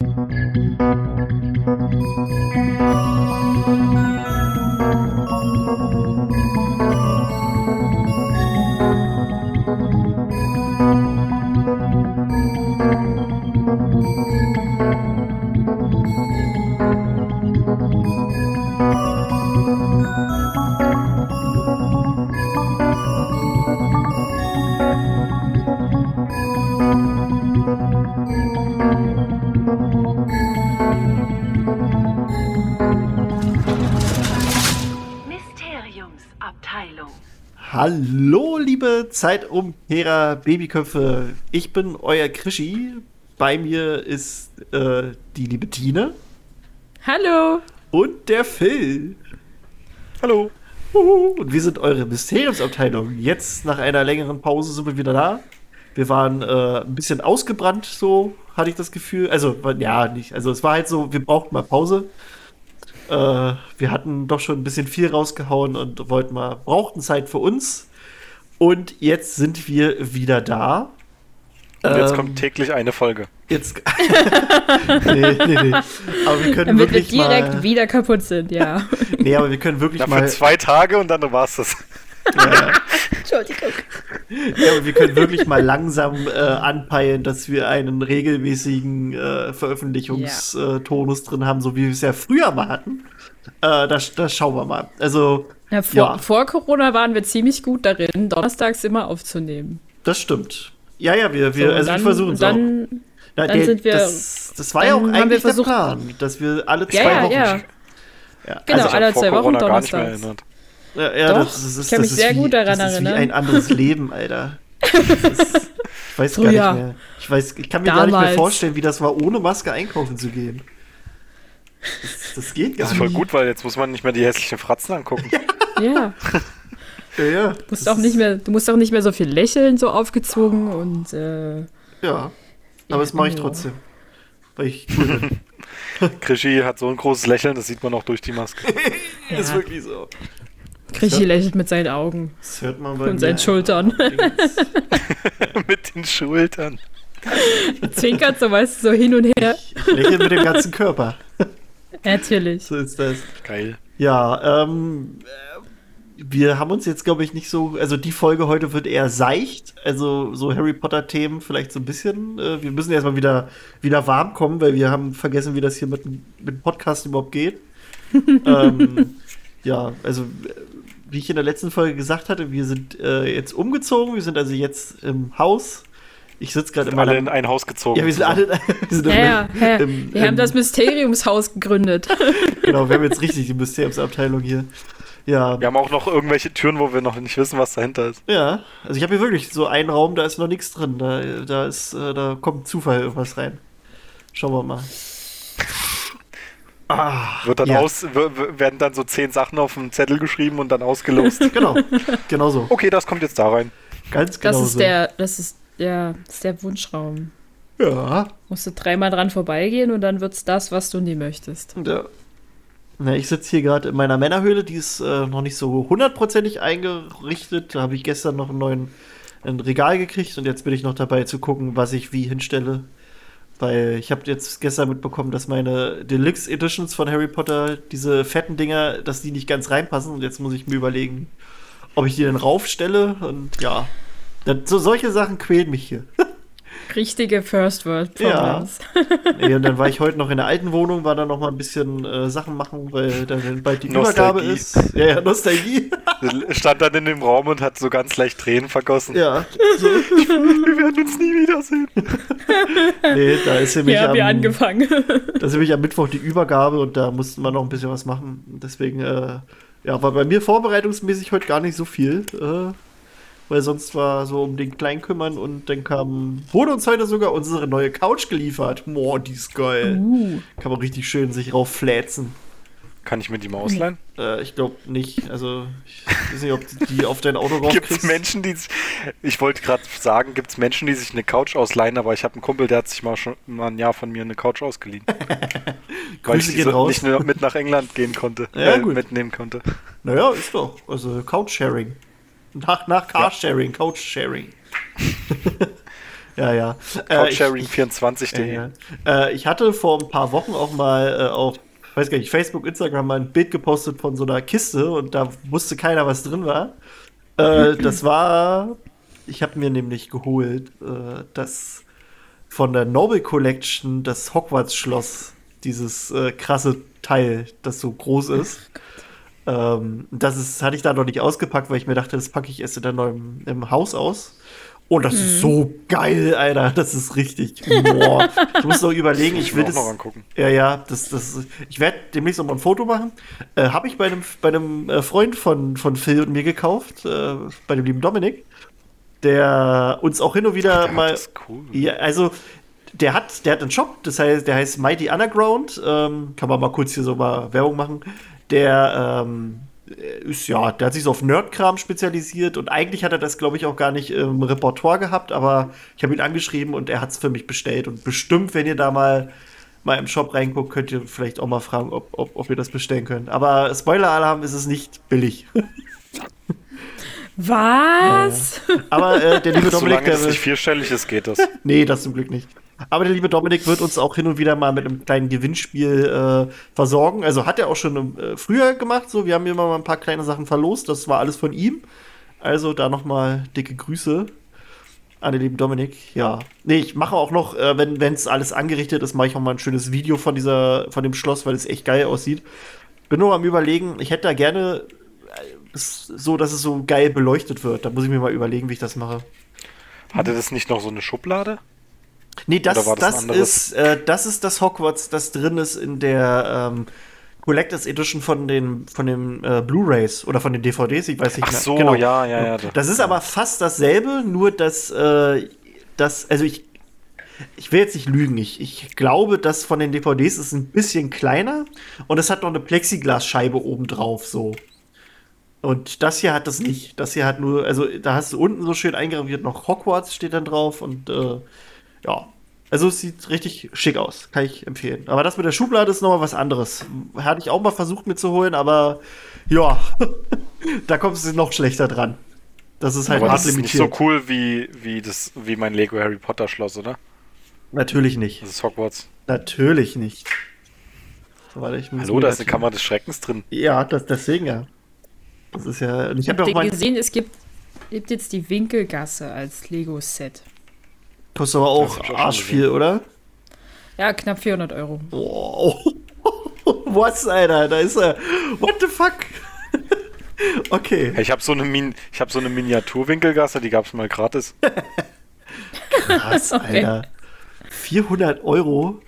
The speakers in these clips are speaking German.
Mysteriumsabteilung. Hallo, liebe Zeitumkehrer Babyköpfe. Ich bin euer Krischi. Bei mir ist äh, die liebe Tine Hallo. und der Phil. Hallo. Und wir sind eure Mysteriumsabteilung. Jetzt nach einer längeren Pause sind wir wieder da. Wir waren äh, ein bisschen ausgebrannt, so hatte ich das Gefühl. Also, ja, nicht. Also, es war halt so, wir brauchten mal Pause. Äh, wir hatten doch schon ein bisschen viel rausgehauen und wollten mal, brauchten Zeit für uns. Und jetzt sind wir wieder da. Und jetzt Ähm, kommt täglich eine Folge. Jetzt. nee, nee, nee. Aber wir können Damit wir wirklich direkt mal. wieder kaputt sind, ja. Nee, aber wir können wirklich für mal. zwei Tage und dann war's das. Ja, Entschuldigung. ja, aber wir können wirklich mal langsam äh, anpeilen, dass wir einen regelmäßigen äh, Veröffentlichungstonus drin haben, so wie wir es ja früher mal hatten. Äh, das, das schauen wir mal. Also, Ja, vor, Ja. vor Corona waren wir ziemlich gut darin, donnerstags immer aufzunehmen. das stimmt. Ja, ja, wir, wir, So, also wir versuchen es auch. dann, Na, dann sind wir- das, das war ja auch eigentlich der versucht- Plan, dass wir alle zwei Ja, ja, Wochen. ja. Ja, Genau, Also alle zwei Wochen donnerstags. Ja, ja Doch, das, das ist, ich kann mich ist sehr wie, gut daran das ist wie erinnern. ein anderes Leben, Alter. Ist, ich weiß gar nicht Früher. mehr. Ich, weiß, ich kann mir gar nicht mehr Damals. vorstellen, wie das war, ohne Maske einkaufen zu gehen. Das, das geht gar Das ist voll nicht. gut, weil jetzt muss man nicht mehr die hässlichen Fratzen angucken. Ja, Ja, ja. du musst auch nicht mehr, du musst auch nicht mehr so viel lächeln, so aufgezogen und äh, Ja, aber das mache ich trotzdem. Weil ich cool bin. Krischi hat so ein großes Lächeln, das sieht man auch durch die Maske. Ist Ja. wirklich so. Krischi lächelt mit seinen Augen Das hört man bei und seinen. Schultern. Mit den Schultern. Zwinkert so, weißt du, so hin und her. Ich lächle mit dem ganzen Körper. Natürlich. So ist das. Geil. Ja, ähm, äh, wir haben uns jetzt, glaube ich, nicht so. Also, die Folge heute wird eher seicht. Also, so Harry Potter-Themen vielleicht so ein bisschen. Äh, wir müssen erstmal wieder, wieder warm kommen, weil wir haben vergessen, wie das hier mit, dem- mit dem Podcast überhaupt geht. ähm, ja, also, äh, wie ich in der letzten Folge gesagt hatte, wir sind äh, jetzt umgezogen. Wir sind also jetzt im Haus. Ich sitze gerade in Alle meiner. in ein Haus gezogen. ja, wir sind alle. wir sind Ja, im- ja. im- Wir haben das Mysteriumshaus gegründet. Genau, wir haben jetzt richtig die Mysteriumsabteilung hier. Ja, Wir haben auch noch irgendwelche Türen, wo wir noch nicht wissen, was dahinter ist. Ja, also ich habe hier wirklich so einen Raum, da ist noch nichts drin. Da, da ist, äh, da kommt Zufall irgendwas rein. Schauen wir mal. Ah, Wird dann ja, aus, werden dann so zehn Sachen auf dem Zettel geschrieben und dann ausgelost. Genau, genau so. Okay, das kommt jetzt da rein. Ganz genau Das ist so. der, das ist, ja, das ist der Wunschraum. Ja, Musst du dreimal dran vorbeigehen und dann wird's das, was du nie möchtest. ja. Na, ich sitze hier gerade in meiner Männerhöhle, die ist äh, noch nicht so hundertprozentig eingerichtet. Da habe ich gestern noch einen neuen ein Regal gekriegt und jetzt bin ich noch dabei zu gucken, was ich wie hinstelle. Weil ich habe jetzt gestern mitbekommen, dass meine Deluxe Editions von Harry Potter, diese fetten Dinger, dass die nicht ganz reinpassen. Und jetzt muss ich mir überlegen, ob ich die denn raufstelle. Und ja, das, so solche Sachen quälen mich hier. Richtige First World Ja. Problems. Nee, und dann war ich heute noch in der alten Wohnung, war da noch mal ein bisschen äh, Sachen machen, weil dann bald die Nostalgie. Übergabe ist. Ja, ja, Nostalgie. Stand dann in dem Raum und hat so ganz leicht Tränen vergossen. ja, so. Wir werden uns nie wiedersehen. Nee, da ist nämlich, Ja, wir am, angefangen. da ist nämlich am Mittwoch die Übergabe und da mussten wir noch ein bisschen was machen. Deswegen, äh, ja, war bei mir vorbereitungsmäßig heute gar nicht so viel. Äh, weil sonst war so um den Kleinen kümmern und dann kam, wurde uns heute sogar unsere neue Couch geliefert. Boah, die ist geil. Uh, Kann man richtig schön sich rauffläzen. Kann ich mir die mal ausleihen? Äh, ich glaube nicht. Also, ich weiß nicht, ob du die auf dein Auto Gibt raufkriegst. es Menschen, die sich, ich wollte gerade sagen, gibt es Menschen, die sich eine Couch ausleihen, aber ich habe einen Kumpel, der hat sich mal schon mal ein Jahr von mir eine Couch ausgeliehen. weil ich Grüße die gehen so raus. nicht nur mit nach England gehen konnte, Ja, äh, gut. mitnehmen konnte. Naja, ist doch. Also Couchsharing. Nach, nach Carsharing, Couchsharing. Ja, ja. Äh, ich- Couchsharing24.de. Ja, ja. Äh, ich hatte vor ein paar Wochen auch mal äh, auf, weiß gar nicht, Facebook, Instagram mal ein Bild gepostet von so einer Kiste und da wusste keiner, was drin war. Äh, das war, ich habe mir nämlich geholt, äh, das von der Noble Collection, das Hogwarts-Schloss, dieses äh, krasse Teil, das so groß ist. Ähm, das ist, hatte ich da noch nicht ausgepackt, weil ich mir dachte, das packe ich erst in der neuen, im Haus aus. Und das ist so geil, Alter. Das ist richtig. Boah. Ich muss noch überlegen, ich will das. noch angucken. Ja, ja, das, das, ich werde demnächst noch mal ein Foto machen. Äh, Habe ich bei einem, bei einem äh, Freund von, von Phil und mir gekauft, äh, bei dem lieben Dominik, der uns auch hin und wieder Der mal. cool. Ja, also der hat, der hat einen Shop, das heißt, der heißt Mighty Underground. Ähm, kann man mal kurz hier so mal Werbung machen. Der ähm, ist ja, der hat sich so auf Nerdkram spezialisiert und eigentlich hat er das, glaube ich, auch gar nicht im Repertoire gehabt, aber ich habe ihn angeschrieben und er hat es für mich bestellt. Und bestimmt, wenn ihr da mal mal im Shop reinguckt, könnt ihr vielleicht auch mal fragen, ob, ob, ob ihr das bestellen könnt. Aber Spoiler-Alarm ist es nicht billig. Was? Aber äh, der liebe Dominik, Solange der es nicht vierstellig ist, geht das. Nee, das zum Glück nicht. Aber der liebe Dominik wird uns auch hin und wieder mal mit einem kleinen Gewinnspiel äh, versorgen. Also hat er auch schon äh, früher gemacht. So, wir haben immer mal ein paar kleine Sachen verlost. Das war alles von ihm. Also da noch mal dicke Grüße an den lieben Dominik. Ja, nee, ich mache auch noch, äh, wenn es alles angerichtet ist, mache ich auch mal ein schönes Video von dieser, von dem Schloss, weil es echt geil aussieht. Bin nur am überlegen. Ich hätte da gerne äh, so, dass es so geil beleuchtet wird. Da muss ich mir mal überlegen, wie ich das mache. Hatte das nicht noch so eine Schublade? Nee, das, das das, ist, äh, das ist das Hogwarts, das drin ist in der ähm, Collectors Edition von den, von den äh, Blu-Rays oder von den DVDs, ich weiß nicht Ach so, Genau. ja, ja, ja. Das ist aber fast dasselbe, nur dass äh, das, also ich, ich will jetzt nicht lügen, ich, ich glaube, das von den DVDs ist ein bisschen kleiner und es hat noch eine Plexiglasscheibe oben drauf, so. Und das hier hat das nicht. Das hier hat nur, also da hast du unten so schön eingraviert noch Hogwarts steht dann drauf und äh, ja. Also es sieht richtig schick aus, kann ich empfehlen. Aber das mit der Schublade ist nochmal was anderes. Hatte ich auch mal versucht mitzuholen, aber ja, da kommst du noch schlechter dran. Das ist halt Aber hart das ist nicht limitiert. so cool wie, wie, das, wie mein Lego Harry Potter Schloss, oder? Natürlich nicht. Das ist Hogwarts. Natürlich nicht. Warte, ich muss Hallo, da das ist eine Kammer des Schreckens drin. Ja, das, deswegen ja. Das ist ja. Ich Ich habe ja auch gesehen, es gibt, gibt jetzt die Winkelgasse als Lego-Set. Kostet aber auch hab arsch viel, oder? Ja, knapp 400 Euro. Wow. Was, Alter? Da ist er. What the fuck? okay. Ich habe so eine Min ich habe so eine Miniaturwinkelgasse, die gab es mal gratis. Krass, Okay. Alter. 400 Euro?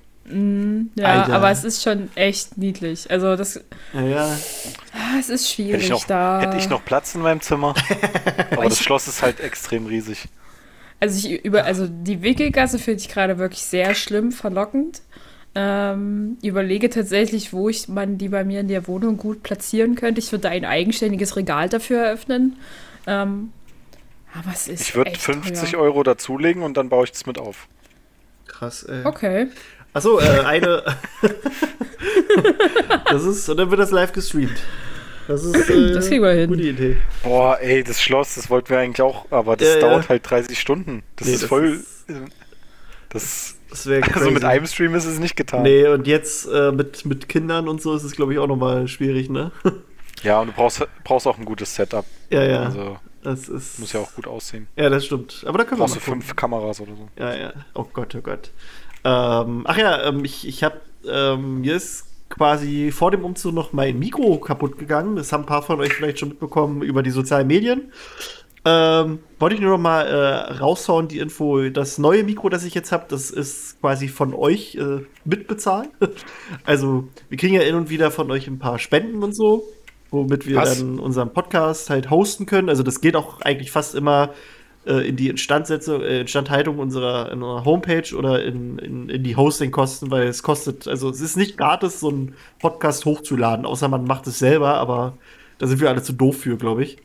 Ja, Alter. aber es ist schon echt niedlich. Also das, Ja, ja. ah, es ist schwierig Hätte ich, noch, da. hätte ich noch Platz in meinem Zimmer. Aber das Schloss ist halt extrem riesig. Also ich über, also die Wickelgasse finde ich gerade wirklich sehr schlimm, verlockend. Ähm, überlege tatsächlich, wo ich man die bei mir in der Wohnung gut platzieren könnte. Ich würde da ein eigenständiges Regal dafür eröffnen. Ähm, aber es ist. Ich würde echt 50 teuer. Euro dazulegen und dann baue ich das mit auf. Krass, ey. Okay. Achso, äh, eine. das ist. Und dann wird das live gestreamt. Das ist. Äh, Das kriegen wir hin. Gute Idee. Boah, ey, das Schloss, das wollten wir eigentlich auch, aber das Ja, ja. dauert halt 30 Stunden. Das Nee, ist das voll. ist- das, Das wäre also mit einem Stream ist es nicht getan. Nee, und jetzt äh, mit, mit Kindern und so ist es, glaube ich, auch nochmal schwierig, ne? Ja, und du brauchst, brauchst auch ein gutes Setup. ja, ja. Also das ist. muss ja auch gut aussehen. Ja, das stimmt. Aber da können wir Brauchst du fünf Kameras oder so. Ja, ja. Oh Gott, oh Gott. Ähm, ach ja, ähm, ich, ich habe ähm, mir ist quasi vor dem Umzug noch mein Mikro kaputt gegangen. Das haben ein paar von euch vielleicht schon mitbekommen über die sozialen Medien. Ähm, wollte ich nur noch mal äh, raushauen, die Info. Das neue Mikro, das ich jetzt habe, das ist quasi von euch äh, mitbezahlt. also, wir kriegen ja hin und wieder von euch ein paar Spenden und so, womit wir Was? dann unseren Podcast halt hosten können. Also, das geht auch eigentlich fast immer äh, in die Instandsetzung, äh, Instandhaltung unserer, in unserer Homepage oder in, in, in die Hostingkosten, weil es kostet, also es ist nicht gratis, so einen Podcast hochzuladen, außer man macht es selber, aber da sind wir alle zu doof für, glaube ich.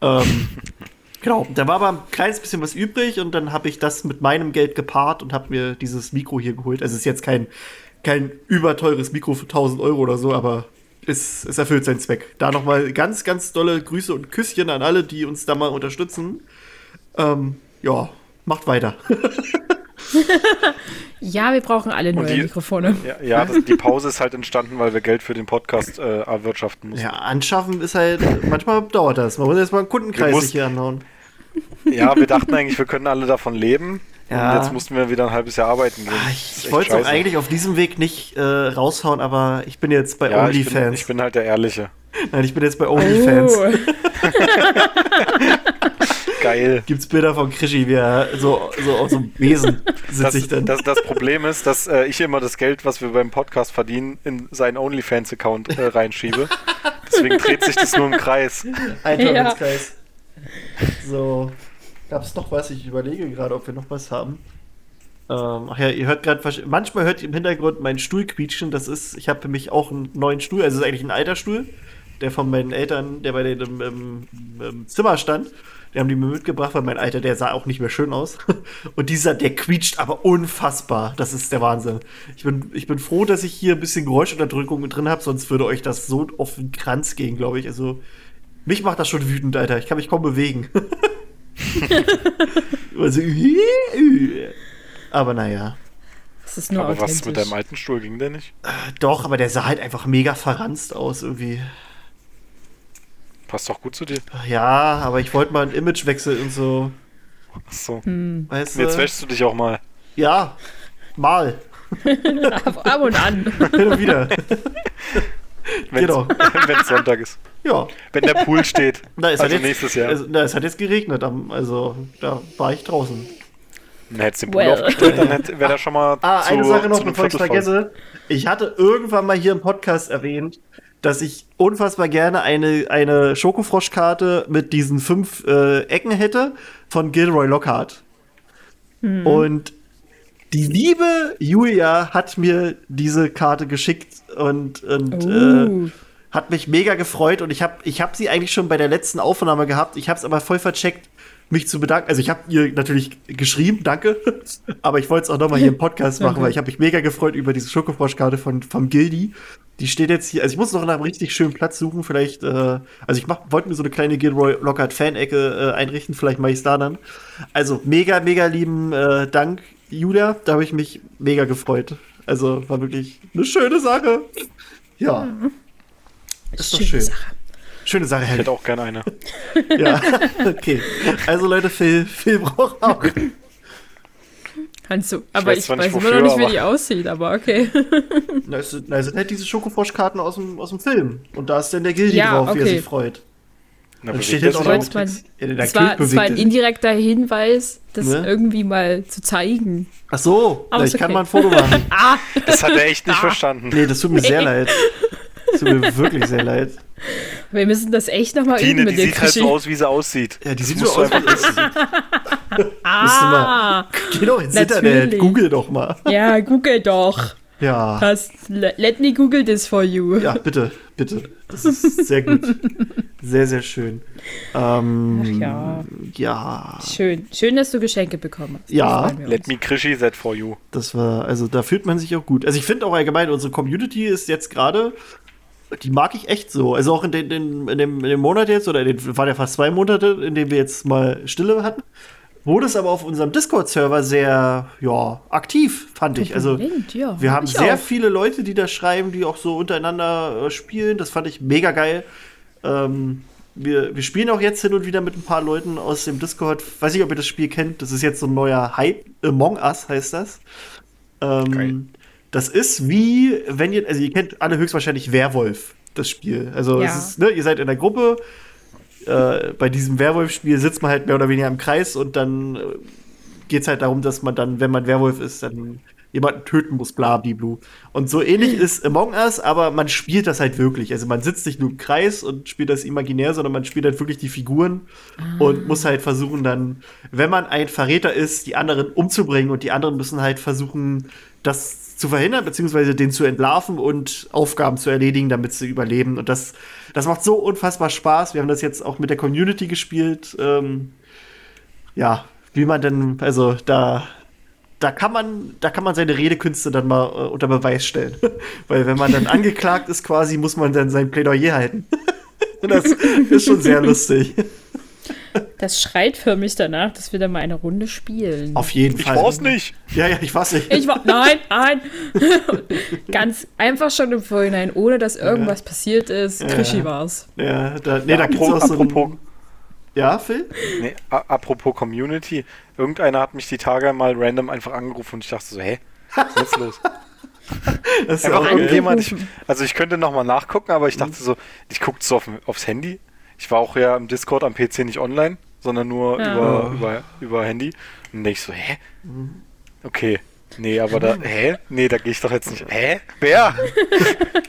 Ähm, genau, da war aber ein kleines bisschen was übrig und dann habe ich das mit meinem Geld gepaart und habe mir dieses Mikro hier geholt. Also es ist jetzt kein, kein überteures Mikro für 1000 Euro oder so, aber es, es erfüllt seinen Zweck. Da nochmal ganz, ganz dolle Grüße und Küsschen an alle, die uns da mal unterstützen. Ähm, ja, macht weiter. Ja, wir brauchen alle neue die- Mikrofone. Ja, ja das, die Pause ist halt entstanden, weil wir Geld für den Podcast äh, erwirtschaften mussten. Ja, anschaffen ist halt, manchmal dauert das. Man muss erstmal einen Kundenkreis Wir sich mussten- hier anhauen. Ja, wir dachten eigentlich, wir können alle davon leben. Ja. Und jetzt mussten wir wieder ein halbes Jahr arbeiten gehen. Das Ich, wollte es eigentlich auf diesem Weg nicht äh, raushauen, aber ich bin jetzt bei ja, ich bin, OnlyFans. ich bin halt der Ehrliche. Nein, ich bin jetzt bei OnlyFans. Oh. Geil. Gibt's Bilder von Krischi, wie er so, so auf so einem Besen sitzt Das, sich dann. das, das Problem ist, dass äh, ich immer das Geld, was wir beim Podcast verdienen, in seinen OnlyFans-Account äh, reinschiebe. Deswegen dreht sich das nur im Kreis. Ein Ja. Teufelskreis. So. Gab's noch was? Ich überlege gerade, ob wir noch was haben. Ähm, ach ja, ihr hört gerade, manchmal hört ihr im Hintergrund meinen Stuhl quietschen. Das ist, ich habe für mich auch einen neuen Stuhl. Also, es ist eigentlich ein alter Stuhl, der von meinen Eltern, der bei denen im, im, im Zimmer stand. Die haben die mir mitgebracht, weil mein Alter, der sah auch nicht mehr schön aus. Und dieser, der quietscht aber unfassbar. Das ist der Wahnsinn. Ich bin, ich bin froh, dass ich hier ein bisschen Geräuschunterdrückung drin habe, sonst würde euch das so auf den Kranz gehen, glaube ich. Also, mich macht das schon wütend, Alter. Ich kann mich kaum bewegen. also, aber naja. Das ist nur Aber was mit deinem alten Stuhl ging der nicht? Doch, aber der sah halt einfach mega verranzt aus irgendwie. Passt doch gut zu dir. Ja, aber ich wollte mal einen Imagewechsel und so. Achso. Hm. Weißt Jetzt du? wäschst du dich auch mal. Ja, mal. ab, ab und an. Hin und wieder. Wenn Genau. es Sonntag ist. Ja. Wenn der Pool steht. Na, es also hat jetzt, nächstes Jahr. Es, na, es hat jetzt geregnet, am- also da war ich draußen. Dann hättest du den Pool Well. aufgestellt, dann wäre der schon mal Ah, zu, eine Sache noch, bevor ich vergesse. Ich hatte irgendwann mal hier im Podcast erwähnt, dass ich unfassbar gerne eine, eine Schokofroschkarte mit diesen fünf äh, Ecken hätte von Gilroy Lockhart. Und die liebe Julia hat mir diese Karte geschickt und, und äh, Uh. hat mich mega gefreut und ich habe ich hab sie eigentlich schon bei der letzten Aufnahme gehabt. Ich habe es aber voll vercheckt, mich zu bedanken. Also ich habe ihr natürlich geschrieben, danke, aber ich wollte es auch noch mal hier im Podcast machen, weil ich habe mich mega gefreut über diese Schokofroschkarte von vom Gildi. Die steht jetzt hier, also ich muss noch nach einem richtig schönen Platz suchen, vielleicht, äh, also ich mach, wollte mir so eine kleine Gilroy Lockhart Fan-Ecke äh, einrichten, vielleicht mache ich es da dann. Also mega, mega lieben äh, Dank, Julia, da habe ich mich mega gefreut. Also war wirklich eine schöne Sache. Ja. Ist doch Schöne schön. Sache. Schöne Sache, Ich Herr. hätte auch gerne eine. Ja, okay. Also Leute, Phil, Phil braucht auch. Kannst du. Aber weiß ich weiß, nicht, immer noch nicht, wofür, wie die aussieht, aber okay. Na, es sind, na, es sind halt diese Schokofroschkarten aus dem, aus dem Film. Und da ist dann der Gildi Ja, drauf, wie er okay. sich freut. Na, Dann steht jetzt auch noch Text. Ja, der Das war, das war ein indirekter Hinweis, das Ne? irgendwie mal zu zeigen. Ach so, Aber na, ich kann okay. mal ein Foto machen. Ah, Das hat er echt nicht Ah. verstanden. Nee, das tut mir sehr leid. Das tut mir wirklich sehr leid. wir müssen das echt nochmal üben mit die dem sieht halt Krischi. so aus, wie sie aussieht. Ja, die Das sieht so aus. einfach wissen. Ah, Geh doch ins Natürlich. Internet, google doch mal. ja, google doch. Ja. Das, let me google this for you. Ja, bitte, bitte. Das ist sehr gut. Sehr, sehr schön. Ähm, Ach ja. Ja. Schön. Schön, dass du Geschenke bekommen hast. Ja. Let uns. me Krischi set for you. Das war, also da fühlt man sich auch gut. Also ich finde auch allgemein, unsere Community ist jetzt gerade, die mag ich echt so. Also auch in, den, in, in, dem, in dem Monat jetzt, oder in den, waren ja fast zwei Monate, in denen wir jetzt mal Stille hatten, wurde es aber auf unserem Discord-Server sehr, ja, aktiv, fand ich. Also ja, wir hab haben sehr auch. viele Leute, die da schreiben, die auch so untereinander äh, spielen. Das fand ich mega geil. Ähm, wir, wir spielen auch jetzt hin und wieder mit ein paar Leuten aus dem Discord. Weiß nicht, ob ihr das Spiel kennt. Das ist jetzt so ein neuer Hype. Among Us heißt das. Ähm, Geil. Das ist wie, wenn ihr, also ihr kennt alle höchstwahrscheinlich Werwolf, das Spiel. Also Ja. es ist, ne, ihr seid in der Gruppe. Äh, bei diesem Werwolf-Spiel sitzt man halt mehr oder weniger im Kreis und dann äh, geht es halt darum, dass man dann, wenn man Werwolf ist, dann jemanden töten muss, bla, blu. Und so ähnlich ist Among Us, aber man spielt das halt wirklich. Also man sitzt nicht nur im Kreis und spielt das imaginär, sondern man spielt halt wirklich die Figuren und muss halt versuchen dann, wenn man ein Verräter ist, die anderen umzubringen und die anderen müssen halt versuchen, das zu verhindern, beziehungsweise den zu entlarven und Aufgaben zu erledigen, damit sie überleben. Und das, das macht so unfassbar Spaß. Wir haben das jetzt auch mit der Community gespielt. Ähm, ja, wie man denn, also da, da kann man, da kann man seine Redekünste dann mal äh, unter Beweis stellen. Weil wenn man dann angeklagt ist, quasi, muss man dann sein Plädoyer halten. Das ist schon sehr lustig. Das schreit für mich danach, dass wir da mal eine Runde spielen. Auf jeden Ich Fall. war's nicht. Ja, ja, ich weiß nicht. Ich war. Nein, nein. Ganz einfach schon im Vorhinein, ohne dass irgendwas passiert ist. Ja. Krischi war's. Ja, da, nee, da gibt's apropos, auch so ein, apropos, Ja, Phil? nee, apropos Community. Irgendeiner hat mich die Tage mal random einfach angerufen und ich dachte so, hä? Was ist jetzt los? Das ist ja auch irgendjemand, ich, also ich könnte nochmal nachgucken, aber ich dachte so, ich gucke so auf, aufs Handy. Ich war auch ja im Discord am PC nicht online, sondern nur Ja. über, über, über Handy. Und dann denke ich so, hä? Okay. Nee, aber da, hä? Nee, da gehe ich doch jetzt nicht. Hä? Wer?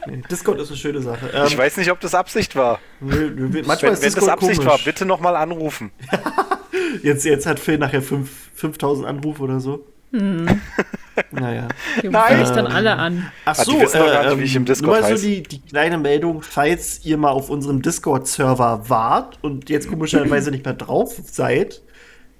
Nee, Discord ist eine schöne Sache. Ähm, Ich weiß nicht, ob das Absicht war. nö, nö, manchmal Wenn, ist wenn das Absicht komisch. war, bitte nochmal anrufen. Jetzt, jetzt hat Phil nachher fünf- 5000 Anrufe oder so. Naja. Die Nein. mich dann alle an. Ach die so, doch gar nicht, ähm, wie ich im Discord nur mal so die, die kleine Meldung, falls ihr mal auf unserem Discord-Server wart und jetzt komischerweise nicht mehr drauf seid,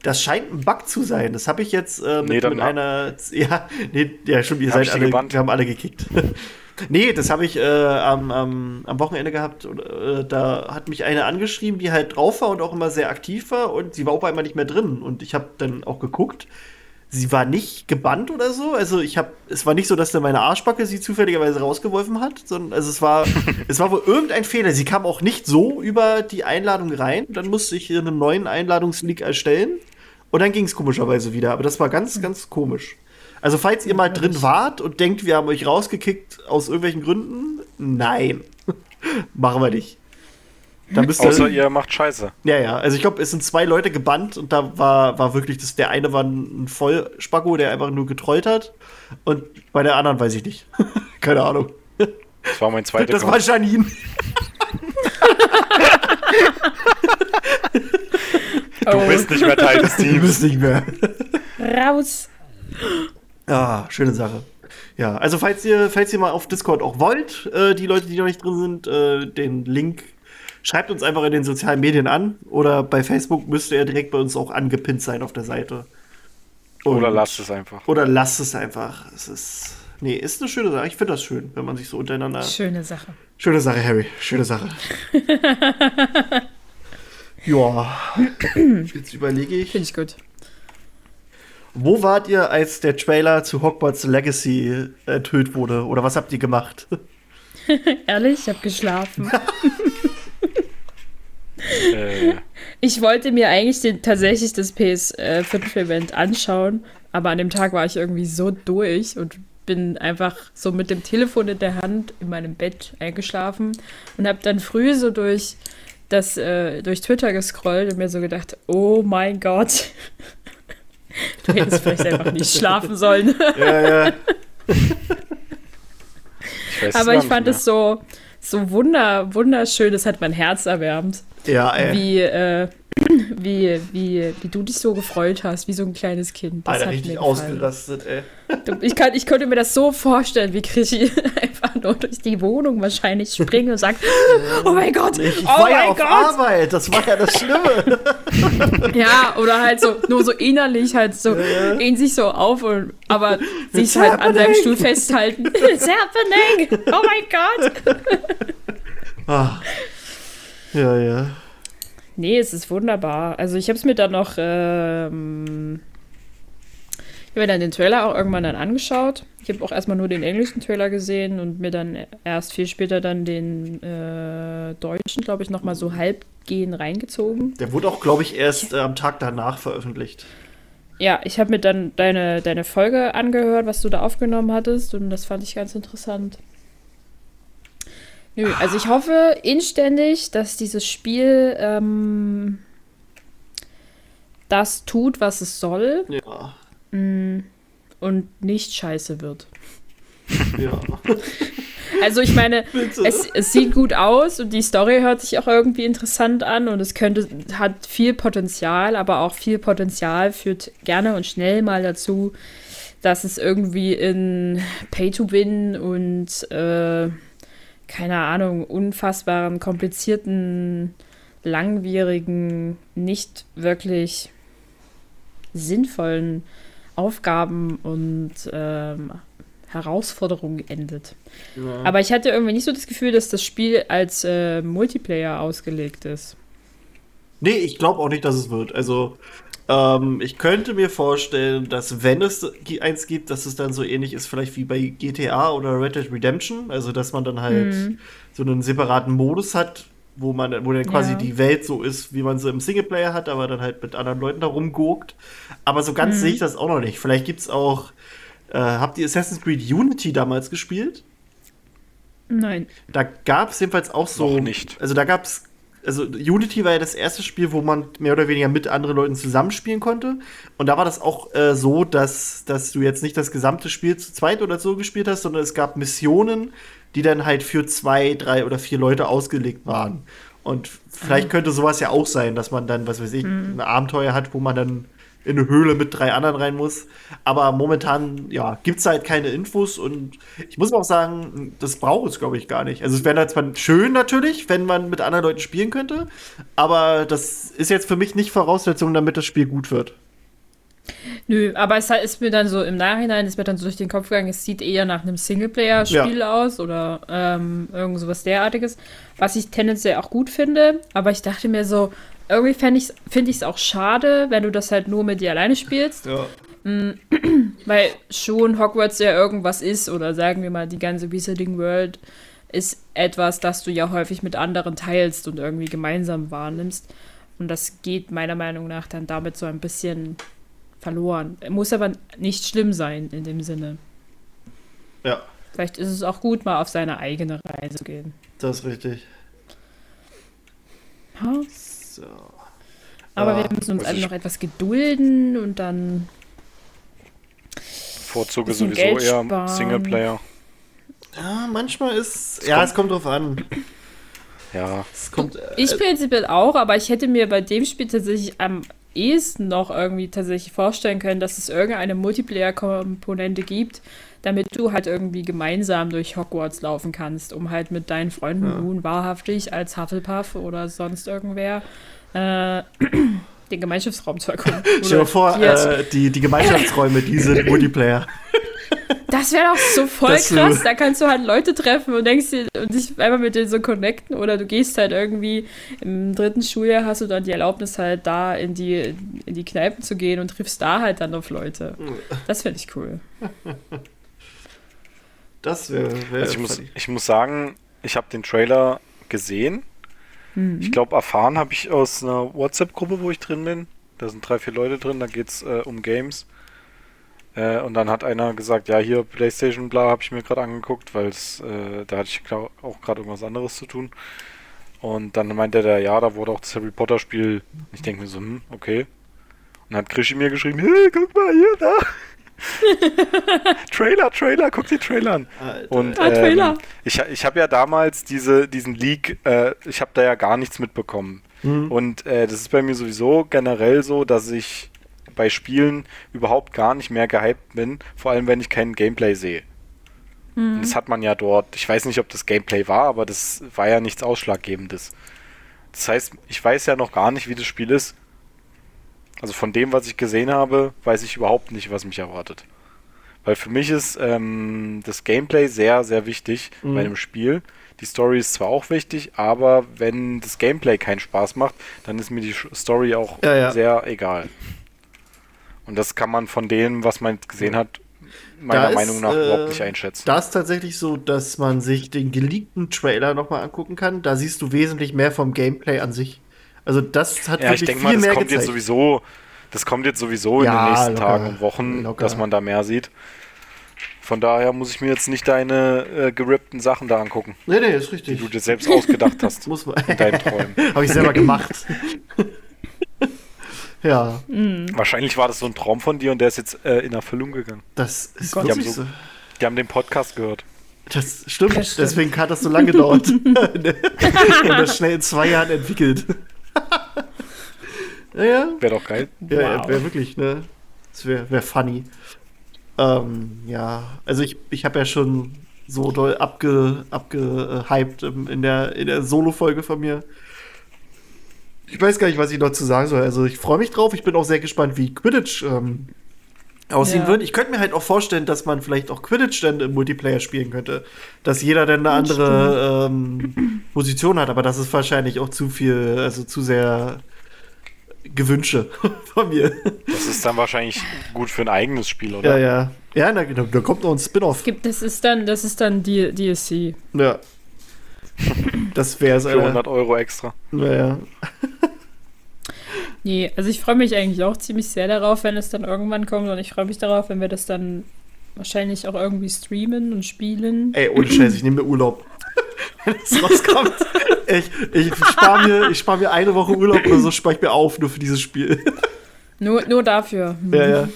das scheint ein Bug zu sein. Das habe ich jetzt äh, mit, Nee, dann mit einer. Ja, nee, ja, schon, ihr Hab seid ich die alle, gebannt? wir haben alle gekickt. nee, das habe ich äh, am, am, am Wochenende gehabt. Und, äh, da hat mich eine angeschrieben, die halt drauf war und auch immer sehr aktiv war und sie war auch einmal nicht mehr drin. Und ich habe dann auch geguckt. Sie war nicht gebannt oder so. Also ich habe, es war nicht so, dass dann meine Arschbacke sie zufälligerweise rausgeworfen hat, sondern also es war, es war wohl irgendein Fehler. Sie kam auch nicht so über die Einladung rein. Dann musste ich hier einen neuen Einladungslink erstellen und dann ging es komischerweise wieder. Aber das war ganz, ganz komisch. Also falls ihr mal drin wart und denkt, wir haben euch rausgekickt aus irgendwelchen Gründen, nein, machen wir nicht. Da müsst ihr, Außer ihr macht Scheiße. ja, ja. Also ich glaube, es sind zwei Leute gebannt und da war, war wirklich das. Der eine war ein Vollspacko, der einfach nur getrollt hat. Und bei der anderen weiß ich nicht. Keine Ahnung. Das war mein zweiter Das war Janine. Du bist nicht mehr Teil des Teams. bist nicht mehr. Raus. Ah, schöne Sache. Ja, also falls ihr, falls ihr mal auf Discord auch wollt, äh, die Leute, die noch nicht drin sind, äh, den Link schreibt uns einfach in den sozialen Medien an oder bei Facebook müsste er direkt bei uns auch angepinnt sein auf der Seite. Und- Oder lasst es einfach. Oder lasst es einfach. Es ist. Nee, ist eine schöne Sache. Ich finde das schön, wenn man sich so untereinander. Schöne Sache. Schöne Sache, Harry. Schöne Sache. ja. Jetzt überlege ich. Finde ich gut. Wo wart ihr, als der Trailer zu Hogwarts Legacy enthüllt wurde? Oder was habt ihr gemacht? Ehrlich, ich habe geschlafen. Äh, Ich wollte mir eigentlich den, tatsächlich das PS5-Event anschauen, aber an dem Tag war ich irgendwie so durch und bin einfach so mit dem Telefon in der Hand in meinem Bett eingeschlafen und habe dann früh so durch das äh, durch Twitter gescrollt und mir so gedacht, oh mein Gott, du hättest vielleicht einfach nicht schlafen sollen. ja, ja. ich weiß aber ich fand mehr. es so so wunder wunderschön, das hat mein Herz erwärmt. Ja, ey. wie, äh, wie, wie, wie du dich so gefreut hast, wie so ein kleines Kind. Das Alter, hat richtig mir gefallen. ausgerastet, ey. Ich, kann, ich könnte mir das so vorstellen, wie Krischi einfach nur durch die Wohnung wahrscheinlich springt und sagt, oh mein Gott, Ich, oh war ja mein auf Gott. Arbeit. Das war ja das Schlimme. Ja, oder halt so, nur so innerlich halt so, ihn sich so auf und, aber sich halt an seinem. Stuhl festhalten. It's happening! Oh mein Gott! Ah. Ja, ja. Nee, es ist wunderbar. Also ich habe es mir dann noch, ähm, ich habe mir dann den Trailer auch irgendwann dann angeschaut. Ich habe auch erstmal nur den englischen Trailer gesehen und mir dann erst viel später dann den äh, deutschen, glaube ich, nochmal so halbgehend reingezogen. Der wurde auch, glaube ich, erst äh, am Tag danach veröffentlicht. Ja, ich habe mir dann deine, deine Folge angehört, was du da aufgenommen hattest und das fand ich ganz interessant. Nö, also ich hoffe inständig, dass dieses Spiel ähm, das tut, was es soll Ja. mm, und nicht scheiße wird. Ja. Also ich meine, es, es sieht gut aus und die Story hört sich auch irgendwie interessant an und es könnte, hat viel Potenzial, aber auch viel Potenzial führt gerne und schnell mal dazu, dass es irgendwie in Pay-to-Win und äh, keine Ahnung, unfassbaren, komplizierten, langwierigen, nicht wirklich sinnvollen Aufgaben und ähm, Herausforderungen endet. Ja. Aber ich hatte irgendwie nicht so das Gefühl, dass das Spiel als äh, Multiplayer ausgelegt ist. Nee, ich glaube auch nicht, dass es wird. Also, ähm, ich könnte mir vorstellen, dass wenn es eins gibt, dass es dann so ähnlich ist, vielleicht wie bei GTA oder Red Dead Redemption. Also, dass man dann halt Mhm. so einen separaten Modus hat, wo man, wo dann quasi Ja. die Welt so ist, wie man sie im Singleplayer hat, aber dann halt mit anderen Leuten da rumguckt. Aber so Mhm. ganz sehe ich das auch noch nicht. Vielleicht gibt's auch. Äh, habt ihr Assassin's Creed Unity damals gespielt? Nein. Da gab es jedenfalls auch so. Noch nicht. Also da gab es. Also Unity war ja das erste Spiel, wo man mehr oder weniger mit anderen Leuten zusammenspielen konnte. Und da war das auch äh, so, dass, dass du jetzt nicht das gesamte Spiel zu zweit oder so gespielt hast, sondern es gab Missionen, die dann halt für zwei, drei oder vier Leute ausgelegt waren. Und vielleicht könnte sowas ja auch sein, dass man dann, was weiß ich, ein Abenteuer hat, wo man dann in eine Höhle mit drei anderen rein muss. Aber momentan, ja, gibt es halt keine Infos und ich muss auch sagen, das braucht es, glaube ich, gar nicht. Also es wäre zwar schön natürlich, wenn man mit anderen Leuten spielen könnte, aber das ist jetzt für mich nicht Voraussetzung, damit das Spiel gut wird. Nö, aber es ist mir dann so im Nachhinein, ist mir dann so durch den Kopf gegangen, es sieht eher nach einem Singleplayer-Spiel aus oder ähm, irgend sowas derartiges, was ich tendenziell auch gut finde, aber ich dachte mir so, irgendwie finde ich es find auch schade, wenn du das halt nur mit dir alleine spielst, Ja. weil schon Hogwarts ja irgendwas ist oder sagen wir mal die ganze Wizarding World ist etwas, das du ja häufig mit anderen teilst und irgendwie gemeinsam wahrnimmst und das geht meiner Meinung nach dann damit so ein bisschen verloren. Muss aber nicht schlimm sein in dem Sinne. Ja, Vielleicht ist es auch gut, mal auf seine eigene Reise zu gehen. das ist richtig. Ha? So. Aber Ja, wir müssen uns also alle noch etwas gedulden und dann. Vorzuge sowieso Geld eher sparen. Singleplayer. Ja, manchmal ist. Es ja, kommt- es kommt drauf an. Ja. Es kommt. äh, Ich prinzipiell auch, aber ich hätte mir bei dem Spiel tatsächlich am ehesten noch irgendwie tatsächlich vorstellen können, dass es irgendeine Multiplayer-Komponente gibt, damit du halt irgendwie gemeinsam durch Hogwarts laufen kannst, um halt mit deinen Freunden Ja. nun wahrhaftig als Hufflepuff oder sonst irgendwer äh, den Gemeinschaftsraum zu erkunden. Stell dir vor, äh, die, die Gemeinschaftsräume, die sind Multiplayer. Das wäre doch so voll Das, krass. Da kannst du halt Leute treffen und denkst dir und dich einfach mit denen so connecten oder du gehst halt irgendwie im dritten Schuljahr hast du dann die Erlaubnis halt da in die in die Kneipen zu gehen und triffst da halt dann auf Leute. Das finde ich cool. Das wäre. Wär Also ich, muss, ich muss sagen, ich habe den Trailer gesehen. Mhm. Ich glaube, erfahren habe ich aus einer WhatsApp-Gruppe, wo ich drin bin. Da sind drei, vier Leute drin, da geht es äh, um Games. Äh, und dann hat einer gesagt, ja, hier PlayStation, bla, habe ich mir gerade angeguckt, weil es, äh, da hatte ich glaub, auch gerade irgendwas anderes zu tun. Und dann meinte der, ja, da wurde auch das Harry Potter Spiel. Ich denke mir so, hm, okay. Und dann hat Krischi mir geschrieben, hey, guck mal hier, da. Trailer, Trailer, guck die Trailer an. Alter. Und Ah, Trailer. ähm, ich, ich habe ja damals diese, diesen Leak, äh, ich habe da ja gar nichts mitbekommen. Mhm. Und äh, das ist bei mir sowieso generell so, dass ich bei Spielen überhaupt gar nicht mehr gehypt bin, vor allem wenn ich kein Gameplay sehe. Und das hat man ja dort, ich weiß nicht, ob das Gameplay war, aber das war ja nichts Ausschlaggebendes. Das heißt, ich weiß ja noch gar nicht, wie das Spiel ist. Also von dem, was ich gesehen habe, weiß ich überhaupt nicht, was mich erwartet. Weil für mich ist ähm, das Gameplay sehr, sehr wichtig Mhm. bei einem Spiel. Die Story ist zwar auch wichtig, aber wenn das Gameplay keinen Spaß macht, dann ist mir die Story auch Ja, ja. sehr egal. Und das kann man von dem, was man gesehen hat, meiner Da Meinung nach äh, überhaupt nicht einschätzen. Da ist tatsächlich so, dass man sich den geleakten Trailer nochmal angucken kann. Da siehst du wesentlich mehr vom Gameplay an sich. Also das hat Ja, ich wirklich denke viel mal, das mehr kommt gezeigt. jetzt sowieso, das kommt jetzt sowieso in Ja, den nächsten locker, Tagen und Wochen, locker. dass man da mehr sieht. Von daher muss ich mir jetzt nicht deine äh, gerippten Sachen da angucken, nee, nee, ist die richtig. du dir selbst ausgedacht hast Muss man. in deinen Träumen. Habe ich selber gemacht. ja, Wahrscheinlich war das so ein Traum von dir und der ist jetzt äh, in Erfüllung gegangen. das ist Gott. Die haben so- so. Die haben den Podcast gehört. Das stimmt, Das stimmt. deswegen hat das so lange gedauert. Und das schnell in zwei Jahren entwickelt. naja, Wäre doch geil. ja, Wow. wäre wirklich, ne? Das wäre wär funny. Ähm, ja, also ich, ich habe ja schon so doll abge, abgehypt in der, in der Solo-Folge von mir. Ich weiß gar nicht, was ich noch zu sagen soll. Also ich freue mich drauf. Ich bin auch sehr gespannt, wie Quidditch ähm, aussehen Ja. wird. Ich könnte mir halt auch vorstellen, dass man vielleicht auch Quidditch dann im Multiplayer spielen könnte. Dass jeder dann eine andere ähm, Position hat, aber das ist wahrscheinlich auch zu viel, also zu sehr Gewünsche von mir. Das ist dann wahrscheinlich gut für ein eigenes Spiel, oder? Ja, ja. Ja, da, da kommt noch ein Spin-off. Gibt, das ist dann, das ist dann die DLC. Ja. Das wäre es, Für 100 Euro extra. Naja. Nee, also ich freue mich eigentlich auch ziemlich sehr darauf, wenn es dann irgendwann kommt. Und ich freue mich darauf, wenn wir das dann wahrscheinlich auch irgendwie streamen und spielen. Ey, ohne Scheiß, ich nehme mir Urlaub. wenn es rauskommt. ich ich spare mir, ich spar mir eine Woche Urlaub oder so, spare ich mir auf, nur für dieses Spiel. Nur, nur dafür. Ja, ja.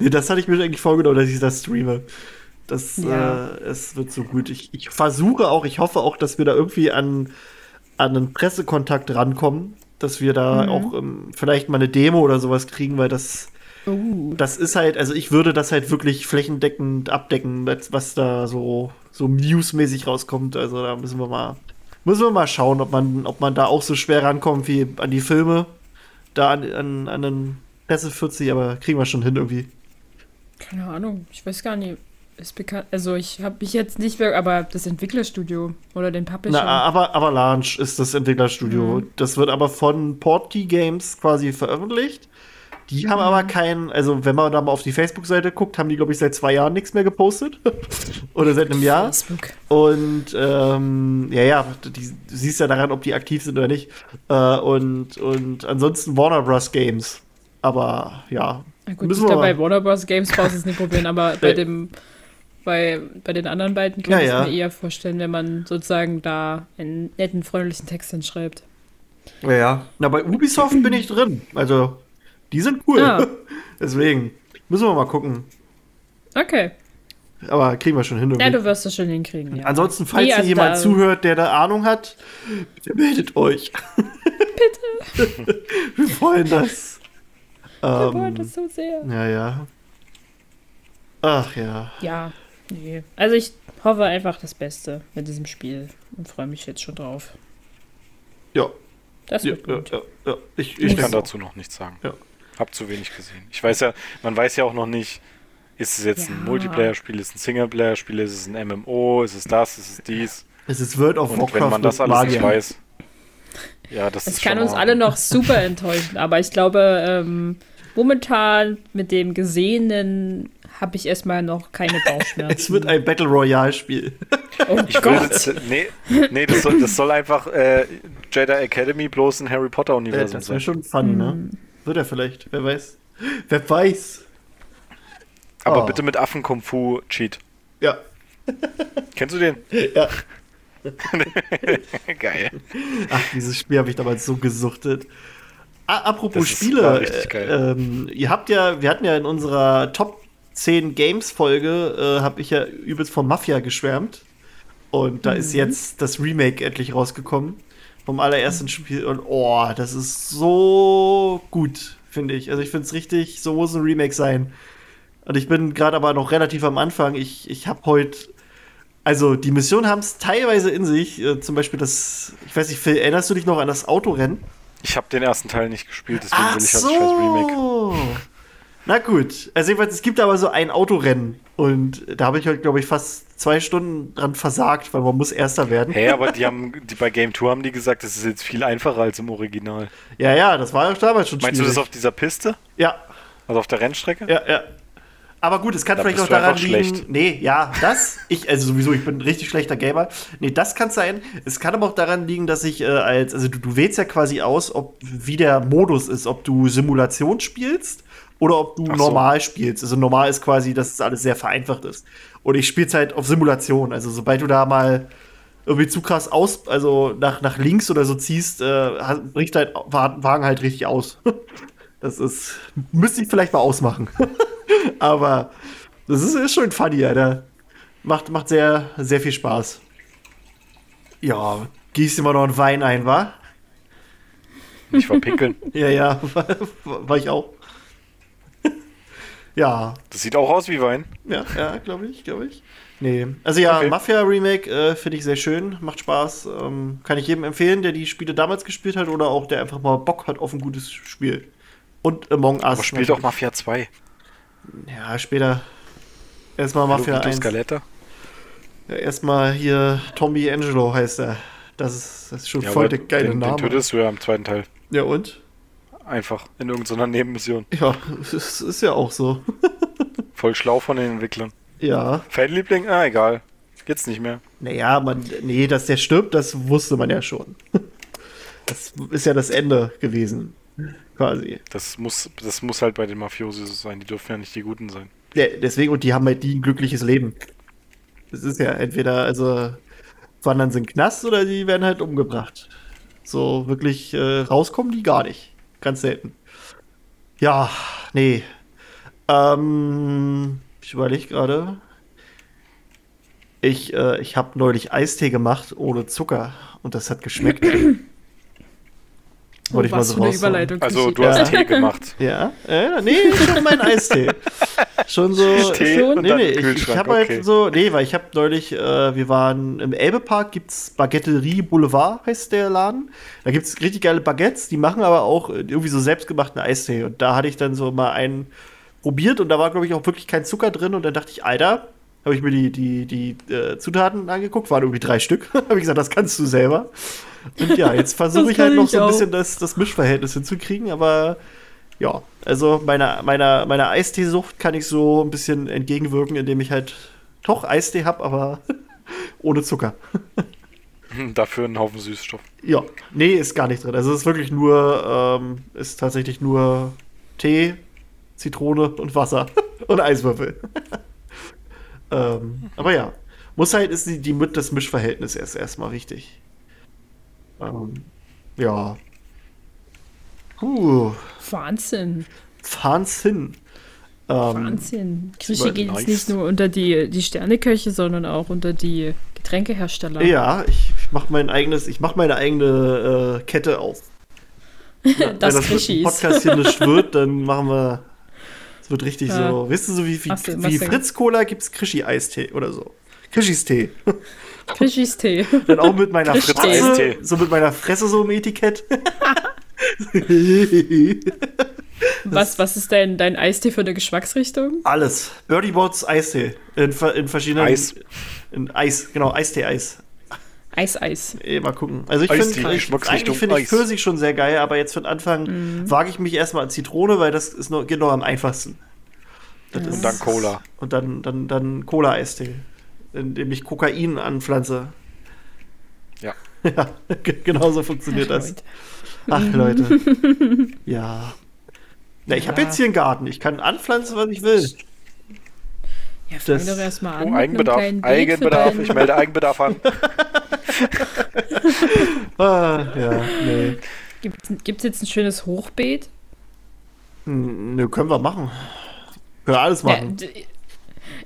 nee, das hatte ich mir eigentlich vorgenommen, dass ich das streame. Das, Ja. äh, es wird so gut. Ich, ich versuche auch, ich hoffe auch, dass wir da irgendwie an, an einen Pressekontakt rankommen, dass wir da auch ähm, vielleicht mal eine Demo oder sowas kriegen, weil das, Uh. das ist halt, also ich würde das halt wirklich flächendeckend abdecken, was- was da so, so newsmäßig rauskommt. Also da müssen wir mal, müssen wir mal schauen, ob man, ob man da auch so schwer rankommt wie an die Filme, da an, an, an den Presse 40, aber kriegen wir schon hin irgendwie. Keine Ahnung, ich weiß gar nicht. Ist bekannt. Also ich habe mich jetzt nicht mehr, aber das Entwicklerstudio oder den Publisher. Na, aber Avalanche ist das Entwicklerstudio. Das wird aber von Portkey Games quasi veröffentlicht. Die haben aber keinen, also wenn man da mal auf die Facebook-Seite guckt, haben die, glaube ich, seit zwei Jahren nichts mehr gepostet. Oder seit einem Jahr. Facebook. Und ähm, ja, ja, die, du siehst ja daran, ob die aktiv sind oder nicht. Äh, und, und ansonsten Warner Bros. Games. Aber ja. Na gut, müssen wir glaube, bei mal. Warner Bros. Games brauchst du es nicht probieren, aber bei Nee. dem, bei, bei den anderen beiden kann Ja, ich ja. mir eher vorstellen, wenn man sozusagen da einen netten, freundlichen Text hinschreibt. Ja, ja. Na, bei Ubisoft bin ich drin. Also, die sind cool. Ah. Deswegen müssen wir mal gucken. Okay. Aber kriegen wir schon hin. Ja, irgendwie. du wirst das schon hinkriegen, ja. Ansonsten, falls hier also jemand zuhört, der da Ahnung hat, bitte meldet euch. Bitte. Wir freuen das. Wir wollen Ähm, das so sehr. ja, ja. Ach ja. Ja, nee. Also ich hoffe einfach das Beste mit diesem Spiel und freue mich jetzt schon drauf. Ja, Das ja, wird ja, gut. ja, ja. Ich, ich Ich kann auch. dazu noch nichts sagen. Ja. Hab zu wenig gesehen. Ich weiß ja, man weiß ja auch noch nicht, ist es jetzt ein. Multiplayer-Spiel, ist es ein Singleplayer-Spiel, ist es ein MMO, ist es das, ist es dies. Es ist World of Und Warcraft wenn man das alles nicht weiß, ja, das Es ist kann schon uns alle noch super enttäuschen, aber ich glaube, ähm, momentan mit dem Gesehenen habe ich erstmal noch keine Bauchschmerzen. Es wird ein Battle Royale Spiel. oh Ich Gott. würde, nee, nee das, soll, das soll einfach äh, Jedi Academy bloß ein Harry Äh, Potter-Universum das wäre sein. schon fun, ne? Hm. Wird er vielleicht, wer weiß. Wer weiß. Aber Oh. bitte mit Affen-Kung-Fu-Cheat. Ja, Kennst du den? ja. Geil. Ach, dieses Spiel habe ich damals so gesuchtet. Apropos Spiele, war richtig geil. äh, ähm, ihr habt ja, wir hatten ja in unserer Top 10 Games Folge, äh, habe ich ja übelst von Mafia geschwärmt. Und da Mhm. ist jetzt das Remake endlich rausgekommen. Vom allerersten Spiel. Und oh, das ist so gut, finde ich. Also ich finde es richtig, so muss ein Remake sein. Und ich bin gerade aber noch relativ am Anfang. Ich, ich habe heute also, die Missionen haben es teilweise in sich. Äh, zum Beispiel das, ich weiß nicht, Phil, erinnerst du dich noch an das Autorennen? Ich habe den ersten Teil nicht gespielt, deswegen will ich halt das scheiß Remake. Na gut. Also jedenfalls, es gibt aber so ein Autorennen. Und da habe ich heute, glaube ich, fast zwei Stunden dran versagt, weil man muss Erster werden. Hä, aber die haben, die bei Game Tour haben die gesagt, das ist jetzt viel einfacher als im Original. Ja, ja, das war ja damals schon Meinst du das schwierig. auf dieser Piste? Ja, Also auf der Rennstrecke? ja, ja. Aber gut, es kann Da vielleicht auch daran liegen. schlecht. Nee, ja, das. Ich, also sowieso, ich bin ein richtig schlechter Gamer. Nee, das kann sein. Es kann aber auch daran liegen, dass ich äh, als, also du, du wählst ja quasi aus, ob wie der Modus ist, ob du Simulation spielst oder ob du so. normal spielst. Also normal ist quasi, dass es alles sehr vereinfacht ist. Und ich spiele halt auf Simulation. Also sobald du da mal irgendwie zu krass aus, also nach, nach links oder so ziehst, äh, bricht dein Wa- Wagen halt richtig aus. Das ist, müsste ich vielleicht mal ausmachen. Aber das ist, ist schon funny, Alter. Macht, macht sehr, sehr viel Spaß. Ja, gießt immer noch einen Wein ein, wa? Nicht verpickeln. Ja, ja, war, war ich auch. ja, Das sieht auch aus wie Wein. ja, ja, glaube ich, glaube ich. Nee, also ja, Okay. Mafia Remake äh, finde ich sehr schön, macht Spaß. Ähm, kann ich jedem empfehlen, der die Spiele damals gespielt hat oder auch der einfach mal Bock hat auf ein gutes Spiel. Und Among Us. Aber spielt auch. Mafia 2. Ja, später. Erstmal Hallo, Mafia Vito 1. Scaletta. Ja, erstmal hier Tommy Angelo heißt er. Das ist, das ist schon Ja, voll der geile den, Name. Den tötest du ja im zweiten Teil. ja, und? Einfach in irgendeiner Nebenmission. Ja, es ist ja auch so. Voll schlau von den Entwicklern. Ja. Fanliebling? Ah, egal. Jetzt nicht mehr. Naja, man, nee, dass der stirbt, das wusste man ja schon. Das ist ja das Ende gewesen. Quasi. Das muss, das muss halt bei den Mafiosi so sein. Die dürfen ja nicht die Guten sein. Ja, deswegen, und die haben halt die ein glückliches Leben. Das ist ja entweder, also, wandern sie in den Knast oder die werden halt umgebracht. So wirklich äh, rauskommen die gar nicht. Ganz selten. Ja, nee. Ähm, ich überlege gerade. Ich, äh, ich habe neulich Eistee gemacht ohne Zucker und das hat geschmeckt. Wollte ich mal so für eine. Überleitung. Also, du hast Ja. Tee gemacht. Ja, äh, nee, schon mein Eistee. Schon so. Tee schon? und Nee, nee, ich, ich habe halt okay. so, nee, weil ich habe neulich, äh, wir waren im Elbepark, gibt's Baguetterie Boulevard, heißt der Laden. Da gibt's richtig geile Baguettes, die machen aber auch äh, irgendwie so selbstgemachten Eistee. Und da hatte ich dann so mal einen probiert und da war, glaube ich, auch wirklich kein Zucker drin. Und dann dachte ich, Alter, habe ich mir die, die, die äh, Zutaten angeguckt, waren irgendwie drei Stück. habe ich gesagt, das kannst du selber. Und ja, jetzt versuche ich halt noch ich so ein bisschen das, das Mischverhältnis hinzukriegen, aber ja, also meiner meiner meiner Eisteesucht kann ich so ein bisschen entgegenwirken, indem ich halt doch Eistee habe, aber ohne Zucker. Hm, Dafür einen Haufen Süßstoff. Ja, nee, ist gar nicht drin. Also es ist wirklich nur, ähm, ist tatsächlich nur Tee, Zitrone und Wasser und Eiswürfel. ähm, aber ja, muss halt ist die, die das Mischverhältnis erst erstmal wichtig. Ähm, ja. Puh, Wahnsinn. Wahnsinn. Ähm, Wahnsinn. Krischi aber geht jetzt nicht nur unter die, die Sterneköche, sondern auch unter die Getränkehersteller. Ja, ich, ich mache mein eigenes, ich mache meine eigene äh, Kette auf. Ja, Das Wenn das Krischis. Podcast hier nicht wird, dann machen wir. Es wird richtig Ja. so. Weißt du, so wie, wie, du- wie Fritz Cola gibt's Krischi-Eistee oder so. Krischis Tee. Krischis Tee. Dann auch mit meiner. Fresse, Eistee. so mit meiner Fresse so im Etikett. Was, was ist denn dein Eistee für eine Geschmacksrichtung? Alles. Birdie Bots Eistee. In, in verschiedenen. Eis. In Eis, genau, Eistee-Eis. Eis, Eis. Eh, mal gucken. Also ich Eistee, finde, eigentlich finde ich. Pfirsich schon sehr geil, aber jetzt für den Anfang wage ich mich erstmal an Zitrone, weil das ist nur, geht noch am einfachsten. Das Und dann Cola. Und dann, dann, dann Cola-Eistee, indem ich Kokain anpflanze. Ja. Ja, genau so funktioniert Ach, das. Leute. Ach, Leute. ja. Na, ich habe Ja. jetzt hier einen Garten. Ich kann anpflanzen, was ich will. Ja, fang Das- doch erstmal an. Oh, mit einem Eigenbedarf. Eigenbedarf. Ich melde Eigenbedarf an. Ah, ja, nee. Gibt es jetzt ein schönes Hochbeet? Nö, können wir machen. Können wir alles Ja, machen. d-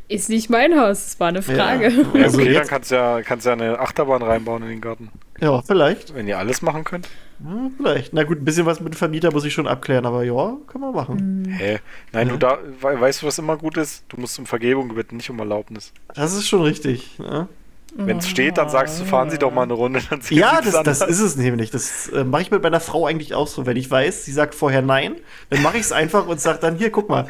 ist nicht mein Haus, das war eine Frage. Ja. Ja, Also okay, dann kannst du ja, kannst ja eine Achterbahn reinbauen in den Garten. Ja, vielleicht. Wenn ihr alles machen könnt. Hm, vielleicht. Na gut, ein bisschen was mit dem Vermieter muss ich schon abklären, aber ja, können wir machen. Hä? Nein, Ja. du da, we weißt du, was immer gut ist? Du musst um Vergebung bitten, nicht um Erlaubnis. Das ist schon richtig. Ne? Wenn es steht, dann sagst du, fahren Sie doch mal eine Runde. Dann sehen Ja, das, das ist es nämlich. Das äh, mache ich mit meiner Frau eigentlich auch so. Wenn ich weiß, sie sagt vorher nein, dann mache ich es einfach und sage dann, hier, guck mal.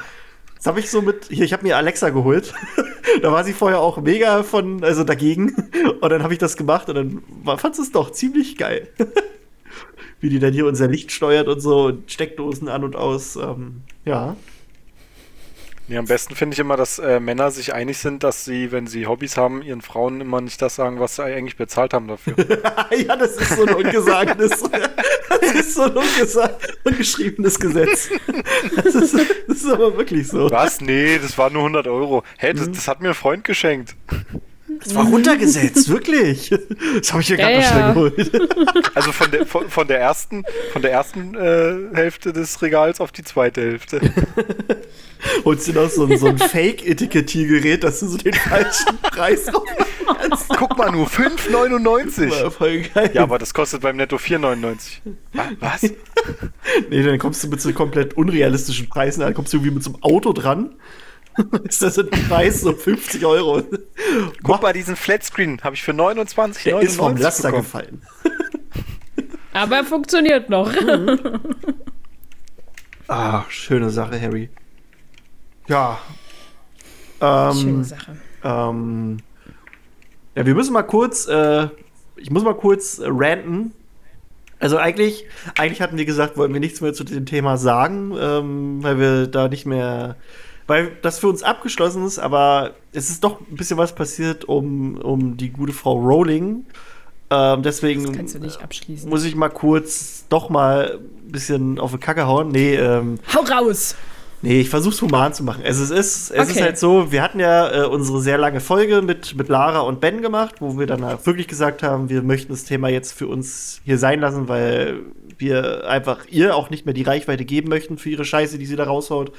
Das habe ich so mit, hier, ich habe mir Alexa geholt. da war sie vorher auch mega von, also dagegen. Und dann habe ich das gemacht und dann fand es doch ziemlich geil. Wie die dann hier unser Licht steuert und so und Steckdosen an und aus. Ähm, ja. Nee, am besten finde ich immer, dass äh, Männer sich einig sind, dass sie, wenn sie Hobbys haben, ihren Frauen immer nicht das sagen, was sie eigentlich bezahlt haben dafür. ja, das ist so ein ungesagtes, das ist so ein ungeschriebenes Gesetz. Das ist, das ist aber wirklich so. was? Nee, das war nur 100 Euro. Hä, Mhm. das, das hat mir ein Freund geschenkt. Das war runtergesetzt, wirklich. Das habe ich mir Ja, gerade noch schnell ja. geholt. Also von der, von, von der ersten, von der ersten äh, Hälfte des Regals auf die zweite Hälfte. Holst dir noch so ein, so ein Fake-Etikettiergerät, dass du so den falschen Preis kannst. Guck mal nur, 5,99. War voll geil. Ja, aber das kostet beim Netto 4,99. Wa- Was? nee, dann kommst du mit so komplett unrealistischen Preisen, dann kommst du irgendwie mit so einem Auto dran. Ist das ein Preis so 50 Euro? Guck mal, diesen Flatscreen habe ich für 29,99 Der ist vom Laster bekommen. gefallen. Aber er funktioniert noch. Ah, schöne Sache, Harry. Ja. Ähm, Schöne Sache. Ähm, ja, wir müssen mal kurz, äh, ich muss mal kurz äh, ranten. Also eigentlich, eigentlich hatten wir gesagt, wollen wir nichts mehr zu dem Thema sagen, ähm, weil wir da nicht mehr, weil das für uns abgeschlossen ist, aber es ist doch ein bisschen was passiert um, um die gute Frau Rowling. Ähm, deswegen Das kannst du nicht abschließen. muss ich mal kurz doch mal ein bisschen auf die Kacke hauen. Nee, ähm, Hau raus! Nee, ich versuch's human zu machen. Also es ist, es ist Okay. halt so, wir hatten ja äh, unsere sehr lange Folge mit, mit Lara und Ben gemacht, wo wir dann auch wirklich gesagt haben, wir möchten das Thema jetzt für uns hier sein lassen, weil wir einfach ihr auch nicht mehr die Reichweite geben möchten für ihre Scheiße, die sie da raushaut.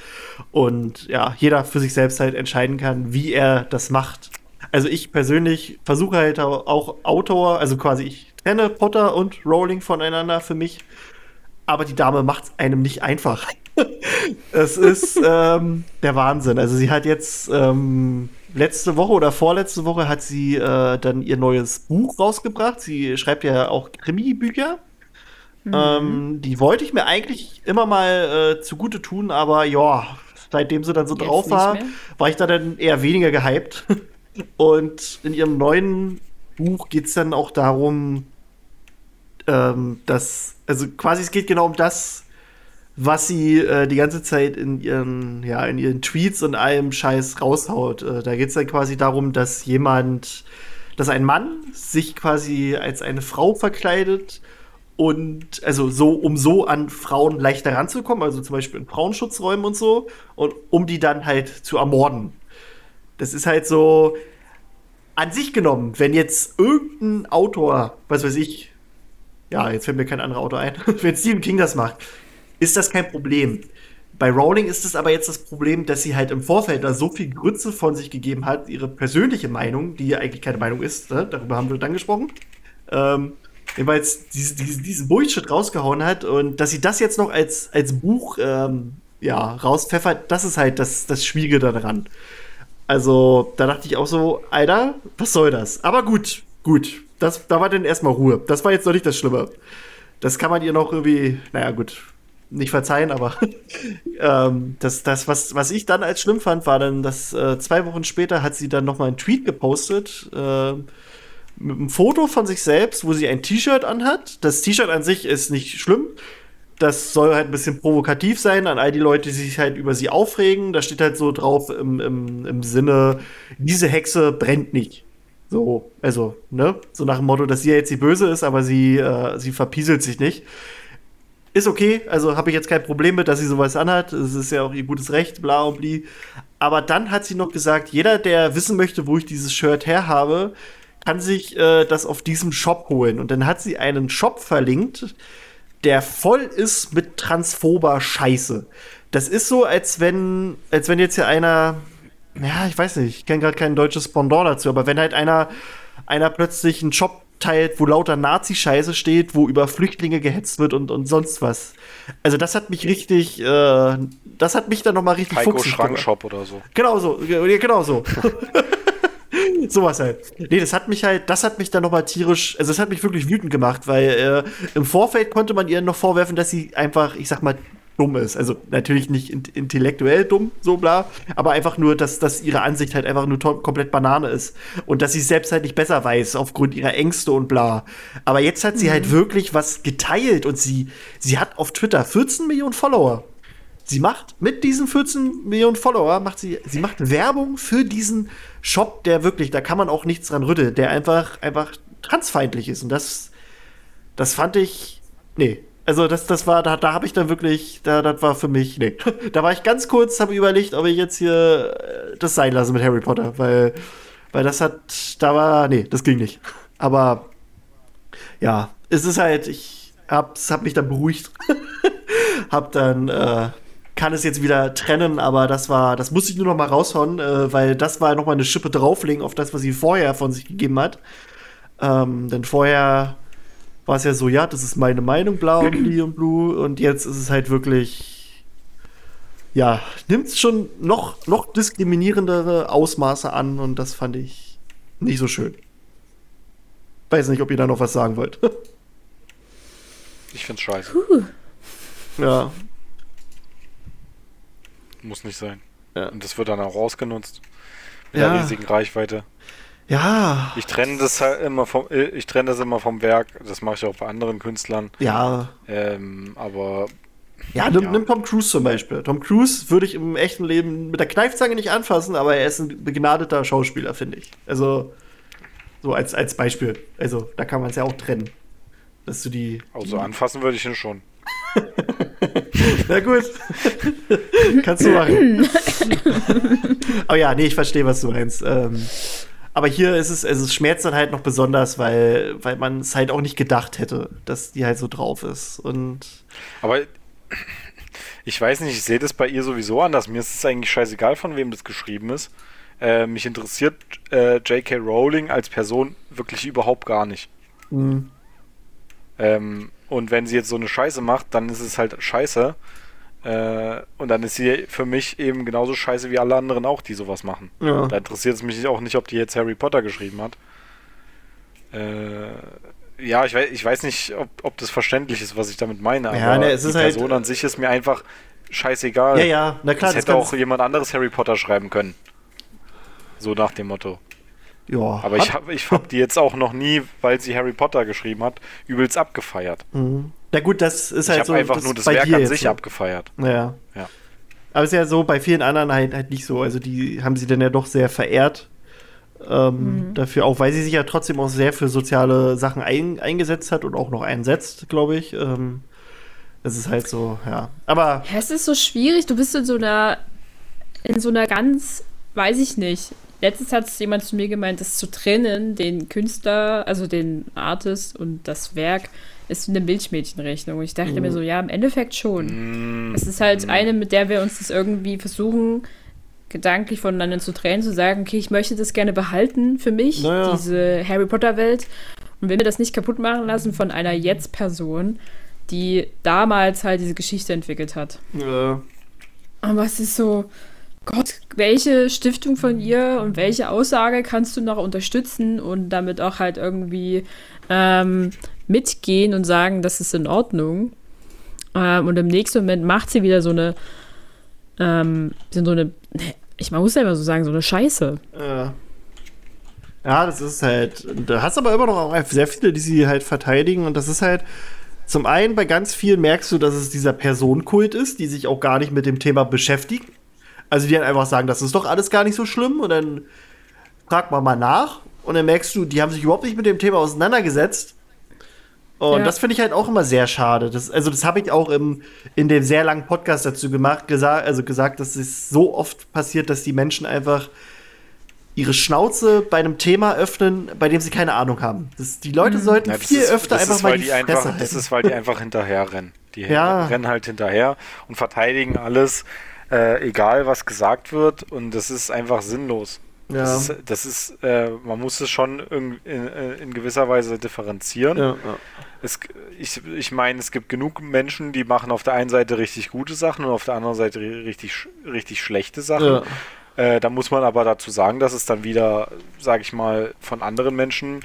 Und ja, jeder für sich selbst halt entscheiden kann, wie er das macht. Also ich persönlich versuche halt au- auch Autor, also quasi ich trenne Potter und Rowling voneinander für mich, aber die Dame macht's einem nicht einfach. Es ist ähm, der Wahnsinn. Also sie hat jetzt ähm, letzte Woche oder vorletzte Woche hat sie äh, dann ihr neues Buch rausgebracht. Sie schreibt ja auch Krimi-Bücher. Ähm, die wollte ich mir eigentlich immer mal äh, zugute tun, aber ja, seitdem sie dann so Jetzt drauf war, mehr? war ich da dann eher weniger gehypt. Und in ihrem neuen Buch geht es dann auch darum, ähm, dass, also quasi es geht genau um das, was sie äh, die ganze Zeit in ihren, ja, in ihren Tweets und allem Scheiß raushaut. Äh, da geht es dann quasi darum, dass jemand, dass ein Mann sich quasi als eine Frau verkleidet und also so, um so an Frauen leichter ranzukommen, also zum Beispiel in Frauenschutzräumen und so, und um die dann halt zu ermorden. Das ist halt so an sich genommen, wenn jetzt irgendein Autor, was weiß ich, ja, jetzt fällt mir kein anderer Autor ein, wenn Stephen King das macht, ist das kein Problem. Bei Rowling ist es aber jetzt das Problem, dass sie halt im Vorfeld da so viel Grütze von sich gegeben hat, ihre persönliche Meinung, die ja eigentlich keine Meinung ist, ne? darüber haben wir dann gesprochen, ähm, jeweils diese, diese, diesen Bullshit rausgehauen hat und dass sie das jetzt noch als, als Buch ähm, ja, rauspfeffert, das ist halt das, das Schwierige daran. Also, da dachte ich auch so, Alter, was soll das? Aber gut, gut. Das, da war dann erstmal Ruhe. Das war jetzt noch nicht das Schlimme. Das kann man ihr noch irgendwie, naja, gut, nicht verzeihen, aber ähm, das, das was, was ich dann als schlimm fand, war dann, dass äh, zwei Wochen später hat sie dann noch mal einen Tweet gepostet äh, mit einem Foto von sich selbst, wo sie ein T-Shirt anhat. Das T-Shirt an sich ist nicht schlimm. Das soll halt ein bisschen provokativ sein an all die Leute, die sich halt über sie aufregen. Da steht halt so drauf im, im, im Sinne, diese Hexe brennt nicht. So, also, ne? So nach dem Motto, dass sie ja jetzt die Böse ist, aber sie, äh, sie verpieselt sich nicht. Ist okay, also habe ich jetzt kein Problem mit, dass sie sowas anhat. Es ist ja auch ihr gutes Recht, bla und bli. Aber dann hat sie noch gesagt, jeder, der wissen möchte, wo ich dieses Shirt her habe, kann sich äh, das auf diesem Shop holen. Und dann hat sie einen Shop verlinkt, der voll ist mit transphober Scheiße. Das ist so, als wenn, als wenn jetzt hier einer, ja, ich weiß nicht, ich kenne gerade kein deutsches Pendant dazu, aber wenn halt einer, einer plötzlich einen Shop teilt, wo lauter Nazi-Scheiße steht, wo über Flüchtlinge gehetzt wird und, und sonst was. Also das hat mich richtig, äh, das hat mich dann noch mal richtig Heiko. Schrankshop oder so. Genau so, genau so. Sowas halt. Nee, das hat mich halt, das hat mich dann nochmal tierisch, also das hat mich wirklich wütend gemacht, weil äh, im Vorfeld konnte man ihr noch vorwerfen, dass sie einfach, ich sag mal, dumm ist. Also natürlich nicht in intellektuell dumm, so bla, aber einfach nur, dass, dass ihre Ansicht halt einfach nur komplett Banane ist. Und dass sie selbst halt nicht besser weiß, aufgrund ihrer Ängste und bla. Aber jetzt hat sie halt wirklich was geteilt und sie, sie hat auf Twitter 14 Millionen Follower. Sie macht mit diesen 14 Millionen Follower, macht sie, sie macht Werbung für diesen Shop, der wirklich, da kann man auch nichts dran rütteln, der einfach, einfach transfeindlich ist. Und das, das fand ich, nee. Also das, das war, da, da habe ich dann wirklich, da, das war für mich, nee. Da war ich ganz kurz, habe überlegt, ob ich jetzt hier äh, das sein lasse mit Harry Potter, weil, weil das hat, da war, nee, das ging nicht. Aber ja, es ist halt, ich hab's, hab mich dann beruhigt. hab dann, äh, kann es jetzt wieder trennen, aber das war, das musste ich nur noch mal raushauen, äh, weil das war noch mal eine Schippe drauflegen auf das, was sie vorher von sich gegeben hat. Ähm, denn vorher war es ja so, ja, das ist meine Meinung, bla und bli und blue, und jetzt ist es halt wirklich, ja, nimmt es schon noch, noch diskriminierendere Ausmaße an und das fand ich nicht so schön. Weiß nicht, ob ihr da noch was sagen wollt. Ich find's scheiße. ja, Muss nicht sein. Ja. Und das wird dann auch ausgenutzt. Mit Ja. der riesigen Reichweite. Ja. Ich trenne das halt immer vom, äh, ich trenne das immer vom Werk. Das mache ich auch bei anderen Künstlern. Ja. Ähm, aber Ja, nimm, Ja. nimm Tom Cruise zum Beispiel. Tom Cruise würde ich im echten Leben mit der Kneifzange nicht anfassen, aber er ist ein begnadeter Schauspieler, finde ich. Also, so als, als Beispiel. Also, da kann man es ja auch trennen. Dass du die. also anfassen würde ich ihn schon. Na gut. Kannst du machen. aber ja, nee, ich verstehe, was du meinst. Ähm, aber hier ist es, also es schmerzt dann halt noch besonders, weil, weil man es halt auch nicht gedacht hätte, dass die halt so drauf ist. Und Aber ich weiß nicht, ich sehe das bei ihr sowieso anders. Mir ist es eigentlich scheißegal, von wem das geschrieben ist. Äh, mich interessiert äh, J.K. Rowling als Person wirklich überhaupt gar nicht. mh, Ähm, und wenn sie jetzt so eine Scheiße macht, dann ist es halt scheiße. Äh, und dann ist sie für mich eben genauso scheiße wie alle anderen auch, die sowas machen. ja. Da interessiert es mich auch nicht, ob die jetzt Harry Potter geschrieben hat. Äh, ja, ich weiß, ich weiß nicht, ob, ob das verständlich ist, was ich damit meine. Aber Ja, ne, es die ist halt- Person an sich ist mir einfach scheißegal. ja, ja, na klar, das hätte auch jemand anderes Harry Potter schreiben können. So nach dem Motto. Ja, Aber ich habe ich hab die jetzt auch noch nie, weil sie Harry Potter geschrieben hat, übelst abgefeiert. Mhm. Na gut, das ist Ich halt habe so. einfach das nur ist das Werk an sich so. abgefeiert. Ja. Ja. Aber es ist ja so bei vielen anderen halt, halt nicht so. Also die haben sie dann ja doch sehr verehrt. Ähm, Dafür auch, weil sie sich ja trotzdem auch sehr für soziale Sachen ein, eingesetzt hat und auch noch einsetzt, glaube ich. Ähm, das ist halt so, ja. Aber Ja, es ist so schwierig. Du bist in so einer, in so einer ganz, weiß ich nicht. Letztens hat es jemand zu mir gemeint, das zu trennen, den Künstler, also den Artist und das Werk, ist eine Milchmädchenrechnung. Und ich dachte mir so, ja, im Endeffekt schon. Mm, Es ist halt eine, mit der wir uns das irgendwie versuchen, gedanklich voneinander zu trennen, zu sagen, okay, ich möchte das gerne behalten für mich, Naja. diese Harry Potter-Welt, und will mir das nicht kaputt machen lassen von einer Jetzt-Person, die damals halt diese Geschichte entwickelt hat. äh, Aber es ist so, Gott, welche Stiftung von ihr und welche Aussage kannst du noch unterstützen und damit auch halt irgendwie ähm, mitgehen und sagen, das ist in Ordnung. Ähm, und im nächsten Moment macht sie wieder so eine, ähm, so eine, ich muss ja immer so sagen, so eine Scheiße. äh, ja, das ist halt. Da hast aber immer noch auch sehr viele, die sie halt verteidigen. Und das ist halt. Zum einen bei ganz vielen merkst du, dass es dieser Personenkult ist, die sich auch gar nicht mit dem Thema beschäftigen. Also die dann einfach sagen, das ist doch alles gar nicht so schlimm und dann fragt man mal nach und dann merkst du, die haben sich überhaupt nicht mit dem Thema auseinandergesetzt. Und Ja. das finde ich halt auch immer sehr schade. Das, also das habe ich auch im, in dem sehr langen Podcast dazu gemacht, gesagt, also gesagt, dass es so oft passiert, dass die Menschen einfach ihre Schnauze bei einem Thema öffnen, bei dem sie keine Ahnung haben. Das, die Leute sollten Ja, viel ist, öfter einfach ist, mal die die Fresse einfach, halten. Das ist, weil die einfach hinterher rennen. Die Ja. rennen halt hinterher und verteidigen alles, äh, egal was gesagt wird. Und das ist einfach sinnlos. ja. Das ist, das ist äh, man muss es schon in, in, in gewisser Weise differenzieren. ja, ja. Es, ich ich meine, es gibt genug Menschen, die machen auf der einen Seite richtig gute Sachen und auf der anderen Seite ri- richtig, richtig schlechte Sachen. Äh, da muss man aber dazu sagen, dass es dann wieder, sage ich mal, von anderen Menschen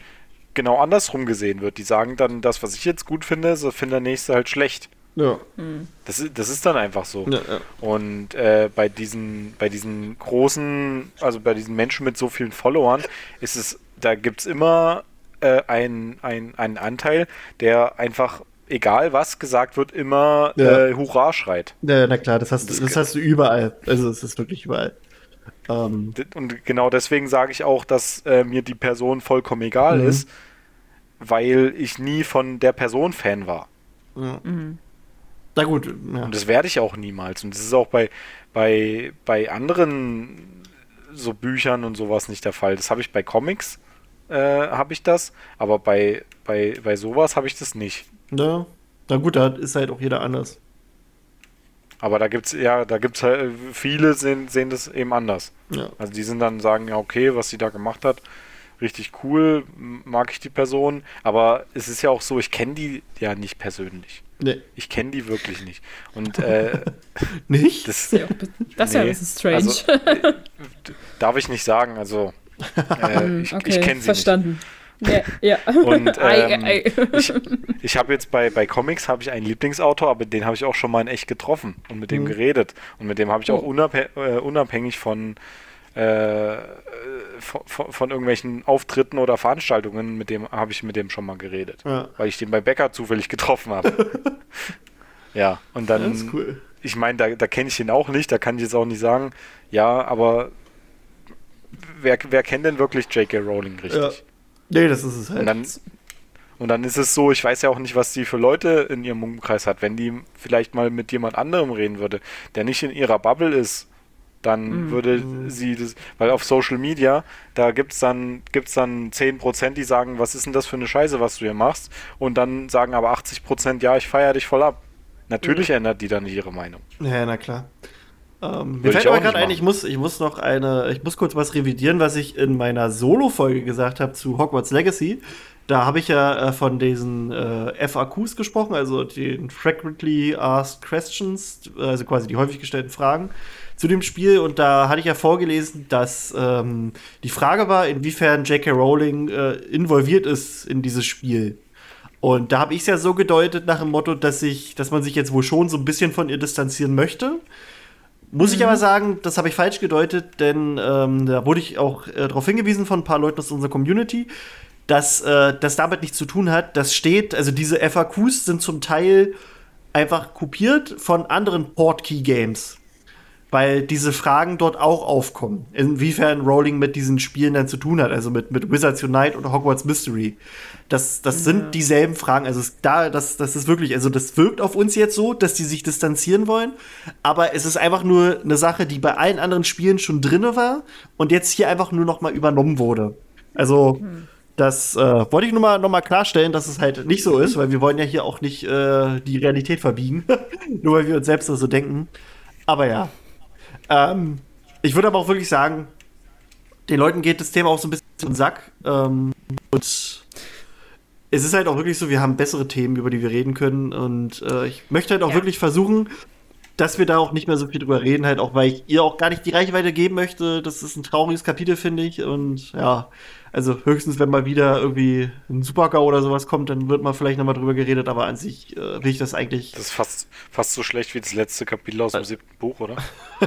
genau andersrum gesehen wird. Die sagen dann, das, was ich jetzt gut finde, so findet der nächste halt schlecht. Ja. Das ist, das ist dann einfach so. Ja, ja. Und äh, bei diesen, bei diesen großen, also bei diesen Menschen mit so vielen Followern, ist es, da gibt es immer äh, ein, ein, einen Anteil, der einfach, egal was gesagt wird, immer Ja. äh, Hurra schreit. Ja, na klar, das hast, Das du, das hast du überall. Also es ist wirklich überall. Ähm, Und genau deswegen sage ich auch, dass äh, mir die Person vollkommen egal Mhm. ist, weil ich nie von der Person Fan war. ja. Na gut, ja. Und das werde ich auch niemals. Und das ist auch bei, bei, bei anderen so Büchern und sowas nicht der Fall. Das habe ich bei Comics, äh, habe ich das, aber bei, bei, bei sowas habe ich das nicht. ja. Na gut, da ist halt auch jeder anders. Aber da gibt's ja, da gibt's halt, viele sehen, sehen das eben anders. Ja. Also die sind dann sagen, ja, okay, was sie da gemacht hat, richtig cool, mag ich die Person, aber es ist ja auch so, ich kenne die ja nicht persönlich. Nee. Ich kenne die wirklich nicht. Und äh, Nicht? das Das ist ja, auch, das ist ja ein Nee, bisschen strange. Also, äh, darf ich nicht sagen, also äh, ich, okay, ich kenne sie verstanden. Ja, ja. nicht. Und Ei, ähm, ei. ich, ich habe jetzt bei, bei Comics habe ich einen Lieblingsautor, aber den habe ich auch schon mal in echt getroffen und mit dem Mhm. geredet. Und mit dem habe ich auch Oh. äh, unabhängig von äh, von, von, irgendwelchen Auftritten oder Veranstaltungen, mit dem habe ich mit dem schon mal geredet. Ja. Weil ich den bei Becker zufällig getroffen habe. ja, und dann. Ja, cool. Ich meine, da, da kenne ich ihn auch nicht, da kann ich jetzt auch nicht sagen, ja, aber wer, wer kennt denn wirklich J.K. Rowling richtig? Ja. Nee, das ist es halt. Und dann, und dann ist es so, ich weiß ja auch nicht, was die für Leute in ihrem Umkreis hat. Wenn die vielleicht mal mit jemand anderem reden würde, der nicht in ihrer Bubble ist, dann mhm. würde sie das, weil auf Social Media, da gibt es dann, gibt's dann 10%, die sagen, was ist denn das für eine Scheiße, was du hier machst? Und dann sagen aber 80%, ja, ich feiere dich voll ab. Natürlich mhm. ändert die dann ihre Meinung. Ja, na klar. Ähm, mir fällt aber gerade ein, ich muss, ich muss noch eine, ich muss kurz was revidieren, was ich in meiner Solo-Folge gesagt habe zu Hogwarts Legacy. Da habe ich ja äh, von diesen äh, FAQs gesprochen, also den Frequently Asked Questions, also quasi die häufig gestellten Fragen zu dem Spiel. Und da hatte ich ja vorgelesen, dass ähm, die Frage war, inwiefern J.K. Rowling äh, involviert ist in dieses Spiel. Und da habe ich es ja so gedeutet nach dem Motto, dass ich, dass man sich jetzt wohl schon so ein bisschen von ihr distanzieren möchte. Muss mhm. ich aber sagen, das habe ich falsch gedeutet, denn ähm, da wurde ich auch äh, darauf hingewiesen von ein paar Leuten aus unserer Community, dass äh, das damit nichts zu tun hat. Das steht, also diese FAQs sind zum Teil einfach kopiert von anderen Portkey-Games weil diese Fragen dort auch aufkommen. Inwiefern Rowling mit diesen Spielen dann zu tun hat, also mit, mit Wizards Unite oder Hogwarts Mystery. Das, das ja. sind dieselben Fragen. Also es, da, das, das ist wirklich, also das wirkt auf uns jetzt so, dass die sich distanzieren wollen, aber es ist einfach nur eine Sache, die bei allen anderen Spielen schon drinne war und jetzt hier einfach nur noch mal übernommen wurde. Also hm. Das äh, wollte ich nur mal, noch mal klarstellen, dass es halt nicht so ist, weil wir wollen ja hier auch nicht äh, die Realität verbiegen, nur weil wir uns selbst so denken. Aber ja, ähm, ich würde aber auch wirklich sagen, den Leuten geht das Thema auch so ein bisschen in den Sack. Ähm, und es ist halt auch wirklich so, wir haben bessere Themen, über die wir reden können. Und äh, ich möchte halt auch ja. wirklich versuchen, dass wir da auch nicht mehr so viel drüber reden, halt auch, weil ich ihr auch gar nicht die Reichweite geben möchte. Das ist ein trauriges Kapitel, finde ich. Und ja, also höchstens, wenn mal wieder irgendwie ein Supergau oder sowas kommt, dann wird mal vielleicht nochmal drüber geredet, aber an sich äh, will ich das eigentlich. Das ist fast, fast so schlecht wie das letzte Kapitel aus dem siebten Buch, oder?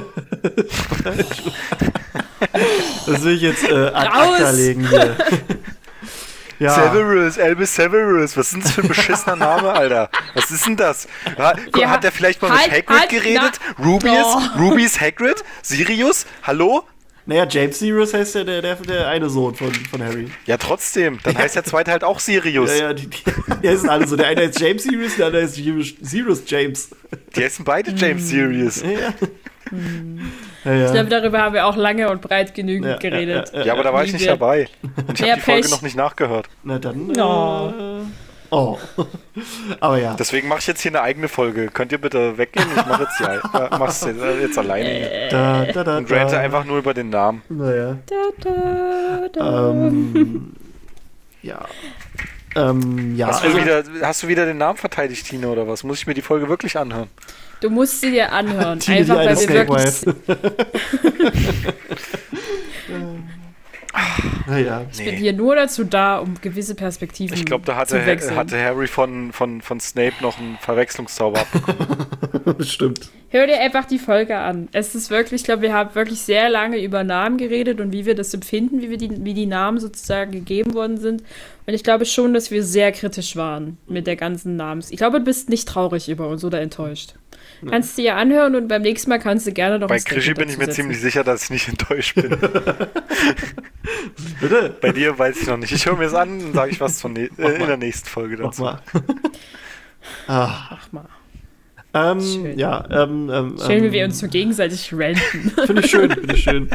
das will ich jetzt äh, ad acta legen hier. Ja. Severus, Albus Severus, was ist denn das für ein beschissener Name, Alter? Was ist denn das? Hat, ja, hat er vielleicht mal halt, mit Hagrid halt, geredet? Na, Rubius, oh. Rubius Hagrid? Sirius? Hallo? Naja, James Sirius heißt ja der, der, der eine Sohn von, von Harry. Ja, trotzdem. Dann heißt der zweite halt auch Sirius. Ja, ja, die, die, die heißen alle so. Der eine heißt James Sirius, der andere heißt Sirius James. Die heißen beide James Sirius. Ja. Hm. Ja, ja. Ich glaube, darüber haben wir auch lange und breit genügend ja, geredet. Ja, aber da war ich nicht dabei. Und ich habe die Folge noch nicht nachgehört. Na dann. No. Äh, oh. aber ja. Deswegen mache ich jetzt hier eine eigene Folge. Könnt ihr bitte weggehen? Ich mache jetzt, ja, mach's jetzt, jetzt alleine. Da, da, da, und rante einfach nur über den Namen. Naja. Ähm, ja. Ähm, ja. Hast du, also, wieder, hast du wieder den Namen verteidigt, Tine, oder was? Muss ich mir die Folge wirklich anhören? Du musst sie dir anhören. Tine, einfach weil wir wirklich. naja. Ich nee. bin hier nur dazu da, um gewisse Perspektiven Ich glaube, da hatte, hatte Harry von, von, von Snape noch einen Verwechslungszauber abbekommen. Stimmt. Hör dir einfach die Folge an. Es ist wirklich, ich glaube, wir haben wirklich sehr lange über Namen geredet und wie wir das empfinden, wie, wir die, wie die Namen sozusagen gegeben worden sind. Und ich glaube schon, dass wir sehr kritisch waren mit der ganzen Namens. Ich glaube, du bist nicht traurig über uns oder enttäuscht. Kannst du dir anhören und beim nächsten Mal kannst du gerne noch Bei Krischi bin ich mir setzen. ziemlich sicher, dass ich nicht enttäuscht bin. Bitte? Bei dir weiß ich noch nicht. Ich höre mir es an und sage ich was von ne äh, in der nächsten Folge dazu. Mach mal. Ach. Mach mal. Ähm, schön. Ja, ähm, ähm, schön, wie wir ähm, uns so gegenseitig ranten. Finde ich schön, finde ich schön.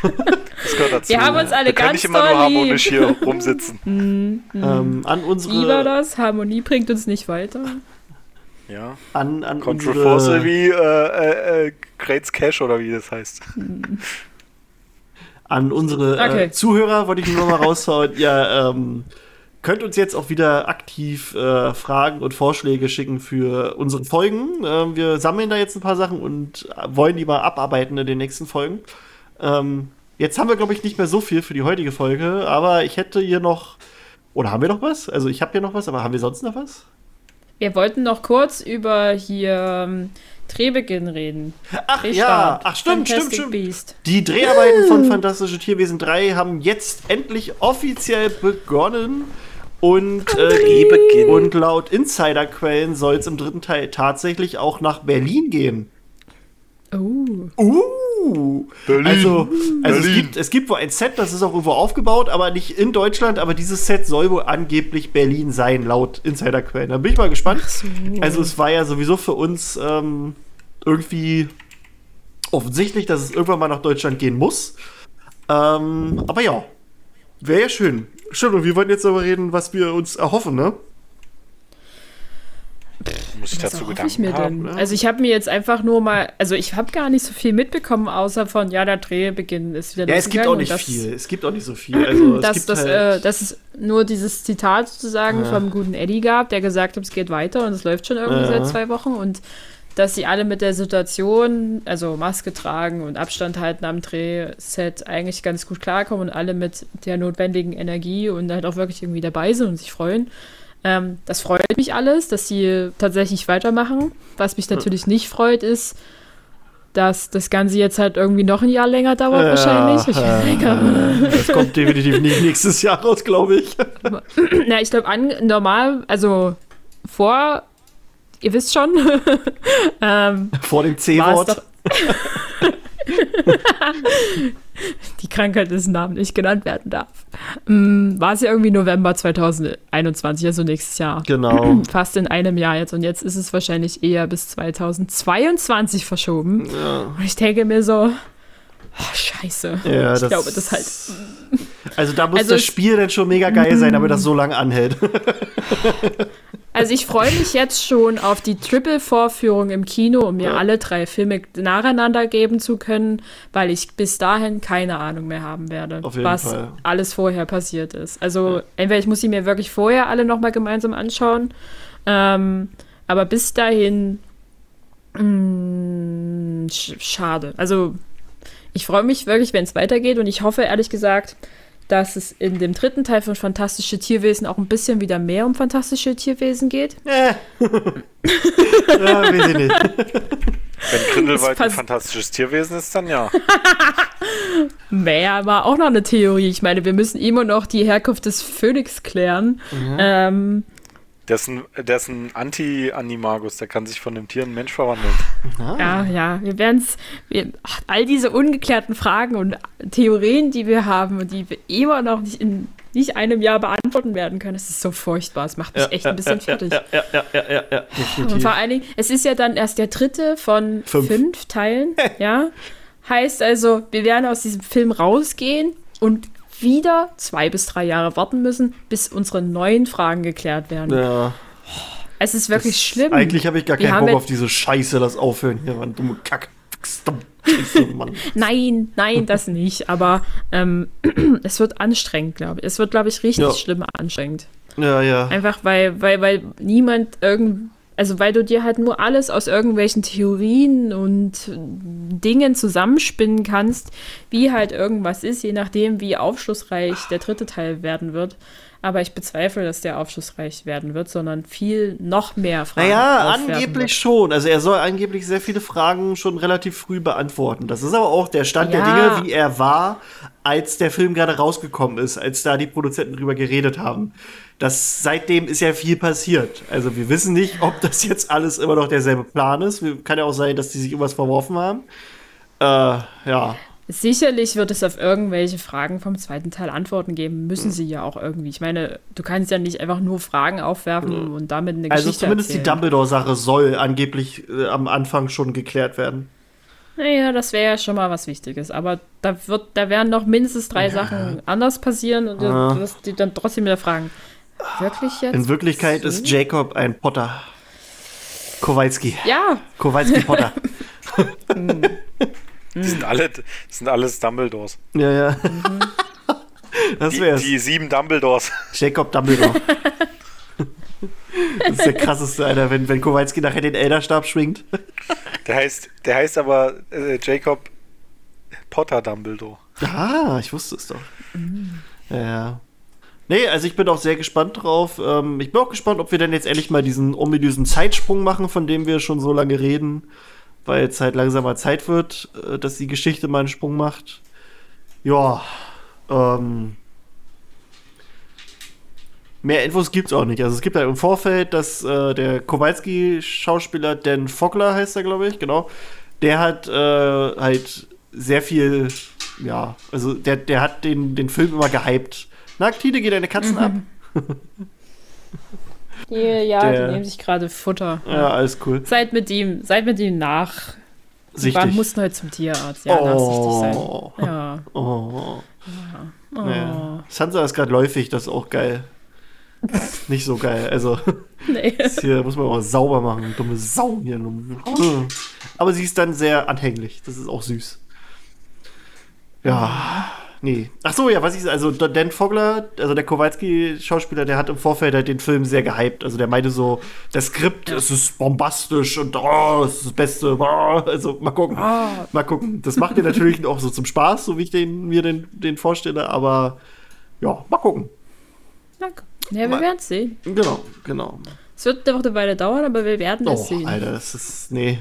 Das gehört dazu. Wir haben uns alle wir ganz nicht immer nur harmonisch hier rumsitzen. Mm, mm. Ähm, an unsere. Lieber das, Harmonie bringt uns nicht weiter. Ja. An, an Controversial wie äh, äh, äh, Crates Cash oder wie das heißt. An unsere äh, okay. äh, Zuhörer wollte ich nur noch mal raushauen. ja, ähm, könnt uns jetzt auch wieder aktiv äh, Fragen und Vorschläge schicken für unsere Folgen. Ähm, wir sammeln da jetzt ein paar Sachen und wollen die mal abarbeiten in den nächsten Folgen. Ähm, jetzt haben wir, glaube ich, nicht mehr so viel für die heutige Folge, aber ich hätte hier noch. Oder haben wir noch was? Also, ich habe hier noch was, aber haben wir sonst noch was? Wir wollten noch kurz über hier ähm, Drehbeginn reden. Ach ja, Drehstart. ach stimmt, stimmt, Fantastic stimmt. Beast. Die Dreharbeiten von Fantastische Tierwesen 3 haben jetzt endlich offiziell begonnen. Und, äh, Drehbeginn. und laut Insiderquellen soll es im dritten Teil tatsächlich auch nach Berlin gehen. Oh. Uh, Berlin. also, also es, Berlin. gibt, es gibt wohl ein Set, das ist auch irgendwo aufgebaut, aber nicht in Deutschland, aber dieses Set soll wohl angeblich Berlin sein, laut Insiderquellen. Da bin ich mal gespannt. so. Also es war ja sowieso für uns ähm, irgendwie offensichtlich, dass es irgendwann mal nach Deutschland gehen muss. Ähm, aber ja, wäre ja schön. Stimmt, und wir wollten jetzt darüber reden, was wir uns erhoffen, ne? Muss ich Was dazu erhoffe ich Gedanken mir haben? denn? ne? Also ich habe mir jetzt einfach nur mal, also ich habe gar nicht so viel mitbekommen, außer von, ja, der Drehbeginn ist wieder Ja, es gibt auch nicht das- viel. Es gibt auch nicht so viel. Also es dass, gibt dass, halt, äh, dass es nur dieses Zitat sozusagen Ja. vom guten Eddie gab, der gesagt hat, es geht weiter und es läuft schon irgendwie Ja. seit zwei Wochen und dass sie alle mit der Situation, also Maske tragen und Abstand halten am Drehset eigentlich ganz gut klarkommen und alle mit der notwendigen Energie und halt auch wirklich irgendwie dabei sind und sich freuen. Ähm, das freut mich alles, dass sie tatsächlich weitermachen. Was mich natürlich nicht freut, ist, dass das Ganze jetzt halt irgendwie noch ein Jahr länger dauert Ja, wahrscheinlich. Ich das kommt definitiv nicht nächstes Jahr raus, glaube ich. Na, ich glaube, normal, also vor, ihr wisst schon, ähm, Vor dem C-Wort. Die Krankheit, dessen Namen nicht genannt werden darf. Mm, War es ja irgendwie November 2021, also nächstes Jahr. Genau. Fast in einem Jahr jetzt. Und jetzt ist es wahrscheinlich eher bis 2022 verschoben. Ja, Und ich denke mir so, oh, scheiße. ja ich das glaube, das halt. Also da muss Also das Spiel dann schon mega geil sein, damit das so lange anhält. Also ich freue mich jetzt schon auf die Triple-Vorführung im Kino, um mir Ja. alle drei Filme nacheinander geben zu können, weil ich bis dahin keine Ahnung mehr haben werde, was Fall. alles vorher passiert ist. Also entweder ich muss sie mir wirklich vorher alle nochmal gemeinsam anschauen, ähm, aber bis dahin mh, sch schade. Also ich freue mich wirklich, wenn es weitergeht und ich hoffe ehrlich gesagt, dass es in dem dritten Teil von Fantastische Tierwesen auch ein bisschen wieder mehr um fantastische Tierwesen geht. Äh. ja, weiß ich nicht. Wenn Grindelwald ein fantastisches Tierwesen ist, dann ja. Mehr war auch noch eine Theorie. Ich meine, wir müssen immer noch die Herkunft des Phönix klären. Mhm. Ähm, Der ist ein, der ist ein Anti-Animagus, der kann sich von dem Tier in einen Mensch verwandeln. Ah. ja, ja, wir werden es. All diese ungeklärten Fragen und Theorien, die wir haben und die wir immer noch nicht in nicht einem Jahr beantworten werden können, es ist so furchtbar. Es macht mich Ja, echt ein bisschen fertig. Ja, ja, ja, ja, ja, ja, Und vor allen Dingen, es ist ja dann erst der dritte von Fünf. fünf, Teilen, ja. Heißt also, wir werden aus diesem Film rausgehen und wieder zwei bis drei Jahre warten müssen, bis unsere neuen Fragen geklärt werden. Ja, Es ist wirklich schlimm. eigentlich habe ich gar Wir keinen Bock auf diese Scheiße, das Aufhören hier, Mann. Dumme Kack. Nein, nein, das nicht. Aber ähm, es wird anstrengend, glaube ich. Es wird, glaube ich, richtig Ja. schlimm anstrengend. Ja, ja. Einfach weil, weil, weil niemand irgend, also weil du dir halt nur alles aus irgendwelchen Theorien und Dingen zusammenspinnen kannst, wie halt irgendwas ist, je nachdem, wie aufschlussreich der dritte Teil werden wird. Aber ich bezweifle, dass der aufschlussreich werden wird, sondern viel noch mehr Fragen. Naja, angeblich schon. Also er soll angeblich sehr viele Fragen schon relativ früh beantworten. Das ist aber auch der Stand der Ja. Dinge, wie er war, als der Film gerade rausgekommen ist, als da die Produzenten drüber geredet haben. Das, seitdem ist ja viel passiert. Also wir wissen nicht, ob das jetzt alles immer noch derselbe Plan ist. Kann ja auch sein, dass die sich irgendwas verworfen haben. Äh, ja. Sicherlich wird es auf irgendwelche Fragen vom zweiten Teil Antworten geben. Müssen sie ja auch irgendwie. Ich meine, du kannst ja nicht einfach nur Fragen aufwerfen und damit eine Also Geschichte zumindest die erzählen. Dumbledore-Sache soll angeblich äh, am Anfang schon geklärt werden. Naja, das wäre ja schon mal was Wichtiges. Aber da wird, da werden noch mindestens drei Sachen anders passieren und Ja. du wirst die dann trotzdem wieder fragen. Wirklich jetzt? In Wirklichkeit so? ist Jacob ein Potter. Kowalski. Ja, Kowalski Potter. Die sind alle, das sind alles Dumbledores. ja, ja. Das Die, wär's. die sieben Dumbledores. Jacob Dumbledore. das ist der krasseste, Alter, wenn, wenn Kowalski nachher den Elderstab schwingt. Der heißt, der heißt aber äh, Jacob Potter Dumbledore. Ah, ich wusste es doch. Ja, ja. Nee, also ich bin auch sehr gespannt drauf. Ähm, ich bin auch gespannt, ob wir dann jetzt endlich mal diesen ominösen Zeitsprung machen, von dem wir schon so lange reden. Weil jetzt halt langsam mal Zeit wird, äh, dass die Geschichte mal einen Sprung macht. Ja, ähm, Mehr Infos gibt's auch nicht. Also es gibt halt im Vorfeld, dass äh, der Kowalski-Schauspieler Dan Fogler heißt er, glaube ich, genau. Der hat äh, halt sehr viel, ja, also der, der hat den, den Film immer gehypt. Na, Tine, geh deine Katzen ab. Die, ja, Der- die nehmen sich gerade Futter. ja, alles cool. Seid mit ihm, seid mit ihm nach. Wir Sichtig. mussten heute zum Tierarzt. Ja, nachsichtig sein. oh. Ja. Oh. Oh. Ja. Sansa ist gerade läufig, das ist auch geil. Nicht so geil. Also, Nee. hier muss man auch sauber machen. Dumme Sau hier. Aber sie ist dann sehr anhänglich. Das ist auch süß. Ja, nee. Ach so, ja, was ich also Dan Fogler, also der Kowalski-Schauspieler, der hat im Vorfeld halt den Film sehr gehypt. Also der meinte so, das Skript, es ist bombastisch und oh, es ist das Beste. Oh, also mal gucken. Ah. Mal gucken. Das macht ihr natürlich auch so zum Spaß, so wie ich den, mir den, den vorstelle, aber ja, mal gucken. Danke. Ja, wir werden es sehen. Genau, genau. Es wird noch eine Weile dauern, aber wir werden es Oh, sehen. Alter, das ist. Nee.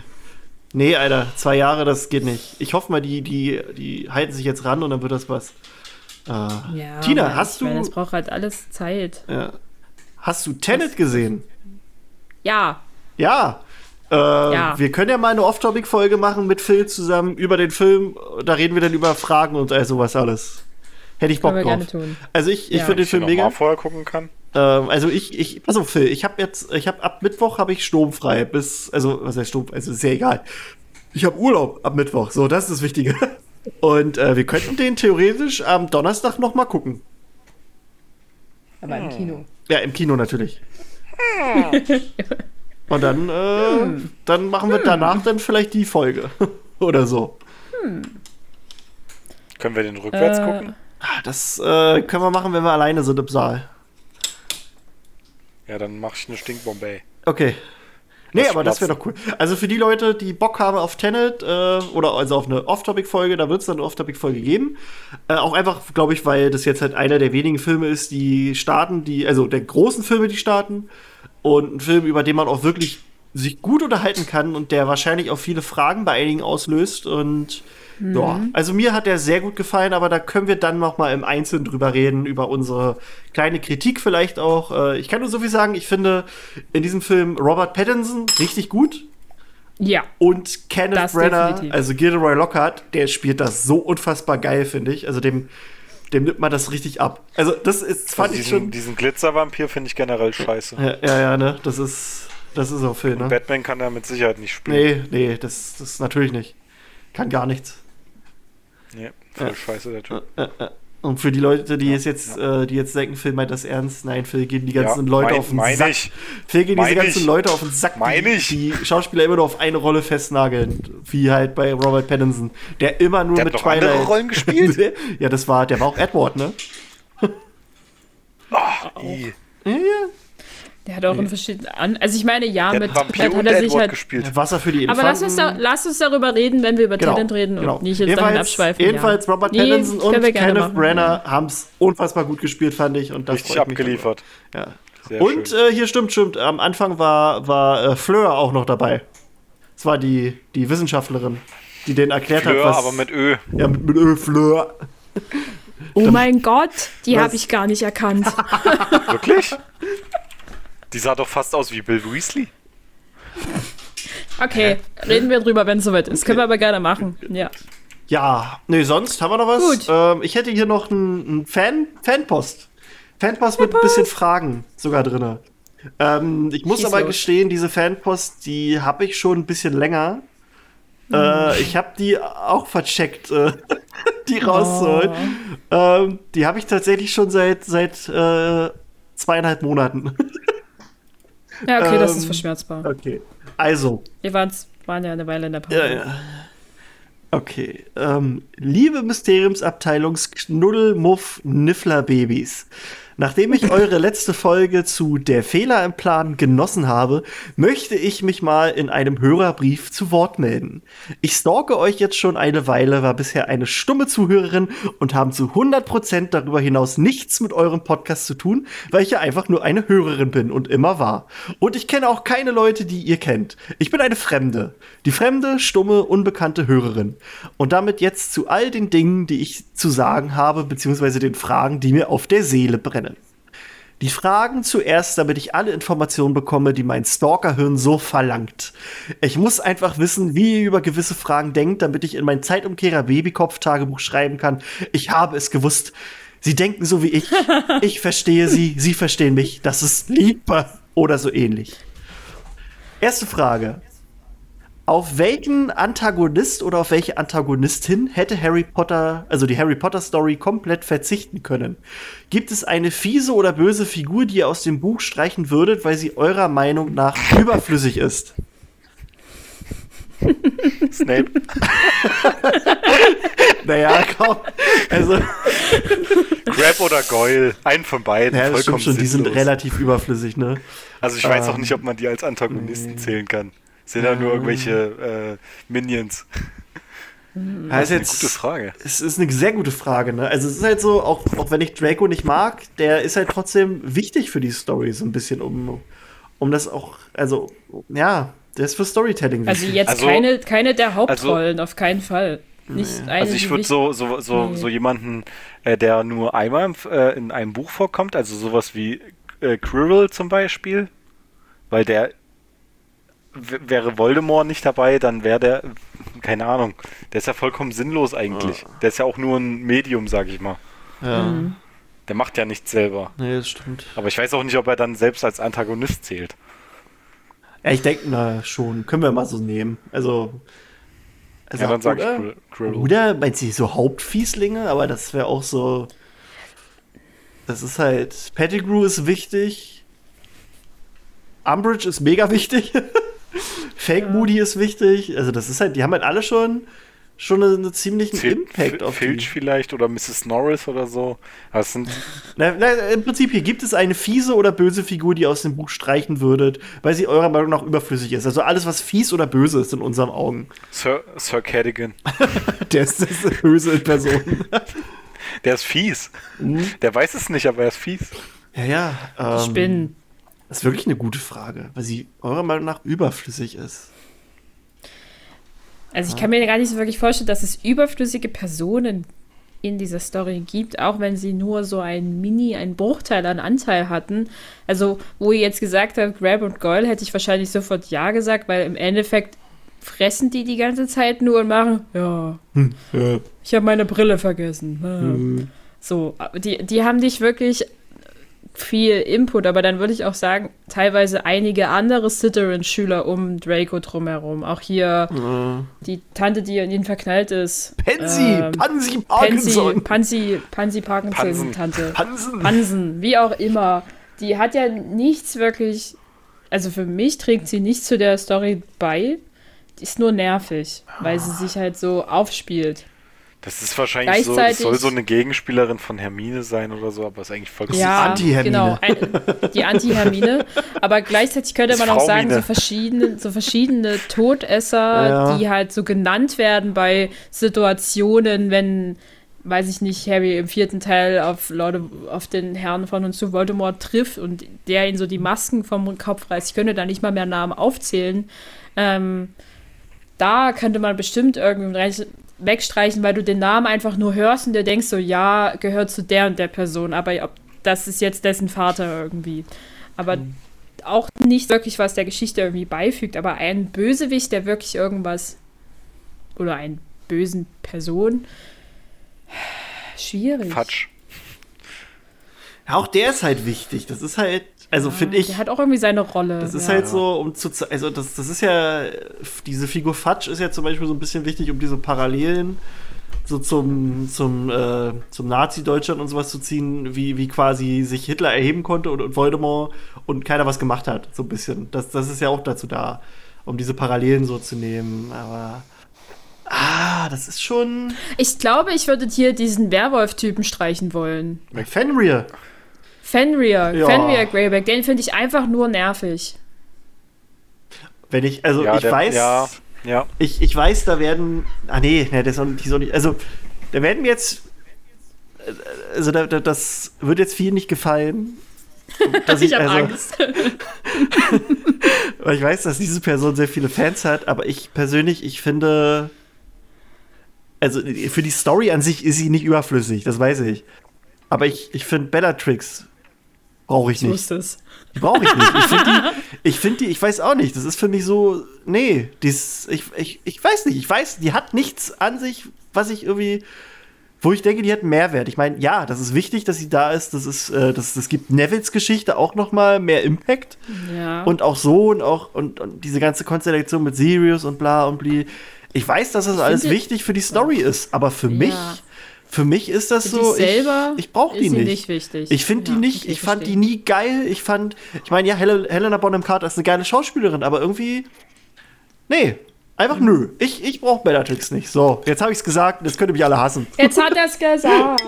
Nee, Alter, zwei Jahre, das geht nicht. Ich hoffe mal, die, die, die halten sich jetzt ran und dann wird das was. Äh, Ja, Tina, aber hast meine, du- Es braucht halt alles Zeit. ja. Hast du Tenet gesehen? Ja, Ja. Äh, Ja. Wir können ja mal eine Off-Topic-Folge machen mit Phil zusammen über den Film. Da reden wir dann über Fragen und all sowas alles. Hätte ich Bock drauf. gerne tun. Also ich, ich Ja. finde den Film mega. mal vorher gucken kann. Ähm, also ich, ich, pass auf, Phil, ich habe jetzt, ich habe ab Mittwoch habe ich sturmfrei bis, also was heißt Sturm, also ist ja egal. Ich habe Urlaub ab Mittwoch, so das ist das Wichtige. Und äh, wir könnten den theoretisch am Donnerstag noch mal gucken. Aber im Kino. Ja, im Kino natürlich. Und dann, äh, dann machen wir danach dann vielleicht die Folge oder so. Können wir den rückwärts Äh, gucken? Ah, Das äh, können wir machen, wenn wir alleine sind im Saal. Ja, dann mache ich eine Stinkbombe. Okay. Nee, Lass aber das wäre doch cool. Also für die Leute, die Bock haben auf Tenet äh, oder also auf eine Off-Topic-Folge, da wird es dann eine Off-Topic-Folge geben. Äh, auch einfach, glaube ich, weil das jetzt halt einer der wenigen Filme ist, die starten, die, also der großen Filme, die starten. Und ein Film, über den man auch wirklich sich gut unterhalten kann und der wahrscheinlich auch viele Fragen bei einigen auslöst. Und ja, also mir hat der sehr gut gefallen, aber da können wir dann noch mal im Einzelnen drüber reden, über unsere kleine Kritik vielleicht auch. Äh, ich kann nur so viel sagen, ich finde in diesem Film Robert Pattinson richtig gut Ja, und Kenneth Das Brenner, definitiv. also Gilderoy Lockhart, der spielt das so unfassbar geil, finde ich. Also dem, dem nimmt man das richtig ab. Also das ist, fand Also ich diesen, schon. diesen Glitzervampir finde ich generell scheiße. Ja, ja, ja, ne, das ist, das ist auch Phil, ne? Batman kann da mit Sicherheit nicht spielen. Nee, nee, das, das natürlich nicht. Kann gar nichts. Voll Ja. scheiße der Typ. Äh, äh. Und für die Leute, die es jetzt, äh, die jetzt denken, Phil meint das ernst, nein, Phil gehen die ganzen Ja, Leute mein- auf den Sack. ich. Phil gehen diese ganzen ich. Leute auf den Sack, Mein die, ich. die Schauspieler immer nur auf eine Rolle festnageln, wie halt bei Robert Pattinson, der immer nur Der mit hat doch andere Twilight Rollen gespielt. ja, das war, der war auch Edward, ne? I. Ja, ja. Der hat auch in verschiedenen. An also, ich meine, ja, Der mit Vampir hat er sich halt. gespielt. Wasser für die Aber Infanten. lass uns, da, lass uns darüber reden, wenn wir über Genau, Talent reden genau. und nicht jetzt dahin jedenfalls, abschweifen. jedenfalls ja. Robert Nee, Pattinson und Kenneth machen. Branagh haben es unfassbar gut gespielt, fand ich. Und das Richtig abgeliefert. Ja. Sehr und schön. äh, hier stimmt, stimmt. Am Anfang war, war äh, Fleur auch noch dabei. Das war die, die Wissenschaftlerin, die den erklärt Fleur, hat, was. aber mit Ö. ja, mit, mit Ö, Fleur. Oh mein Gott, die habe ich gar nicht erkannt. Wirklich? Die sah doch fast aus wie Bill Weasley. Okay, reden wir drüber, wenn es soweit ist. Können wir aber gerne machen. Ja. Ja, nee, sonst haben wir noch was. Gut. Ähm, ich hätte hier noch einen Fan, Fanpost. Fanpost mit ein bisschen Fragen sogar drin. Ähm, ich muss Schieß aber los. gestehen, diese Fanpost, die habe ich schon ein bisschen länger. Hm. Äh, ich habe die auch vercheckt, äh, die Oh. rauszuholen. Ähm, die habe ich tatsächlich schon seit, seit äh, zweieinhalb Monaten. Ja, okay, das Ähm, ist verschmerzbar. okay. Also, Wir waren ja eine Weile in der Pause. Ja, ja. Okay. Ähm, liebe Mysteriumsabteilungs Knuddel, Muff, Niffler Babys. Nachdem ich eure letzte Folge zu Der Fehler im Plan genossen habe, möchte ich mich mal in einem Hörerbrief zu Wort melden. Ich stalke euch jetzt schon eine Weile, war bisher eine stumme Zuhörerin und haben zu 100% darüber hinaus nichts mit eurem Podcast zu tun, weil ich ja einfach nur eine Hörerin bin und immer war. Und ich kenne auch keine Leute, die ihr kennt. Ich bin eine Fremde. Die fremde, stumme, unbekannte Hörerin. Und damit jetzt zu all den Dingen, die ich zu sagen habe, beziehungsweise den Fragen, die mir auf der Seele brennen. Die Fragen zuerst, damit ich alle Informationen bekomme, die mein Stalkerhirn so verlangt. Ich muss einfach wissen, wie ihr über gewisse Fragen denkt, damit ich in mein Zeitumkehrer Babykopf-Tagebuch schreiben kann. Ich habe es gewusst. Sie denken so wie ich. Ich verstehe sie, sie verstehen mich. Das ist Liebe oder so ähnlich. Erste Frage. Auf welchen Antagonist oder auf welche Antagonistin hätte Harry Potter, also die Harry Potter Story, komplett verzichten können? Gibt es eine fiese oder böse Figur, die ihr aus dem Buch streichen würdet, weil sie eurer Meinung nach überflüssig ist? Snape. naja, komm. Also, Crab oder Goyle. Einen von beiden. ja, das vollkommen stimmt schon, die sind sinnlos. relativ überflüssig, ne? Also ich weiß auch Ähm, nicht, ob man die als Antagonisten nee. zählen kann. Sind ja nur irgendwelche äh, Minions. Ja, ist Eine jetzt, gute Frage. Es ist eine sehr gute Frage, ne? Also es ist halt so, auch, auch wenn ich Draco nicht mag, der ist halt trotzdem wichtig für die Story, so ein bisschen, um, um das auch, also, ja, der ist für Storytelling Also wichtig. jetzt Also- keine, keine der Hauptrollen, auf keinen Fall. Nicht eine, Also ich würde so, so, so, Nee. so jemanden, äh, der nur einmal im, äh, in einem Buch vorkommt, also sowas wie äh, Quirrell zum Beispiel, weil der wäre Voldemort nicht dabei, dann wäre der, keine Ahnung, der ist ja vollkommen sinnlos eigentlich. Der ist ja auch nur ein Medium, sag ich mal. ja, Mhm. Der macht ja nichts selber. nee, das stimmt. Aber ich weiß auch nicht, ob er dann selbst als Antagonist zählt. Ja, ich denke, na schon, können wir mal so nehmen. Also, also ja, dann sag ich oder, Quirrell. Quirrell. oder meinst du so Hauptfieslinge, aber das wäre auch so, das ist halt, Pettigrew ist wichtig, Umbridge ist mega wichtig, Fake Moody ist wichtig, also das ist halt, die haben halt alle schon, schon einen, einen ziemlichen Fil- Impact Fil- auf die. Filch vielleicht oder Mrs. Norris oder so. Das sind Na, na, Im Prinzip hier gibt es eine fiese oder böse Figur, die ihr aus dem Buch streichen würdet, weil sie eurer Meinung nach überflüssig ist. Also alles, was fies oder böse ist in unseren Augen. Sir, Sir Cadogan. Der ist das böse in Person. Der ist fies. Mhm. Der weiß es nicht, aber er ist fies. ja, ja. Ähm, Spinnen. Das ist wirklich eine gute Frage, weil sie eurer Meinung nach überflüssig ist. Also ich kann mir gar nicht so wirklich vorstellen, dass es überflüssige Personen in dieser Story gibt, auch wenn sie nur so ein Mini, einen Bruchteil an Anteil hatten. Also, wo ihr jetzt gesagt habt, Grab und Goyle, hätte ich wahrscheinlich sofort Ja gesagt, weil im Endeffekt fressen die die ganze Zeit nur und machen, ja, Ja. ich habe meine Brille vergessen. Mhm. So, die, die haben nicht wirklich viel Input, aber dann würde ich auch sagen, teilweise einige andere Slytherin-Schüler um Draco drumherum. Auch hier Äh, die Tante, die in ihn verknallt ist. Pansy, Ähm, Pansy Pansy, Parkinson. Pansy, Pansy Parkinson, Pansen. Pansen. Pansen, wie auch immer. Die hat ja nichts wirklich, also für mich trägt sie nichts zu der Story bei. Die ist nur nervig, weil sie sich halt so aufspielt. Das ist wahrscheinlich so, das soll so eine Gegenspielerin von Hermine sein oder so, aber ist eigentlich vollkommen Ja, Anti-Hermine. genau, ein, die Anti-Hermine. Aber gleichzeitig könnte man auch sagen, so verschiedene, so verschiedene Todesser, Ja. die halt so genannt werden bei Situationen, wenn, weiß ich nicht, Harry im vierten Teil auf, Leute, auf den Herrn von uns zu Voldemort trifft und der ihn so die Masken vom Kopf reißt. Ich könnte da nicht mal mehr Namen aufzählen. Ähm, da könnte man bestimmt irgendwie rein- wegstreichen, weil du den Namen einfach nur hörst und dir denkst so, ja, gehört zu der und der Person, aber ob, das ist jetzt dessen Vater irgendwie. Aber auch nicht wirklich, was der Geschichte irgendwie beifügt, aber ein Bösewicht, der wirklich irgendwas oder einen bösen Person, schwierig. Fatsch. Ja, auch der ist halt wichtig. Das ist halt, also finde ich, Der hat auch irgendwie seine Rolle. Das ist ja. halt so, um zu also das, das ist ja, diese Figur Fatsch ist ja zum Beispiel so ein bisschen wichtig, um diese Parallelen so zum, zum, äh, zum Nazi-Deutschland und sowas zu ziehen, wie, wie quasi sich Hitler erheben konnte und, und Voldemort und keiner was gemacht hat, so ein bisschen. Das, das ist ja auch dazu da, um diese Parallelen so zu nehmen, aber ah, das ist schon Ich glaube, ich würde hier diesen Werwolf-Typen streichen wollen. Fenrir. Fenrir, Ja. Fenrir Greyback, den finde ich einfach nur nervig. Wenn ich, also Ja, ich der- weiß, ja. Ja, ich, ich weiß, da werden. Ah nee, nee, das ist auch nicht, auch nicht. Also, da werden mir jetzt. Also, da, da, das wird jetzt viel nicht gefallen. Dass Ich habe also, Angst. Weil ich weiß, dass diese Person sehr viele Fans hat, aber ich persönlich, ich finde. Also, für die Story an sich ist sie nicht überflüssig, das weiß ich. Aber ich, ich finde Bellatrix brauche ich Ich nicht. Die brauche ich nicht. Ich finde die, ich finde die, ich weiß auch nicht. Das ist für mich so, nee, dies, ich, ich, ich weiß nicht. Ich weiß, die hat nichts an sich, was ich irgendwie, wo ich denke, die hat einen Mehrwert. Ich meine, ja, das ist wichtig, dass sie da ist. Das ist, äh, das, das gibt Nevils Geschichte auch noch mal mehr Impact Ja. und auch so und auch und, und diese ganze Konstellation mit Sirius und bla und bli. Ich weiß, dass das alles finde- wichtig für die Story ist, aber für Ja. mich, für mich ist das Für so, ich, ich brauche die nicht. nicht wichtig. Ich finde Ja, die nicht, okay, ich fand die nie geil. Ich fand, ich meine, ja, Hel Helena Bonham Carter ist eine geile Schauspielerin, aber irgendwie, nee, einfach nö. Ich, ich brauche Bellatrix nicht. So, jetzt habe ich es gesagt, jetzt könnt ihr mich alle hassen. Jetzt hat er es gesagt.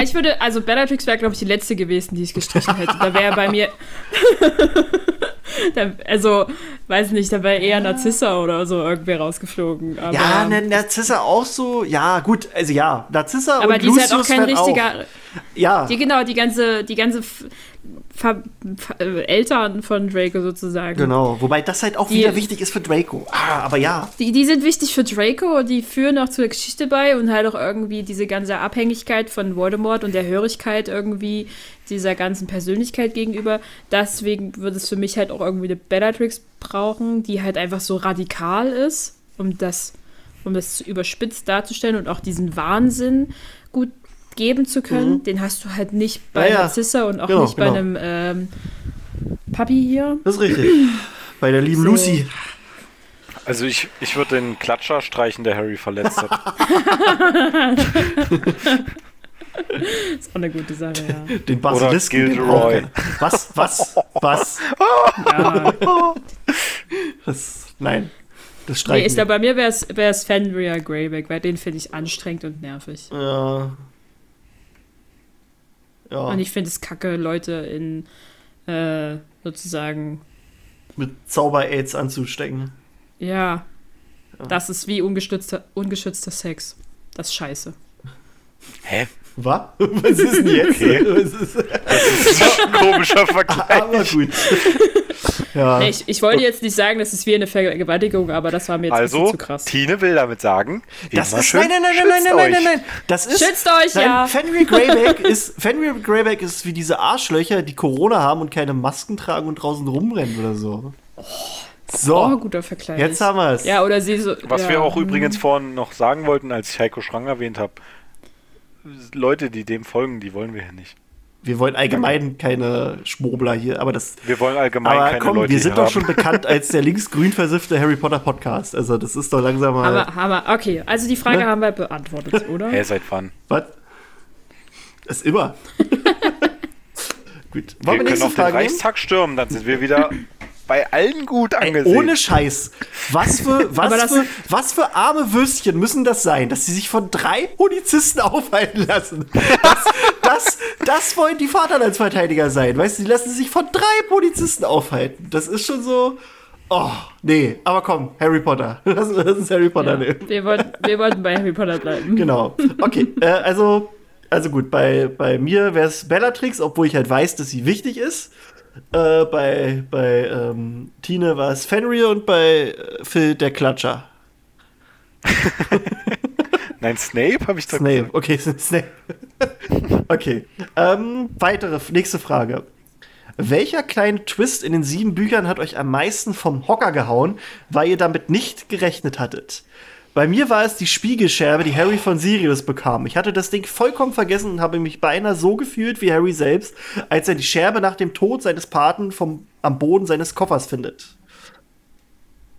Ich würde, also Bellatrix wäre, glaube ich, die letzte gewesen, die ich gestrichen hätte. Da wäre bei mir. da, also, weiß nicht, da wäre eher Narzissa oder so irgendwie rausgeflogen. Aber, Ja, ne, Narzissa auch so, ja, gut, also ja, Narzissa aber und die ist halt auch Lucius kein richtiger. ja, Die, genau, die ganze, die ganze Ver Ver äh, Eltern von Draco sozusagen. genau. Wobei das halt auch Die- wieder wichtig ist für Draco. Ah, aber ja, Die, die sind wichtig für Draco und die führen auch zur Geschichte bei und halt auch irgendwie diese ganze Abhängigkeit von Voldemort und der Hörigkeit irgendwie dieser ganzen Persönlichkeit gegenüber. Deswegen würde es für mich halt auch irgendwie eine Bellatrix brauchen, die halt einfach so radikal ist, um das, um das überspitzt darzustellen und auch diesen Wahnsinn gut geben zu können. Den hast du halt nicht bei Ja, ja. Narzissa und auch Genau, nicht bei genau. einem ähm, Papi hier. das ist richtig. Bei der lieben So. Lucy. also ich, ich würde den Klatscher streichen, der Harry verletzt hat. Ist auch eine gute Sache, ja. Den Basilisken. Gilderoy. Was, was, was? ja. Das, nein, das Nee, streichen. ist da bei mir wäre es Fenrir Greyback, weil den finde ich anstrengend und nervig. ja. Ja, Und ich finde es kacke, Leute in äh, sozusagen, mit Zauber-Aids anzustecken. ja, das ist wie ungeschützter, ungeschützter Sex. Das ist scheiße. Hä? Was? Was ist denn jetzt? Okay. Was ist, Das ist ein komischer Vergleich. aber gut. Ja. Nee, ich, ich wollte jetzt nicht sagen, das ist wie eine Vergewaltigung, aber das war mir jetzt ein Also, bisschen zu krass. Tine will damit sagen, Das immer ist, schön, nein, nein, nein, nein, nein, schützt nein, nein, euch. nein, nein. Das ist, Schützt euch, nein, ja. Fenrir Greyback ist, Fenrir Greyback ist wie diese Arschlöcher, die Corona haben und keine Masken tragen und draußen rumrennen oder so. So, Oh, guter Vergleich. jetzt haben wir es. Ja, oder sie so. Was ja, wir auch hm. übrigens vorhin noch sagen wollten, als ich Heiko Schrang erwähnt habe, Leute, die dem folgen, die wollen wir ja nicht. Wir wollen allgemein keine Schmobler hier, aber das. Wir wollen allgemein Aber keine komm, Leute wir hier sind doch haben. schon bekannt als der linksgrün versiffte Harry Potter Podcast. Also, das ist doch langsam mal. Aber, aber, okay, also die Frage Ne? haben wir beantwortet, oder? Hä, seit wann? Was? Das ist immer. Gut. Wir Wollen wir können nächste auf den Frage nehmen? Reichstag stürmen, dann sind wir wieder bei allen gut Ey, angesehen. ohne Scheiß. Was für, was, das- für, was für arme Würstchen müssen das sein, dass sie sich von drei Polizisten aufhalten lassen? Das, das, das wollen die Vaterlandsverteidiger sein. Weißt du, die lassen sich von drei Polizisten aufhalten. Das ist schon so. Oh, nee. Aber komm, Harry Potter. Lass, lass uns Harry Potter Ja, nehmen. wir, wollten, wir wollten bei Harry Potter bleiben. Genau. Okay, äh, also, also gut, bei, bei mir wäre es Bellatrix, obwohl ich halt weiß, dass sie wichtig ist. Äh, bei bei ähm, Tine war es Fenrir und bei äh, Phil der Klatscher. Nein, Snape habe ich doch Snape, gesagt. okay, Snape. okay. Ähm, weitere, nächste Frage. Welcher kleine Twist in den sieben Büchern hat euch am meisten vom Hocker gehauen, weil ihr damit nicht gerechnet hattet? Bei mir war es die Spiegelscherbe, die Harry von Sirius bekam. Ich hatte das Ding vollkommen vergessen und habe mich beinahe so gefühlt wie Harry selbst, als er die Scherbe nach dem Tod seines Paten vom, am Boden seines Koffers findet.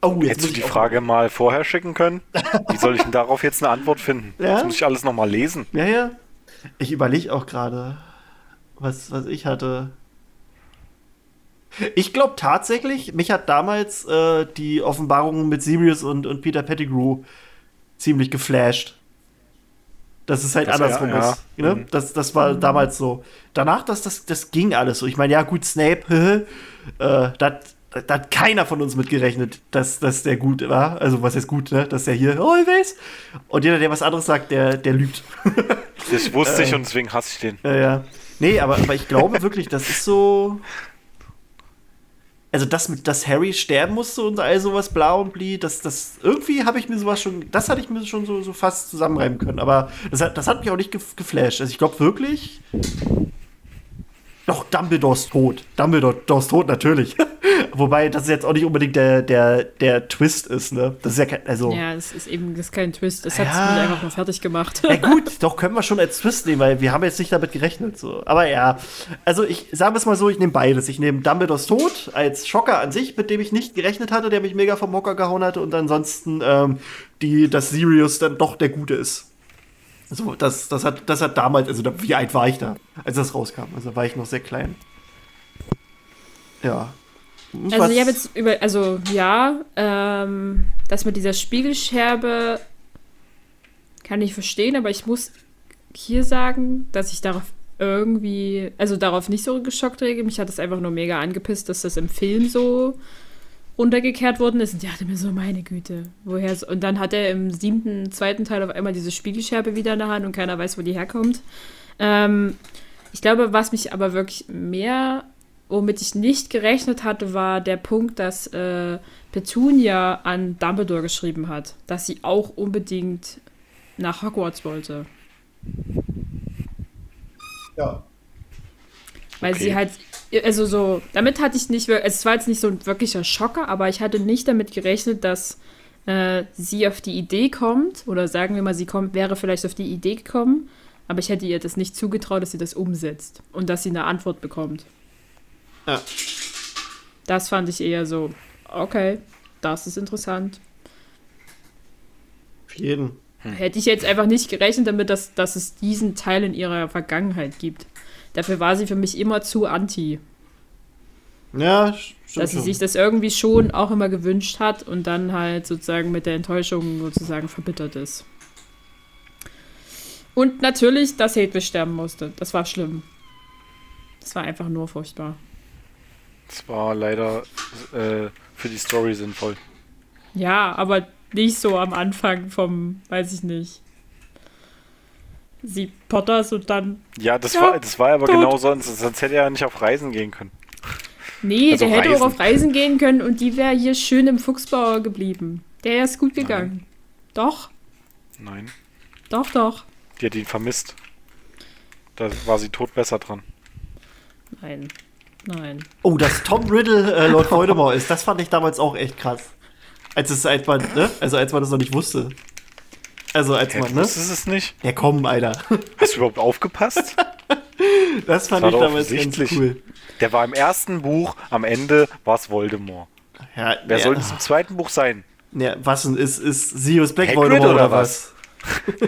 Oh, jetzt Hättest du die Frage mal vorher schicken können? Wie soll ich denn darauf jetzt eine Antwort finden? Ja? Das muss ich alles nochmal lesen. Ja, ja. Ich überlege auch gerade, was, was ich hatte. Ich glaube tatsächlich, mich hat damals äh, die Offenbarung mit Sirius und, und Peter Pettigrew ziemlich geflasht. dass es halt Das- andersrum ja, ja. ist. Ne? Mhm. Das, das war damals so. Danach, das, das, das ging alles so. Ich meine, ja, gut, Snape, äh, da da hat keiner von uns mitgerechnet, dass, dass der gut war. Also, was heißt gut, ne? Dass der hier, oh, ich weiß. Und jeder, der was anderes sagt, der, der lügt. Das wusste Äh. ich und deswegen hasse ich den. Ja, ja. Nee, aber, aber ich glaube wirklich, das ist so. Also, das mit, dass Harry sterben musste und all sowas, blau und blie, das, das, irgendwie habe ich mir sowas schon, das hatte ich mir schon so, so fast zusammenreimen können. Aber das hat, das hat mich auch nicht gef geflasht. Also, ich glaube wirklich. Doch, Dumbledore ist tot. Dumbledore ist tot, natürlich. Wobei das jetzt auch nicht unbedingt der, der, der Twist ist, ne? Das ist ja kein, also. Ja, das ist eben das ist kein Twist. Das hat Ja. mich einfach nur fertig gemacht. Ja gut, doch können wir schon als Twist nehmen, weil wir haben jetzt nicht damit gerechnet. So. Aber ja, also ich sage es mal so, ich nehme beides. Ich nehme Dumbledores Tod als Schocker an sich, mit dem ich nicht gerechnet hatte, der mich mega vom Hocker gehauen hatte und ansonsten, ähm, die, dass Sirius dann doch der Gute ist. So, das, das, hat, das hat damals, also da, wie alt war ich da, als das rauskam? Also war ich noch sehr klein. Ja. Also was- ich habe jetzt über, also ja, ähm, das mit dieser Spiegelscherbe kann ich verstehen, aber ich muss hier sagen, dass ich darauf irgendwie, also darauf nicht so geschockt rege. Mich hat es einfach nur mega angepisst, dass das im Film so runtergekehrt worden ist. Und ich dachte mir so, meine Güte, woher so? Und dann hat er im siebten, zweiten Teil auf einmal diese Spiegelscherbe wieder in der Hand und keiner weiß, wo die herkommt. Ähm, ich glaube, was mich aber wirklich mehr, womit ich nicht gerechnet hatte, war der Punkt, dass äh, Petunia an Dumbledore geschrieben hat, dass sie auch unbedingt nach Hogwarts wollte. ja. Weil Okay. sie halt, also so, damit hatte ich nicht, wir- es war jetzt nicht so ein wirklicher Schocker, aber ich hatte nicht damit gerechnet, dass äh, sie auf die Idee kommt, oder sagen wir mal, sie kommt, wäre vielleicht auf die Idee gekommen, aber ich hätte ihr das nicht zugetraut, dass sie das umsetzt und dass sie eine Antwort bekommt. Ja. Das fand ich eher so, okay, das ist interessant. Auf jeden. Hätte ich jetzt einfach nicht gerechnet damit, dass, dass es diesen Teil in ihrer Vergangenheit gibt. Dafür war sie für mich immer zu anti. Ja, st- stimmt dass sie schon. sich das irgendwie schon auch immer gewünscht hat und dann halt sozusagen mit der Enttäuschung sozusagen verbittert ist. Und natürlich, dass Hedwig sterben musste. Das war schlimm. Das war einfach nur furchtbar. Das war leider äh, für die Story sinnvoll. Ja, aber nicht so am Anfang vom, weiß ich nicht. Sie Potters und dann. Ja, das Ja, war das war aber tot. genau sonst. Sonst hätte er ja nicht auf Reisen gehen können. Nee, Also der hätte Reisen. auch auf Reisen gehen können und die wäre hier schön im Fuchsbauer geblieben. Der ist gut gegangen. Doch, Nein. doch, doch. Die hat ihn vermisst. Da war sie tot besser dran. Nein. Nein. Oh, dass Tom Riddle äh, Lord Voldemort ist, das fand ich damals auch echt krass. Als es, als man, ne? Also als man das noch nicht wusste. Also als man, ne? wusstest es nicht? Ja, komm, Alter. Hast du überhaupt aufgepasst? Das fand war ich damals ganz cool. Der war im ersten Buch, am Ende war es Voldemort. Ja, Wer ja, soll es im zweiten Buch sein? Ja, was denn? Ist, ist Sirius Black Hagrid Voldemort oder oder was?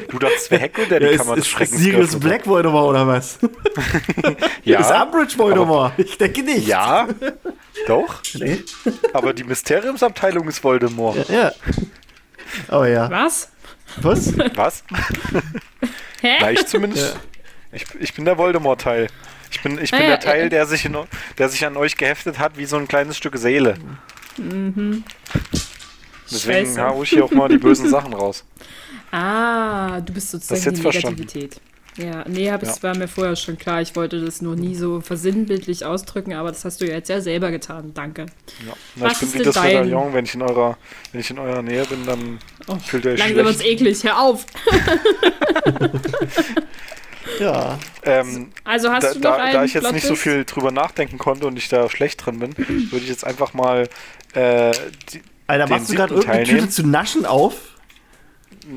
Du dachtest, es wäre Hagrid, der Ja, die ist, Kammer des ist, ist Sirius. Black Voldemort oder was? Ja, Ist Umbridge Voldemort? ich denke nicht. ja, doch. Nee. Aber die Mysteriumsabteilung ist Voldemort. Ja. Oh ja. Was? Was? Was? Hä? Na, ich zumindest. Ich, ich bin der Voldemort-Teil. Ich bin, ich bin Ah, ja, der Teil, äh, der sich, in, der sich an euch geheftet hat, wie so ein kleines Stück Seele. Deswegen Scheiße. hau ich hier auch mal die bösen Sachen raus. Ah, du bist sozusagen Das jetzt die verstanden. Negativität. Ja, nee, hab, es Ja. war mir vorher schon klar. Ich wollte das nur nie so versinnbildlich ausdrücken, aber das hast du ja jetzt ja selber getan. Danke. Ja. Na, Was ich bin ist wie das dein- Medaillon, wenn ich in eurer, wenn ich in eurer Nähe bin, dann Oh, fühlt ihr euch langsam wird's eklig. Hör auf. Ja. Ähm, Also hast da, du noch da, einen da ich jetzt nicht so viel drüber nachdenken konnte und ich da schlecht drin bin, würde ich jetzt einfach mal äh, die, Alter, Den machst du gerade irgendeine Tüte zu naschen auf?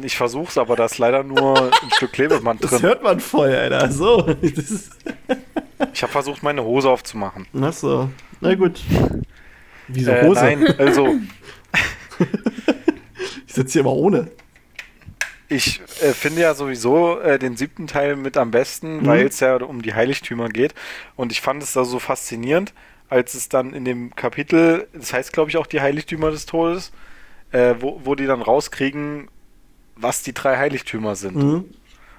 Ich versuch's, aber da ist leider nur ein Stück Klebeband Das drin. hört man voll, Alter. So. Das Ich habe versucht, meine Hose aufzumachen. ach so. Na gut. Wieso Äh, Hose? nein, also Ich sitze hier immer ohne. ich äh, finde ja sowieso äh, den siebten Teil mit am besten, Mhm. weil es ja um die Heiligtümer geht. Und ich fand es da so faszinierend, als es dann in dem Kapitel, das heißt glaube ich auch die Heiligtümer des Todes, äh, wo, wo die dann rauskriegen, was die drei Heiligtümer sind. Mhm.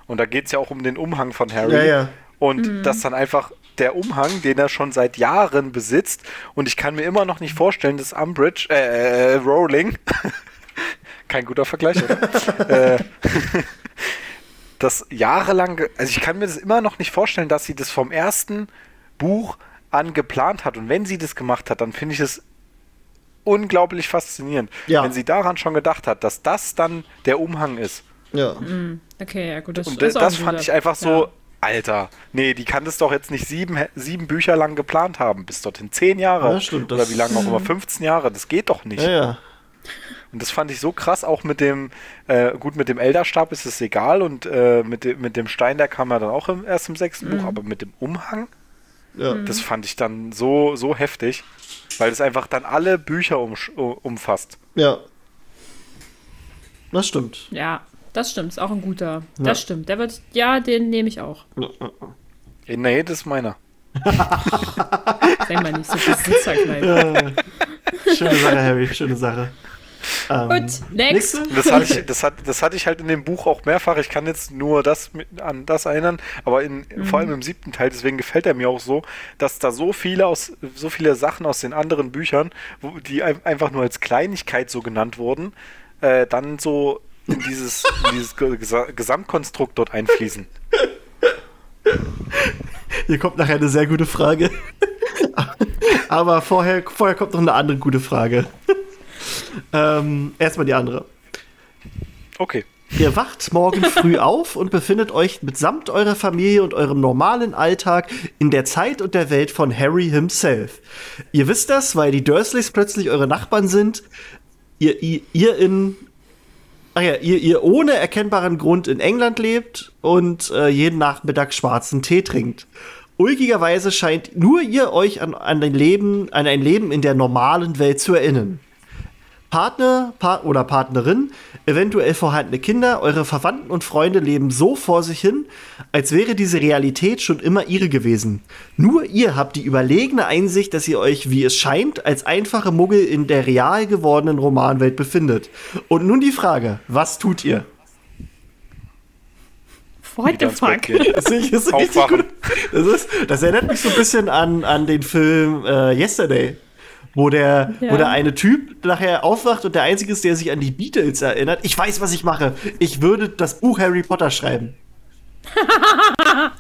Und da geht es ja auch um den Umhang von Harry. Ja, ja. Und das dann einfach der Umhang, den er schon seit Jahren besitzt. Und ich kann mir immer noch nicht vorstellen, dass Umbridge, äh, äh, Rowling, kein guter Vergleich, oder? äh, das jahrelang, also ich kann mir das immer noch nicht vorstellen, dass sie das vom ersten Buch an geplant hat. Und wenn sie das gemacht hat, dann finde ich es unglaublich faszinierend. Ja. Wenn sie daran schon gedacht hat, dass das dann der Umhang ist. Ja. Okay, ja gut, das, Und ist das, auch das fand guter- ich einfach so, Ja. Alter, nee, die kann das doch jetzt nicht sieben, sieben Bücher lang geplant haben, bis dorthin zehn Jahre. Ja, stimmt, Oder das- wie lange auch immer, 15 Jahre, das geht doch nicht. Ja, ja. Und das fand ich so krass, auch mit dem, äh, gut, mit dem Elderstab ist es egal und äh, mit, dem, mit dem Stein, der kam ja dann auch im, erst im sechsten Mhm. Buch, aber mit dem Umhang, ja. das fand ich dann so, so heftig, weil es einfach dann alle Bücher umsch- umfasst. Ja. Das stimmt. Ja, das stimmt, ist auch ein guter. Ja. Das stimmt. Der wird, ja, den nehme ich auch. Äh, Nee, das ist meiner. Denk mal nicht so viel. Schöne Sache, Harry, schöne Sache. Ähm, Gut, next. Das hatte, ich, das, hat, das hatte ich halt in dem Buch auch mehrfach. Ich kann jetzt nur das mit, an das erinnern, aber in, vor allem im siebten Teil, deswegen gefällt er mir auch so, dass da so viele aus so viele Sachen aus den anderen Büchern, wo, die ein- einfach nur als Kleinigkeit so genannt wurden, äh, dann so in dieses, in dieses Ge- Gesa- Gesamtkonstrukt dort einfließen. Hier kommt nachher eine sehr gute Frage. Aber vorher, vorher kommt noch eine andere gute Frage. Ähm, erstmal die andere. Okay. Ihr wacht morgen früh auf und befindet euch mitsamt eurer Familie und eurem normalen Alltag in der Zeit und der Welt von Harry himself. Ihr wisst das, weil die Dursleys plötzlich eure Nachbarn sind. Ihr, ihr, ihr in. Ach ja, ihr, ihr ohne erkennbaren Grund in England lebt und äh, jeden Nachmittag schwarzen Tee trinkt. Ulkigerweise scheint nur ihr euch an, an, Leben, an ein Leben in der normalen Welt zu erinnern. Partner pa oder Partnerin, eventuell vorhandene Kinder, eure Verwandten und Freunde leben so vor sich hin, als wäre diese Realität schon immer ihre gewesen. Nur ihr habt die überlegene Einsicht, dass ihr euch, wie es scheint, als einfache Muggel in der real gewordenen Romanwelt befindet. Und nun die Frage, was tut ihr? What the fuck? Das, ist, das, ist richtig Aufwachen. gut. das, ist, das erinnert mich so ein bisschen an, an den Film äh, Yesterday. Wo der, Ja. wo der eine Typ nachher aufwacht und der Einzige ist, der sich an die Beatles erinnert. Ich weiß, was ich mache. Ich würde das Buch Harry Potter schreiben.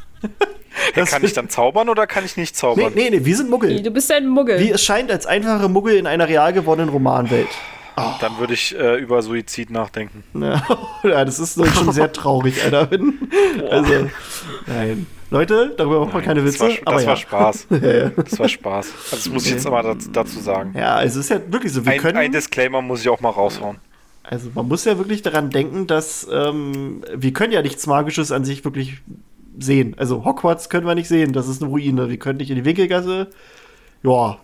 Das- Kann ich dann zaubern oder kann ich nicht Nee, zaubern? nee, nee, wir sind Muggel. Du bist ein Muggel. Wie es scheint, als einfache Muggel in einer real gewordenen Romanwelt. Dann würde ich äh, über Suizid nachdenken. Ja, das ist doch schon sehr traurig, Alter. Also, nein. Leute, darüber macht man keine das Witze. war, das aber ja. war Spaß. Das war Spaß. Also das muss ich jetzt aber dazu, dazu sagen. ja, also es ist ja wirklich so. Wir Ein, können. ein Disclaimer muss ich auch mal raushauen. Also man muss ja wirklich daran denken, dass ähm, wir können ja nichts Magisches an sich wirklich sehen. Also Hogwarts können wir nicht sehen, das ist eine Ruine. Wir können nicht in die Winkelgasse. Ja.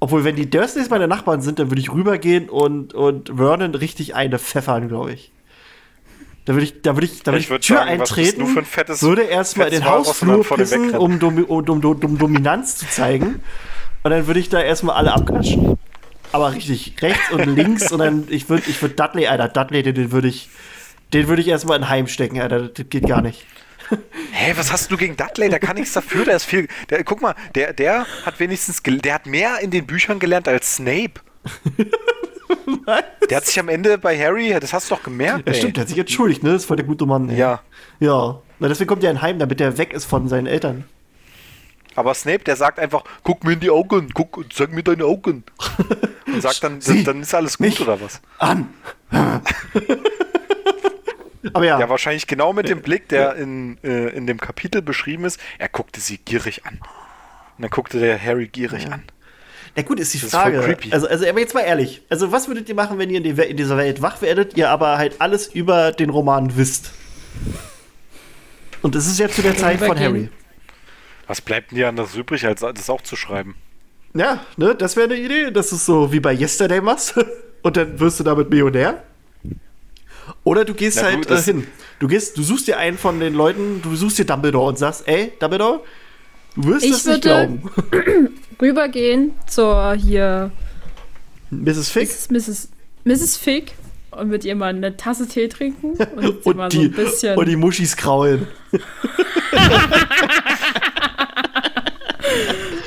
Obwohl, wenn die Dursleys meine Nachbarn sind, dann würde ich rübergehen und, und Vernon richtig eine pfeffern, glaube ich. Da würde ich, da würde ich, da würde Ich würd Tür sagen, eintreten, ein fettes- würde erstmal den Hausflur pissen, um, Domi um, um, um, Dominanz zu zeigen. Und dann würde ich da erstmal alle abklatschen. Aber richtig, rechts und links und dann, ich würde ich würd Dudley, Alter, Dudley, den, den würde ich, den würde ich erstmal in Heim stecken, Alter, das geht gar nicht. Hä, was hast du gegen Dudley? Der kann nichts dafür, der ist viel. Der, guck mal, der, der hat wenigstens der hat mehr in den Büchern gelernt als Snape. Der hat sich am Ende bei Harry, das hast du doch gemerkt. Ja, ey. stimmt, der hat sich entschuldigt, ne? Das ist voll der gute Mann, ey. Ja. Ja. Na, deswegen kommt er in Heim, damit er weg ist von seinen Eltern. Aber Snape, der sagt einfach, guck mir in die Augen, guck, zeig mir deine Augen. Und sagt dann, Sie, dann ist alles gut oder was? An! Aber ja, Ja, wahrscheinlich genau mit dem Blick, der in, äh, in dem Kapitel beschrieben ist. Er guckte sie gierig an. Und dann guckte der Harry gierig an. Na gut, ist die Das ist voll Frage. creepy. also, also, aber jetzt mal ehrlich. Also, was würdet ihr machen, wenn ihr in, in dieser Welt wach werdet, ihr aber halt alles über den Roman wisst? Und das ist ja zu der Zeit von. Harry. Was bleibt denn dir anderes übrig, als das auch zu schreiben? Ja, ne, das wäre eine Idee. Das ist so wie bei Yesterday machst. Und dann wirst du damit Millionär. Oder du gehst Na halt gut, äh, das- hin. Du gehst, du suchst dir einen von den Leuten, du suchst dir Dumbledore und sagst, ey, Dumbledore, du wirst Ich es nicht würde- glauben. Rübergehen zur hier Mrs. Fick? Mrs. Mrs. Fig und mit ihr mal eine Tasse Tee trinken und, sie Und mal die, so ein bisschen. und die Muschis kraulen.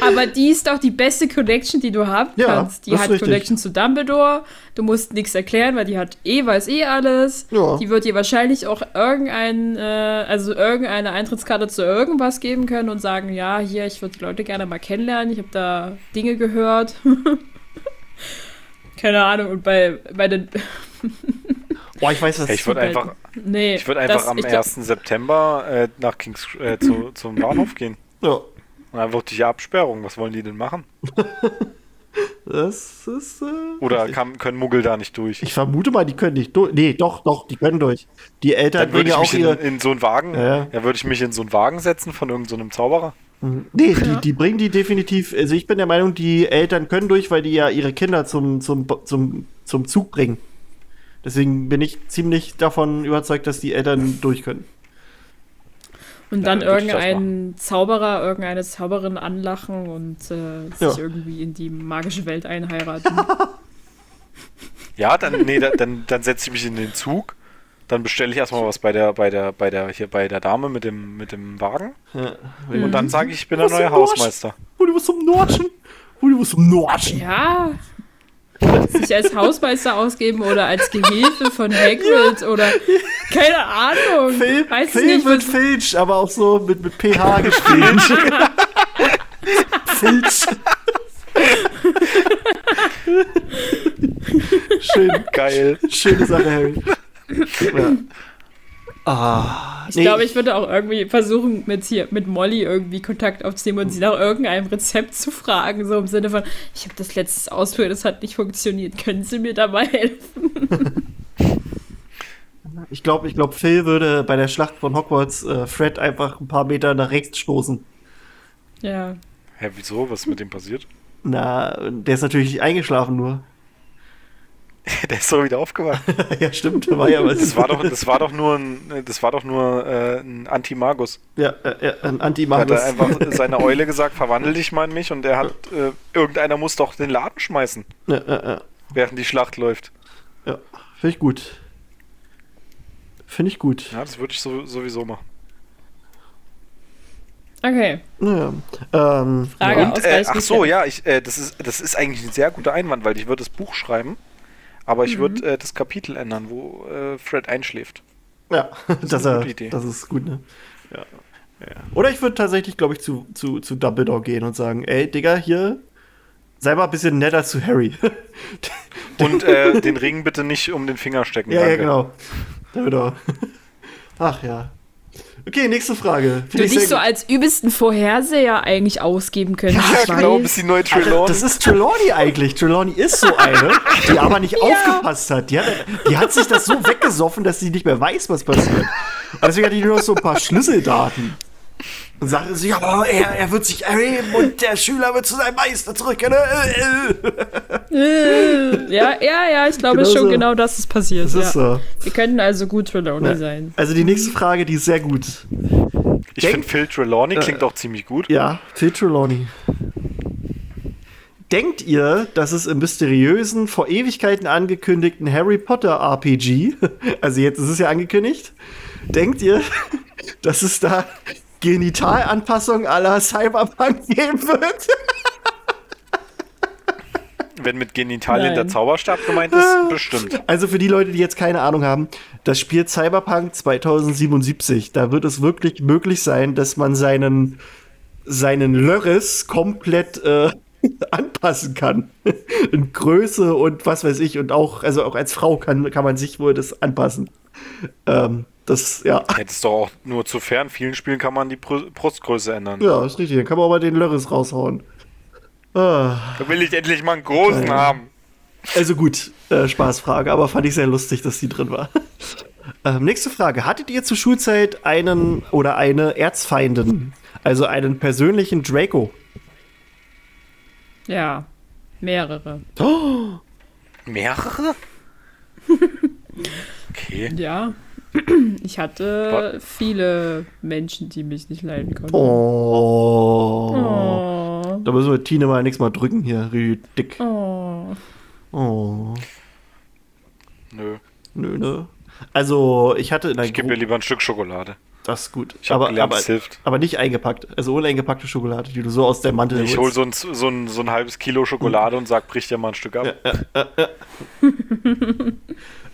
Aber die ist doch die beste Connection, die du haben Ja, kannst. Die hat richtig. Connection zu Dumbledore. Du musst nichts erklären, weil die hat eh, weiß eh alles. Ja. Die wird dir wahrscheinlich auch irgendein, äh, also irgendeine Eintrittskarte zu irgendwas geben können und sagen, ja, hier, ich würde die Leute gerne mal kennenlernen. Ich habe da Dinge gehört. Keine Ahnung. Und bei, bei den, Boah, ich weiß, was Hey, ich würde einfach, nee, ich würd einfach das- am ich glaub- 1. September äh, nach Kings äh, zu, zum Bahnhof gehen. Ja, Durch die Absperrung. Was wollen die denn machen? das ist. Äh, Oder kann, können Muggel da nicht durch? ich vermute mal, die können nicht durch. Nee, doch, doch, die können durch. Die Eltern Dann würde bringen ja ich auch mich ihre. in, in so einen Wagen, Ja, ja, ja. würde ich mich in so einen Wagen setzen von irgendeinem Zauberer. Nee, die, die bringen die definitiv. Also ich bin der Meinung, die Eltern können durch, weil die ja ihre Kinder zum, zum, zum, zum Zug bringen. Deswegen bin ich ziemlich davon überzeugt, dass die Eltern durch können. Und dann Ja, irgendeinen Zauberer, irgendeine Zauberin anlachen und äh, Ja. sich irgendwie in die magische Welt einheiraten. Ja, dann, nee, da, dann, dann setze ich mich in den Zug. Dann bestelle ich erstmal was bei der, bei der, bei der, hier bei der Dame mit dem, mit dem Wagen. Ja. Und dann sage ich, ich bin der neue? Hausmeister. Wo du was zum Nordschen? Wo du was zum Nordschen? ja. Sich als Hausmeister ausgeben oder als Gehilfe von Hagrid oder keine Ahnung. Phil, Weiß Phil nicht, wird Filch, aber auch so mit, mit PH geschrieben. Filch. Schön, Geil. schöne Sache, Harry. Ja. Ah, Ich nee, glaube, ich würde auch irgendwie versuchen, mit hier mit Molly irgendwie Kontakt aufzunehmen und sie nach irgendeinem Rezept zu fragen, so im Sinne von, ich habe das letztes ausprobiert, das hat nicht funktioniert, können Sie mir dabei helfen? Ich glaube, ich glaub, Phil würde bei der Schlacht von Hogwarts äh, Fred einfach ein paar Meter nach rechts stoßen. Ja. Hä, wieso? Was ist mit dem passiert? Na, der ist natürlich eingeschlafen nur. Der ist doch wieder aufgewacht. ja, stimmt, war ja was. Das war doch, das war doch nur ein, das war doch nur äh, ein Antimagus. Ja, äh, ein Da Anti-Magus. hat er einfach seiner Eule gesagt, verwandel dich mal in mich und der hat, äh, irgendeiner muss doch den Laden schmeißen, Ja, ja, ja. während die Schlacht läuft. ja finde ich gut. Finde ich gut. Ja, das würde ich so, sowieso machen. Okay. Naja. Ähm, Frage ja. Und, äh, ach so, ja, ich, äh, das, ist, das ist eigentlich ein sehr guter Einwand, weil ich würde das Buch schreiben, aber ich würde äh, das Kapitel ändern, wo äh, Fred einschläft. Ja, das, eine er, gute Idee. das ist gut, ne? Ja. ja. Oder ich würde tatsächlich, glaube ich, zu, zu, zu Dumbledore gehen und sagen, ey, Digga, hier, sei mal ein bisschen netter zu Harry. Und äh, den Ring bitte nicht um den Finger stecken. ja, ja, danke. genau. Dumbledore. Ach ja. Okay, nächste Frage. Du Finde ich dich so gut. als übelsten Vorherseher eigentlich ausgeben könntest. Ja, ich genau, weiß. bis die neue Alter, Trelawney. das ist Trelawney eigentlich. Trelawney ist so eine, die aber nicht aufgepasst hat. Die hat. Die hat sich das so weggesoffen, dass sie nicht mehr weiß, was passiert. Und deswegen hat die nur noch so ein paar Schlüsseldaten. Und sagt sie, ja, aber er, er wird sich erheben und der Schüler wird zu seinem Meister zurückkehren. Äh, ja, ja, ja, ich glaube Genau schon so. genau, das ist passiert. Das ja. ist so. Wir könnten also gut Trelawney Ja. sein. Also die nächste Frage, die ist sehr gut. Ich finde Phil Trelawney klingt auch ziemlich gut. Ja, Phil Trelawney. Denkt ihr, dass es im mysteriösen, vor Ewigkeiten angekündigten Harry Potter RPG, also jetzt ist es ja angekündigt, denkt ihr, dass es da Genitalanpassungen à la Cyberpunk geben wird? Wenn mit Genitalien der Nein. Zauberstab gemeint ist, bestimmt. Also für die Leute, die jetzt keine Ahnung haben, das Spiel Cyberpunk 2077, da wird es wirklich möglich sein, dass man seinen, seinen Lörres komplett äh, anpassen kann. In Größe und was weiß ich. Und auch, also auch als Frau kann, kann man sich wohl das anpassen. Ähm, das, ja. Ist doch auch nur zu fern. In vielen Spielen kann man die Brustgröße ändern. Ja, ist richtig. Dann kann man aber den Lörres raushauen. Ah. Da will ich endlich mal einen großen haben. Also gut, äh, Spaßfrage, aber fand ich sehr lustig, dass die drin war. ähm, nächste Frage. Hattet ihr zur Schulzeit einen oder eine Erzfeindin? Also einen persönlichen Draco? Ja, mehrere. Mehrere? Okay. Ja. Ich hatte viele Menschen, die mich nicht leiden konnten. Oh. Oh. Da müssen wir Tine mal nächstes Mal drücken hier. Richtig dick. Oh. Oh. Nö. Nö, ne? Also, ich hatte in Ich gebe mir lieber ein Stück Schokolade. Das ist gut. Ich aber, gelernt, aber, hilft. aber nicht eingepackt. Also ohne eingepackte Schokolade, die du so aus der Mantel Ich hole so ein, so, ein, so ein halbes Kilo Schokolade und sag, brich dir mal ein Stück ab.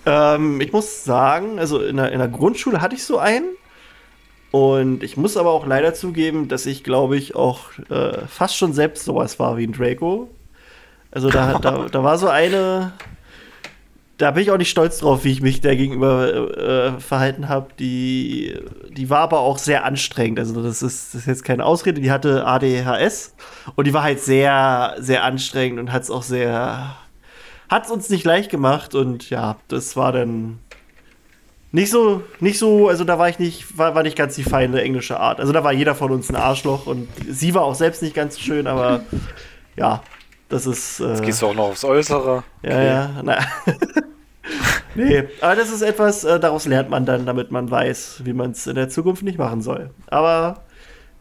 Ähm, ich muss sagen, also in der, in der Grundschule hatte ich so einen. Und ich muss aber auch leider zugeben, dass ich, glaube ich, auch äh, fast schon selbst sowas war wie ein Draco. Also da, da, da war so eine, da bin ich auch nicht stolz drauf, wie ich mich der gegenüber äh, verhalten habe. Die, die war aber auch sehr anstrengend. Also das ist, das ist jetzt keine Ausrede. Die hatte ADHS und die war halt sehr, sehr anstrengend und hat es auch sehr, hat es uns nicht leicht gemacht. Und ja, das war dann nicht so, nicht so, also da war ich nicht, war, war nicht ganz die feine englische Art. Also da war jeder von uns ein Arschloch und sie war auch selbst nicht ganz so schön, aber ja, das ist. Äh, Jetzt gehst du auch noch aufs Äußere. ja, ja, na. nee, aber das ist etwas, äh, daraus lernt man dann, damit man weiß, wie man es in der Zukunft nicht machen soll. Aber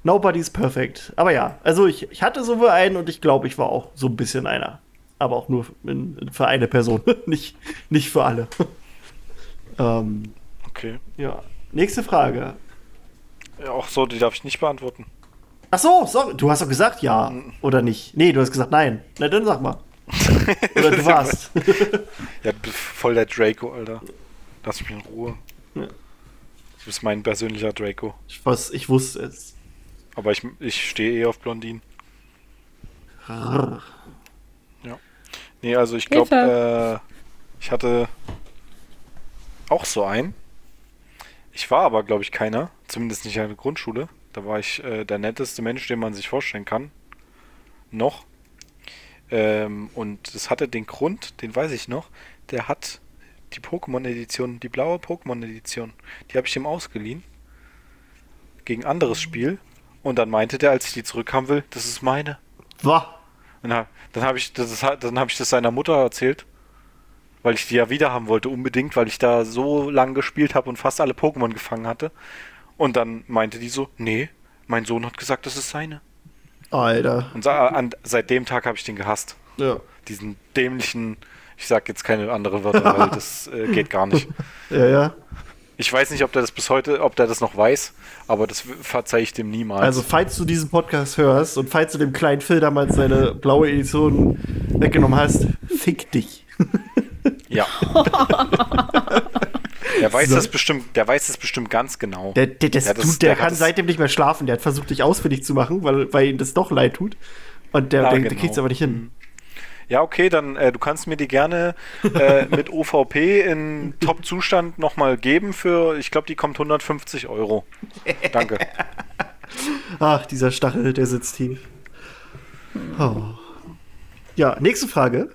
nobody's perfect. Aber ja, also ich, ich hatte so wohl einen und ich glaube, ich war auch so ein bisschen einer. Aber auch nur in, in, für eine Person, nicht, nicht für alle. ähm, Okay. ja. Nächste Frage. Ja, auch so, die darf ich nicht beantworten. Ach so, sorry. Du hast doch gesagt ja oder nicht. Nee, du hast gesagt nein. Na dann sag mal. Oder du warst. Ja, du bist voll der Draco, Alter. Lass mich in Ruhe. Ja. Du bist mein persönlicher Draco. ich, was, ich wusste es. Aber ich, ich stehe eh auf Blondinen. Nee, also ich glaube, äh, ich hatte auch so einen. Ich war aber, glaube ich, keiner. Zumindest nicht in der Grundschule. Da war ich äh, der netteste Mensch, den man sich vorstellen kann. Noch. Ähm, und das hatte den Grund, den weiß ich noch. Der hat die Pokémon-Edition, die blaue Pokémon-Edition. Die habe ich ihm ausgeliehen. Gegen anderes Spiel. Und dann meinte der, als ich die zurückhaben will, das ist meine. War. Dann, dann habe ich, das, dann hab ich das seiner Mutter erzählt. Weil ich die ja wieder haben wollte, unbedingt, weil ich da so lang gespielt habe und fast alle Pokémon gefangen hatte. Und dann meinte die so, nee, mein Sohn hat gesagt, das ist seine. Alter. Und an, seit dem Tag habe ich den gehasst. Ja. Diesen dämlichen, ich sag jetzt keine anderen Wörter, weil das äh, geht gar nicht. Ja, ja. Ich weiß nicht, ob der das bis heute, ob der das noch weiß, aber das verzeihe ich dem niemals. Also, falls du diesen Podcast hörst und falls du dem kleinen Phil damals seine blaue Edition weggenommen hast, fick dich. ja. der weiß So. das bestimmt, der weiß das bestimmt ganz genau. Der, der, das, Ja, das- tut, der, der kann seitdem nicht mehr schlafen. Der hat versucht, dich ausfindig zu machen, weil, weil ihm das doch leid tut. Und der, Ja, der, genau. der kriegt es aber nicht hin. Ja, okay, dann äh, du kannst mir die gerne äh, mit OVP in Top-Zustand nochmal geben für, ich glaube, die kommt 150 Euro. Danke. Ach, dieser Stachel, der sitzt tief. Oh. Ja, nächste Frage.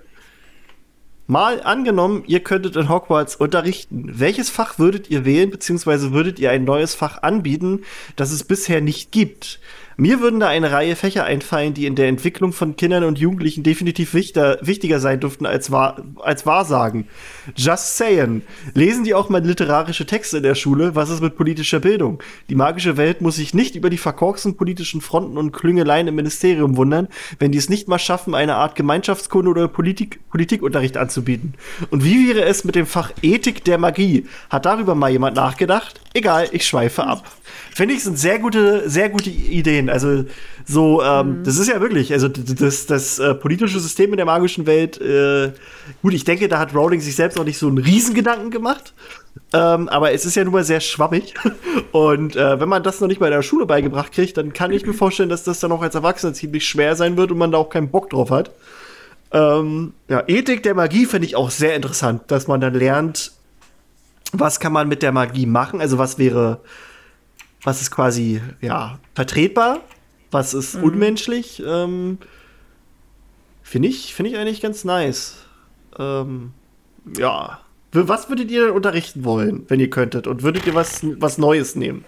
Mal angenommen, ihr könntet in Hogwarts unterrichten. Welches Fach würdet ihr wählen, beziehungsweise würdet ihr ein neues Fach anbieten, das es bisher nicht gibt? Mir würden da eine Reihe Fächer einfallen, die in der Entwicklung von Kindern und Jugendlichen definitiv wichtiger, wichtiger sein dürften als, Wahr, als Wahrsagen. Just saying. Lesen die auch mal literarische Texte in der Schule? Was ist mit politischer Bildung? Die magische Welt muss sich nicht über die verkorksten politischen Fronten und Klüngeleien im Ministerium wundern, wenn die es nicht mal schaffen, eine Art Gemeinschaftskunde oder Politik, Politikunterricht anzubieten. Und wie wäre es mit dem Fach Ethik der Magie? Hat darüber mal jemand nachgedacht? Egal, ich schweife ab. Finde ich, sind sehr gute, sehr gute Ideen. Also, so, ähm, das ist ja wirklich, also das, das äh, politische System in der magischen Welt, äh, gut, ich denke, da hat Rowling sich selbst noch nicht so einen Riesengedanken gemacht. Ähm, aber es ist ja nun mal sehr schwammig. Und äh, wenn man das noch nicht mal in der Schule beigebracht kriegt, dann kann ich mir vorstellen, dass das dann auch als Erwachsener ziemlich schwer sein wird und man da auch keinen Bock drauf hat. Ähm, ja, Ethik der Magie finde ich auch sehr interessant, dass man dann lernt, was kann man mit der Magie machen? Also was wäre, was ist quasi, ja, vertretbar? Was ist unmenschlich? Ähm, finde ich, finde ich eigentlich ganz nice. Ähm, ja. Was würdet ihr denn unterrichten wollen, wenn ihr könntet? Und würdet ihr was, was Neues nehmen?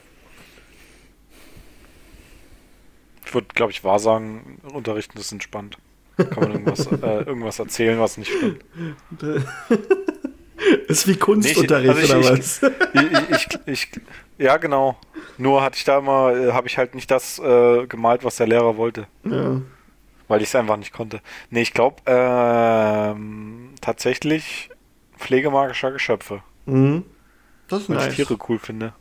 Ich würde, glaube ich, Wahrsagen unterrichten, das ist entspannt. Kann man irgendwas, äh, irgendwas erzählen, was nicht stimmt. Ist wie Kunstunterricht Nee, ich- oder also was? Ich, ich, ich, ja, genau. Nur hatte ich da immer, äh, habe ich halt nicht das äh, gemalt, was der Lehrer wollte. ja. Weil ich es einfach nicht konnte. Nee, ich glaube, ähm, tatsächlich pflegemagischer Geschöpfe. Mhm. Das ist weil nice. ich Tiere cool finde.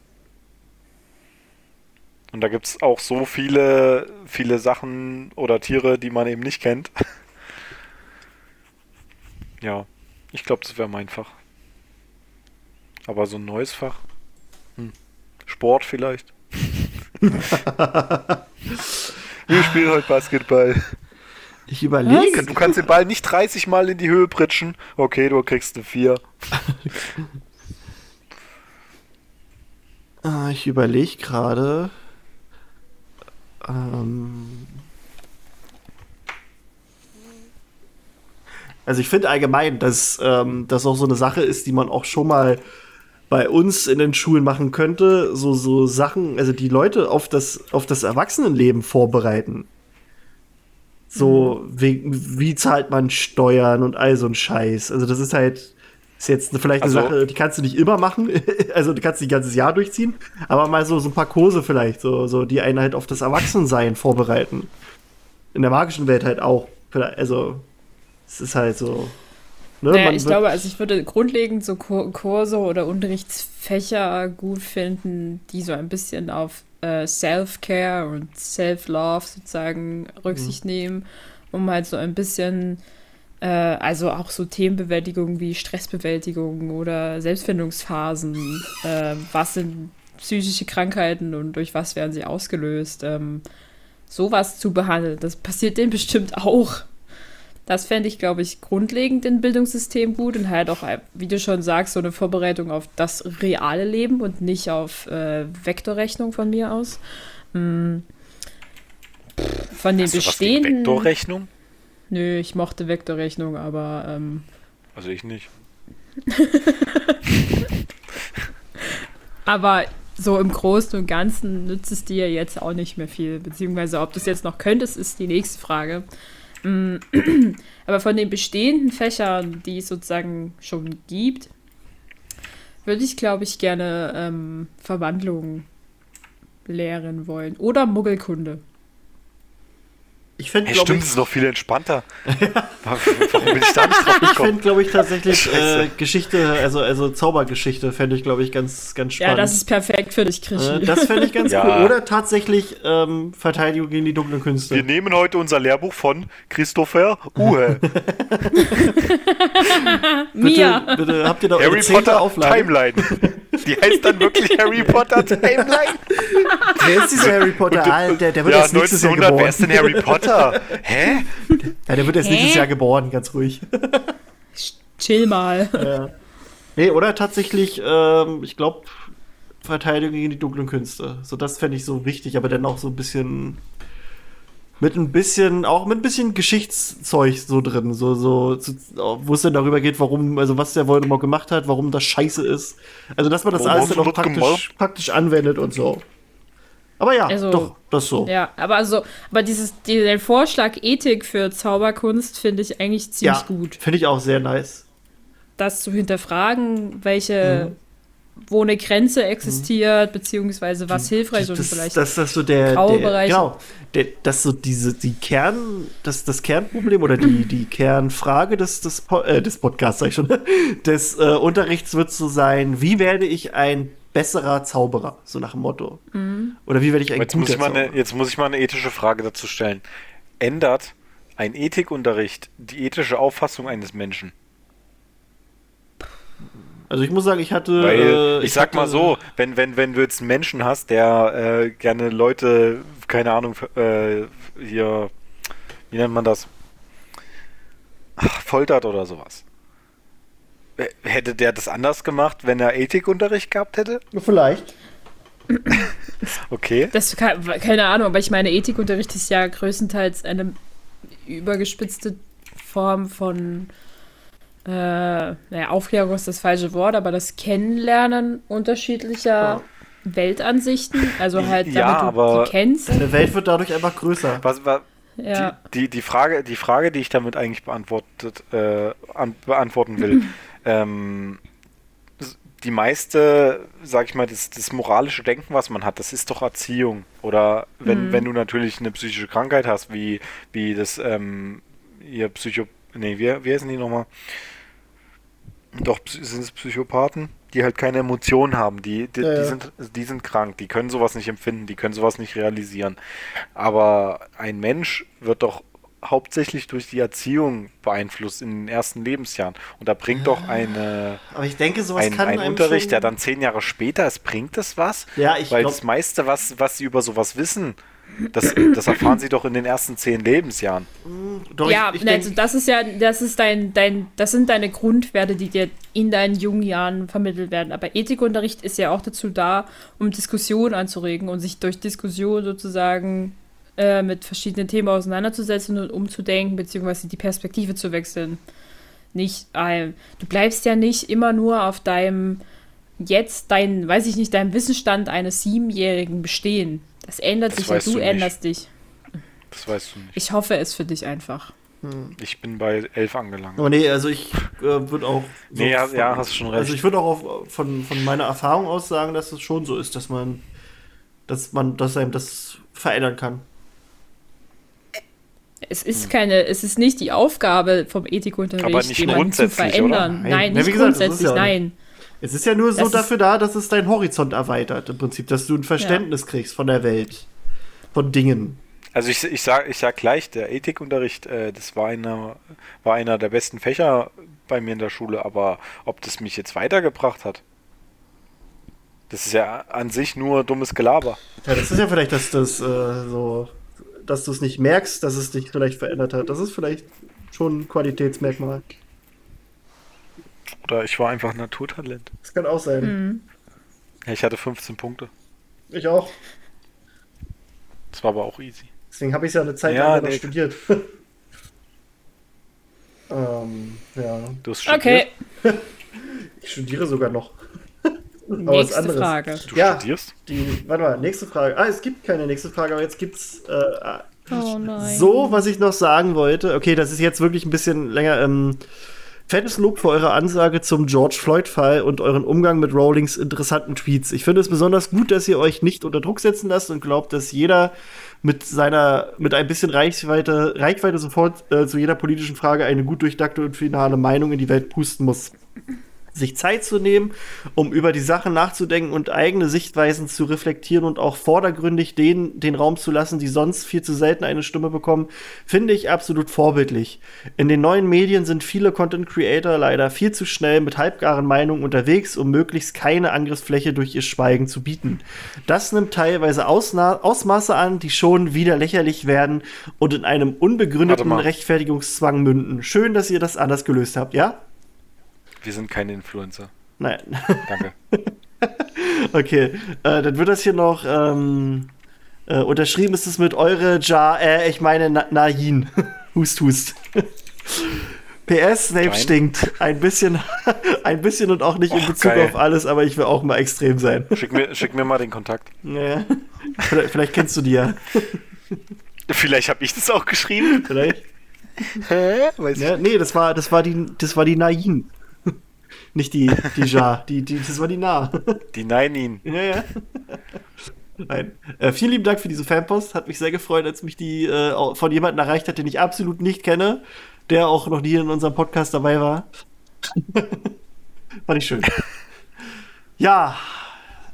Und da gibt es auch so viele, viele Sachen oder Tiere, die man eben nicht kennt. ja, ich glaube, das wäre mein Fach. Aber so ein neues Fach? Hm. Sport vielleicht? Wir spielen heute Basketball. Ich überlege. Du kannst den Ball nicht 30 Mal in die Höhe pritschen. Okay, du kriegst eine 4. Ah, Ich überlege gerade. Ähm also ich finde allgemein, dass ähm, das auch so eine Sache ist, die man auch schon mal bei uns in den Schulen machen könnte. So, so Sachen, also die Leute auf das, auf das Erwachsenenleben vorbereiten. So, wie, wie zahlt man Steuern und all so ein Scheiß. Also das ist halt, ist jetzt vielleicht eine Also- Sache, die kannst du nicht immer machen. also die kannst du nicht ganzes Jahr durchziehen. Aber mal so, so ein paar Kurse vielleicht, so, so, die einen halt auf das Erwachsensein vorbereiten. In der magischen Welt halt auch. Also, es ist halt so. Ne? Naja, ich glaube, also ich würde grundlegend so Kur- Kurse oder Unterrichtsfächer gut finden, die so ein bisschen auf äh, Self-Care und Self-Love sozusagen Rücksicht Mhm. nehmen, um halt so ein bisschen, äh, also auch so Themenbewältigung wie Stressbewältigung oder Selbstfindungsphasen, äh, was sind psychische Krankheiten und durch was werden sie ausgelöst, ähm, sowas zu behandeln. Das passiert denen bestimmt auch. Das fände ich, glaube ich, grundlegend im Bildungssystem gut und halt auch, wie du schon sagst, so eine Vorbereitung auf das reale Leben und nicht auf äh, Vektorrechnung von mir aus. Pff, Von den Hast bestehenden. Vektorrechnung? Nö, ich mochte Vektorrechnung, aber ähm, Also ich nicht. Aber so im Großen und Ganzen nützt es dir jetzt auch nicht mehr viel. Beziehungsweise, ob du es jetzt noch könntest, ist die nächste Frage. Mm, Aber von den bestehenden Fächern, die es sozusagen schon gibt, würde ich, glaube ich, gerne ähm, Verwandlung lehren wollen. Oder Muggelkunde. Ich fände, Hey, glaube stimmt, ich, das ist noch viel entspannter. Warum bin ich da nicht drauf ich gekommen? fände, glaube ich, tatsächlich äh. Geschichte, also, also Zaubergeschichte, fände ich, glaube ich, ganz, ganz Ja, spannend. das ist perfekt für dich, Krischi. Äh, das fände ich ganz Ja. cool. Oder tatsächlich ähm, Verteidigung gegen die dunklen Künste. Wir nehmen heute unser Lehrbuch von Christopher Uhe. Mia! Bitte, bitte, habt ihr da Harry Potter Auflage? Timeline. Die heißt dann wirklich Harry Potter Timeline? Wer ist dieser Harry Potter? Und- Ah, der, der wird ja, erst nächstes Jahr 1900, geboren. wer ist denn Harry Potter? Hä? Ja, der wird erst Hä? nächstes Jahr geboren, ganz ruhig. Chill mal. ja. Nee, oder tatsächlich, ähm, ich glaube, Verteidigung gegen die dunklen Künste. So, das fände ich so wichtig, aber dann auch so ein bisschen. Mit ein bisschen, auch mit ein bisschen Geschichtszeug so drin, so, so, wo es dann darüber geht, warum, also was der Voldemort gemacht hat, warum das scheiße ist. Also, dass man das Warum alles dann auch praktisch, gemacht? praktisch anwendet und so. Aber ja, Also- doch, das so. Ja, aber also, aber dieses, die, den Vorschlag Ethik für Zauberkunst finde ich eigentlich ziemlich ja, gut. Finde ich auch sehr nice. Das zu hinterfragen, Mhm. welche, wo eine Grenze existiert, beziehungsweise was hilfreich und das, vielleicht. das, das so der, der genau, der, das so diese die Kern das das Kernproblem oder die die Kernfrage des des, äh, des Podcasts sag ich schon des äh, Unterrichts wird so sein wie werde ich ein besserer Zauberer so nach dem Motto Mhm. oder wie werde ich ein Jetzt muss, guter ich mal eine, Zauberer jetzt muss ich mal eine ethische Frage dazu stellen. Ändert ein Ethikunterricht die ethische Auffassung eines Menschen? also ich muss sagen ich hatte Weil, äh, ich sag hatte, mal so, wenn, wenn, wenn du jetzt einen Menschen hast, der äh, gerne Leute, keine Ahnung, äh, hier, wie nennt man das? Ach, foltert oder sowas. Hätte der das anders gemacht, wenn er Ethikunterricht gehabt hätte? vielleicht Okay. Das kann, keine Ahnung, aber ich meine, Ethikunterricht ist ja größtenteils eine übergespitzte Form von äh, naja, Aufklärung ist das falsche Wort, aber das Kennenlernen unterschiedlicher Ja. Weltansichten, also halt damit Ja, du aber- die kennst. eine Welt wird dadurch einfach größer Was, was, Ja. die, die, die, Frage, die Frage, die ich damit eigentlich beantwortet, äh, an, beantworten will, ähm, die meiste, sag ich mal, das, das moralische Denken, was man hat, das ist doch Erziehung. Oder wenn, Mhm. wenn du natürlich eine psychische Krankheit hast, wie, wie das, ähm, ihr Psycho, nee, wie, wie heißen die nochmal? Doch, sind es Psychopathen, die halt keine Emotionen haben. Die, die, Ja, ja. die, sind, die sind krank, die können sowas nicht empfinden, die können sowas nicht realisieren. Aber ein Mensch wird doch hauptsächlich durch die Erziehung beeinflusst in den ersten Lebensjahren. Und da bringt doch eine, Aber ich denke, sowas ein, kann ein Unterricht, schon- der dann zehn Jahre später ist, bringt das was? Ja, ich Weil glaub- das meiste, was, was sie über sowas wissen, das, das erfahren sie doch in den ersten zehn Lebensjahren. Doch, ja, ich, ich also denk, das ist ja, das ist dein, dein, das sind deine Grundwerte, die dir in deinen jungen Jahren vermittelt werden. Aber Ethikunterricht ist ja auch dazu da, um Diskussionen anzuregen und sich durch Diskussion sozusagen äh, mit verschiedenen Themen auseinanderzusetzen und umzudenken, beziehungsweise die Perspektive zu wechseln. Nicht, ähm, du bleibst ja nicht immer nur auf deinem jetzt dein, weiß ich nicht, deinem Wissensstand eines Siebenjährigen bestehen. Das ändert Das sich ja, du du nicht. änderst dich. Das weißt du nicht. Ich hoffe es für dich einfach. Ich bin bei elf angelangt. aber nee, also ich äh, würde auch. so Nee, ja, von- ja, hast schon recht. Also ich würde auch auf, von, von meiner Erfahrung aus sagen, dass es schon so ist, dass man, dass man, dass einem das verändern kann. Es ist keine, es ist nicht die Aufgabe vom Ethikunterricht, jemanden zu verändern. oder? Nein, Ja, nicht gesagt, das grundsätzlich, ja- nein. Es ist ja nur so Das dafür da, dass es deinen Horizont erweitert, im Prinzip, dass du ein Verständnis kriegst von der Welt, von Dingen. Also ich, ich sag, ich sag gleich, der Ethikunterricht, äh, das war einer, war einer der besten Fächer bei mir in der Schule, aber ob das mich jetzt weitergebracht hat, das ist ja an sich nur dummes Gelaber. Ja, das ist ja vielleicht, dass das äh, so, dass du es nicht merkst, dass es dich vielleicht verändert hat. Das ist vielleicht schon ein Qualitätsmerkmal. Oder ich war einfach Naturtalent. Das kann auch sein. Hm. Ja, ich hatte 15 Punkte. Ich auch. Das war aber auch easy. Deswegen habe ich ja eine Zeit Ja, lang noch nee. studiert. ähm, ja. Du hast Okay, studiert? Ich studiere sogar noch. Aber was nächste anderes. Frage. Du Ja. studierst? Die, warte mal, nächste Frage. Ah, es gibt keine nächste Frage, aber jetzt gibt's äh, Oh nein. so, was ich noch sagen wollte. Okay, das ist jetzt wirklich ein bisschen länger. Ähm, fettes Lob für eure Ansage zum George Floyd-Fall und euren Umgang mit Rowlings interessanten Tweets. Ich finde es besonders gut, dass ihr euch nicht unter Druck setzen lasst und glaubt, dass jeder mit seiner, mit ein bisschen Reichweite, Reichweite sofort äh, zu jeder politischen Frage eine gut durchdachte und finale Meinung in die Welt pusten muss sich Zeit zu nehmen, um über die Sachen nachzudenken und eigene Sichtweisen zu reflektieren und auch vordergründig denen den Raum zu lassen, die sonst viel zu selten eine Stimme bekommen, finde ich absolut vorbildlich. In den neuen Medien sind viele Content Creator leider viel zu schnell mit halbgaren Meinungen unterwegs, um möglichst keine Angriffsfläche durch ihr Schweigen zu bieten. Das nimmt teilweise Ausna Ausmaße an, die schon wieder lächerlich werden und in einem unbegründeten. Rechtfertigungszwang münden. Schön, dass ihr das anders gelöst habt, ja? Wir sind keine Influencer. Nein. Danke. Okay, äh, dann wird das hier noch ähm, äh, unterschrieben ist es mit eure Ja, äh, ich meine Na Nain. hust, hust. PS, Snape Nein. stinkt. Ein bisschen, ein bisschen und auch nicht in Och, Bezug geil. auf alles, aber ich will auch mal extrem sein. Schick mir, schick mir mal den Kontakt. Ja. Vielleicht, vielleicht kennst du die ja. Vielleicht habe ich das auch geschrieben. Vielleicht. Hä? Weiß Ja, nee, das war, das war die, das war die Nain. Nicht die, die Ja, die, die, das war die Na. Die Neinin. Ja, ja. Nein. Äh, vielen lieben Dank für diese Fanpost. Hat mich sehr gefreut, als mich die äh, von jemandem erreicht hat, den ich absolut nicht kenne, der auch noch nie in unserem Podcast dabei war. Fand ich schön. Ja.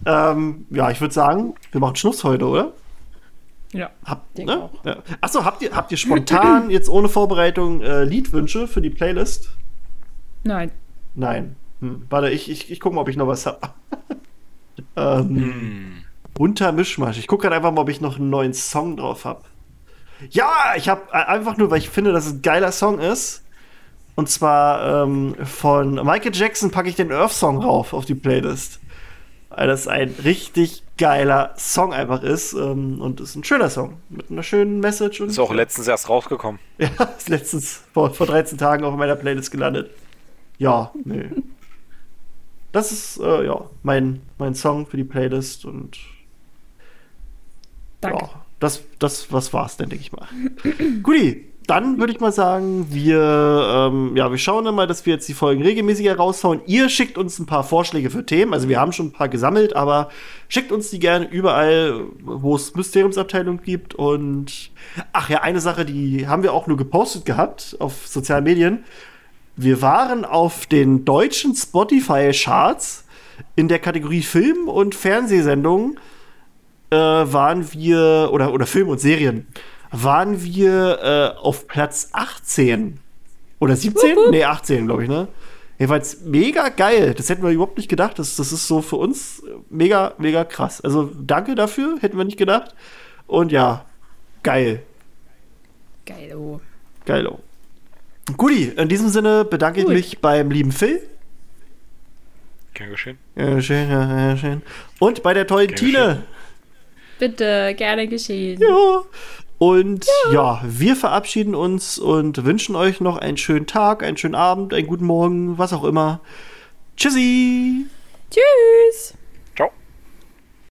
Ähm, ja, ich würde sagen, wir machen Schluss heute, oder? Ja. Habt, Denke ne? auch. ja. Achso, habt ihr, habt ihr spontan, jetzt ohne Vorbereitung, äh, Liedwünsche für die Playlist? Nein. Nein. Hm. Warte, ich, ich, ich gucke mal, ob ich noch was habe. ähm, Hm. Bunter Mischmasch. Ich gucke gerade einfach mal, ob ich noch einen neuen Song drauf habe. Ja, ich habe einfach nur, weil ich finde, dass es ein geiler Song ist. Und zwar ähm, von Michael Jackson packe ich den Earth Song rauf auf die Playlist. Weil das ein richtig geiler Song einfach ist. Ähm, und ist ein schöner Song. Mit einer schönen Message. Und Ist auch letztens erst rausgekommen. ja, ist letztens vor, vor 13 Tagen auf meiner Playlist gelandet. Ja, nee. Das ist, äh, ja, mein, mein Song für die Playlist und Danke. ja, das, das, was war's denn, denke ich mal. Guti, dann würde ich mal sagen, wir, ähm, ja, wir schauen dann mal, dass wir jetzt die Folgen regelmäßiger raushauen. Ihr schickt uns ein paar Vorschläge für Themen. Also wir haben schon ein paar gesammelt, aber schickt uns die gerne überall, wo es Mysteriumsabteilung gibt. Und ach ja, eine Sache, die haben wir auch nur gepostet gehabt auf sozialen Medien. Wir waren auf den deutschen Spotify-Charts in der Kategorie Film- und Fernsehsendungen äh, waren wir, oder, oder Film und Serien, waren wir äh, auf Platz 18. Oder 17? Wupp, wupp. Nee, 18, glaube ich, ne? Jedenfalls mega geil. Das hätten wir überhaupt nicht gedacht. Das, das ist so für uns mega, mega krass. Also danke dafür, hätten wir nicht gedacht. Und ja, geil. Geil, oh. Geilo. Guti, in diesem Sinne bedanke Gut. ich mich beim lieben Phil. Gern geschehen. Ja, schön, ja, ja, schön. Und bei der tollen Gern Tine. Bitte, gerne geschehen. Ja. Und ja. wir verabschieden uns und wünschen euch noch einen schönen Tag, einen schönen Abend, einen guten Morgen, was auch immer. Tschüssi! Tschüss.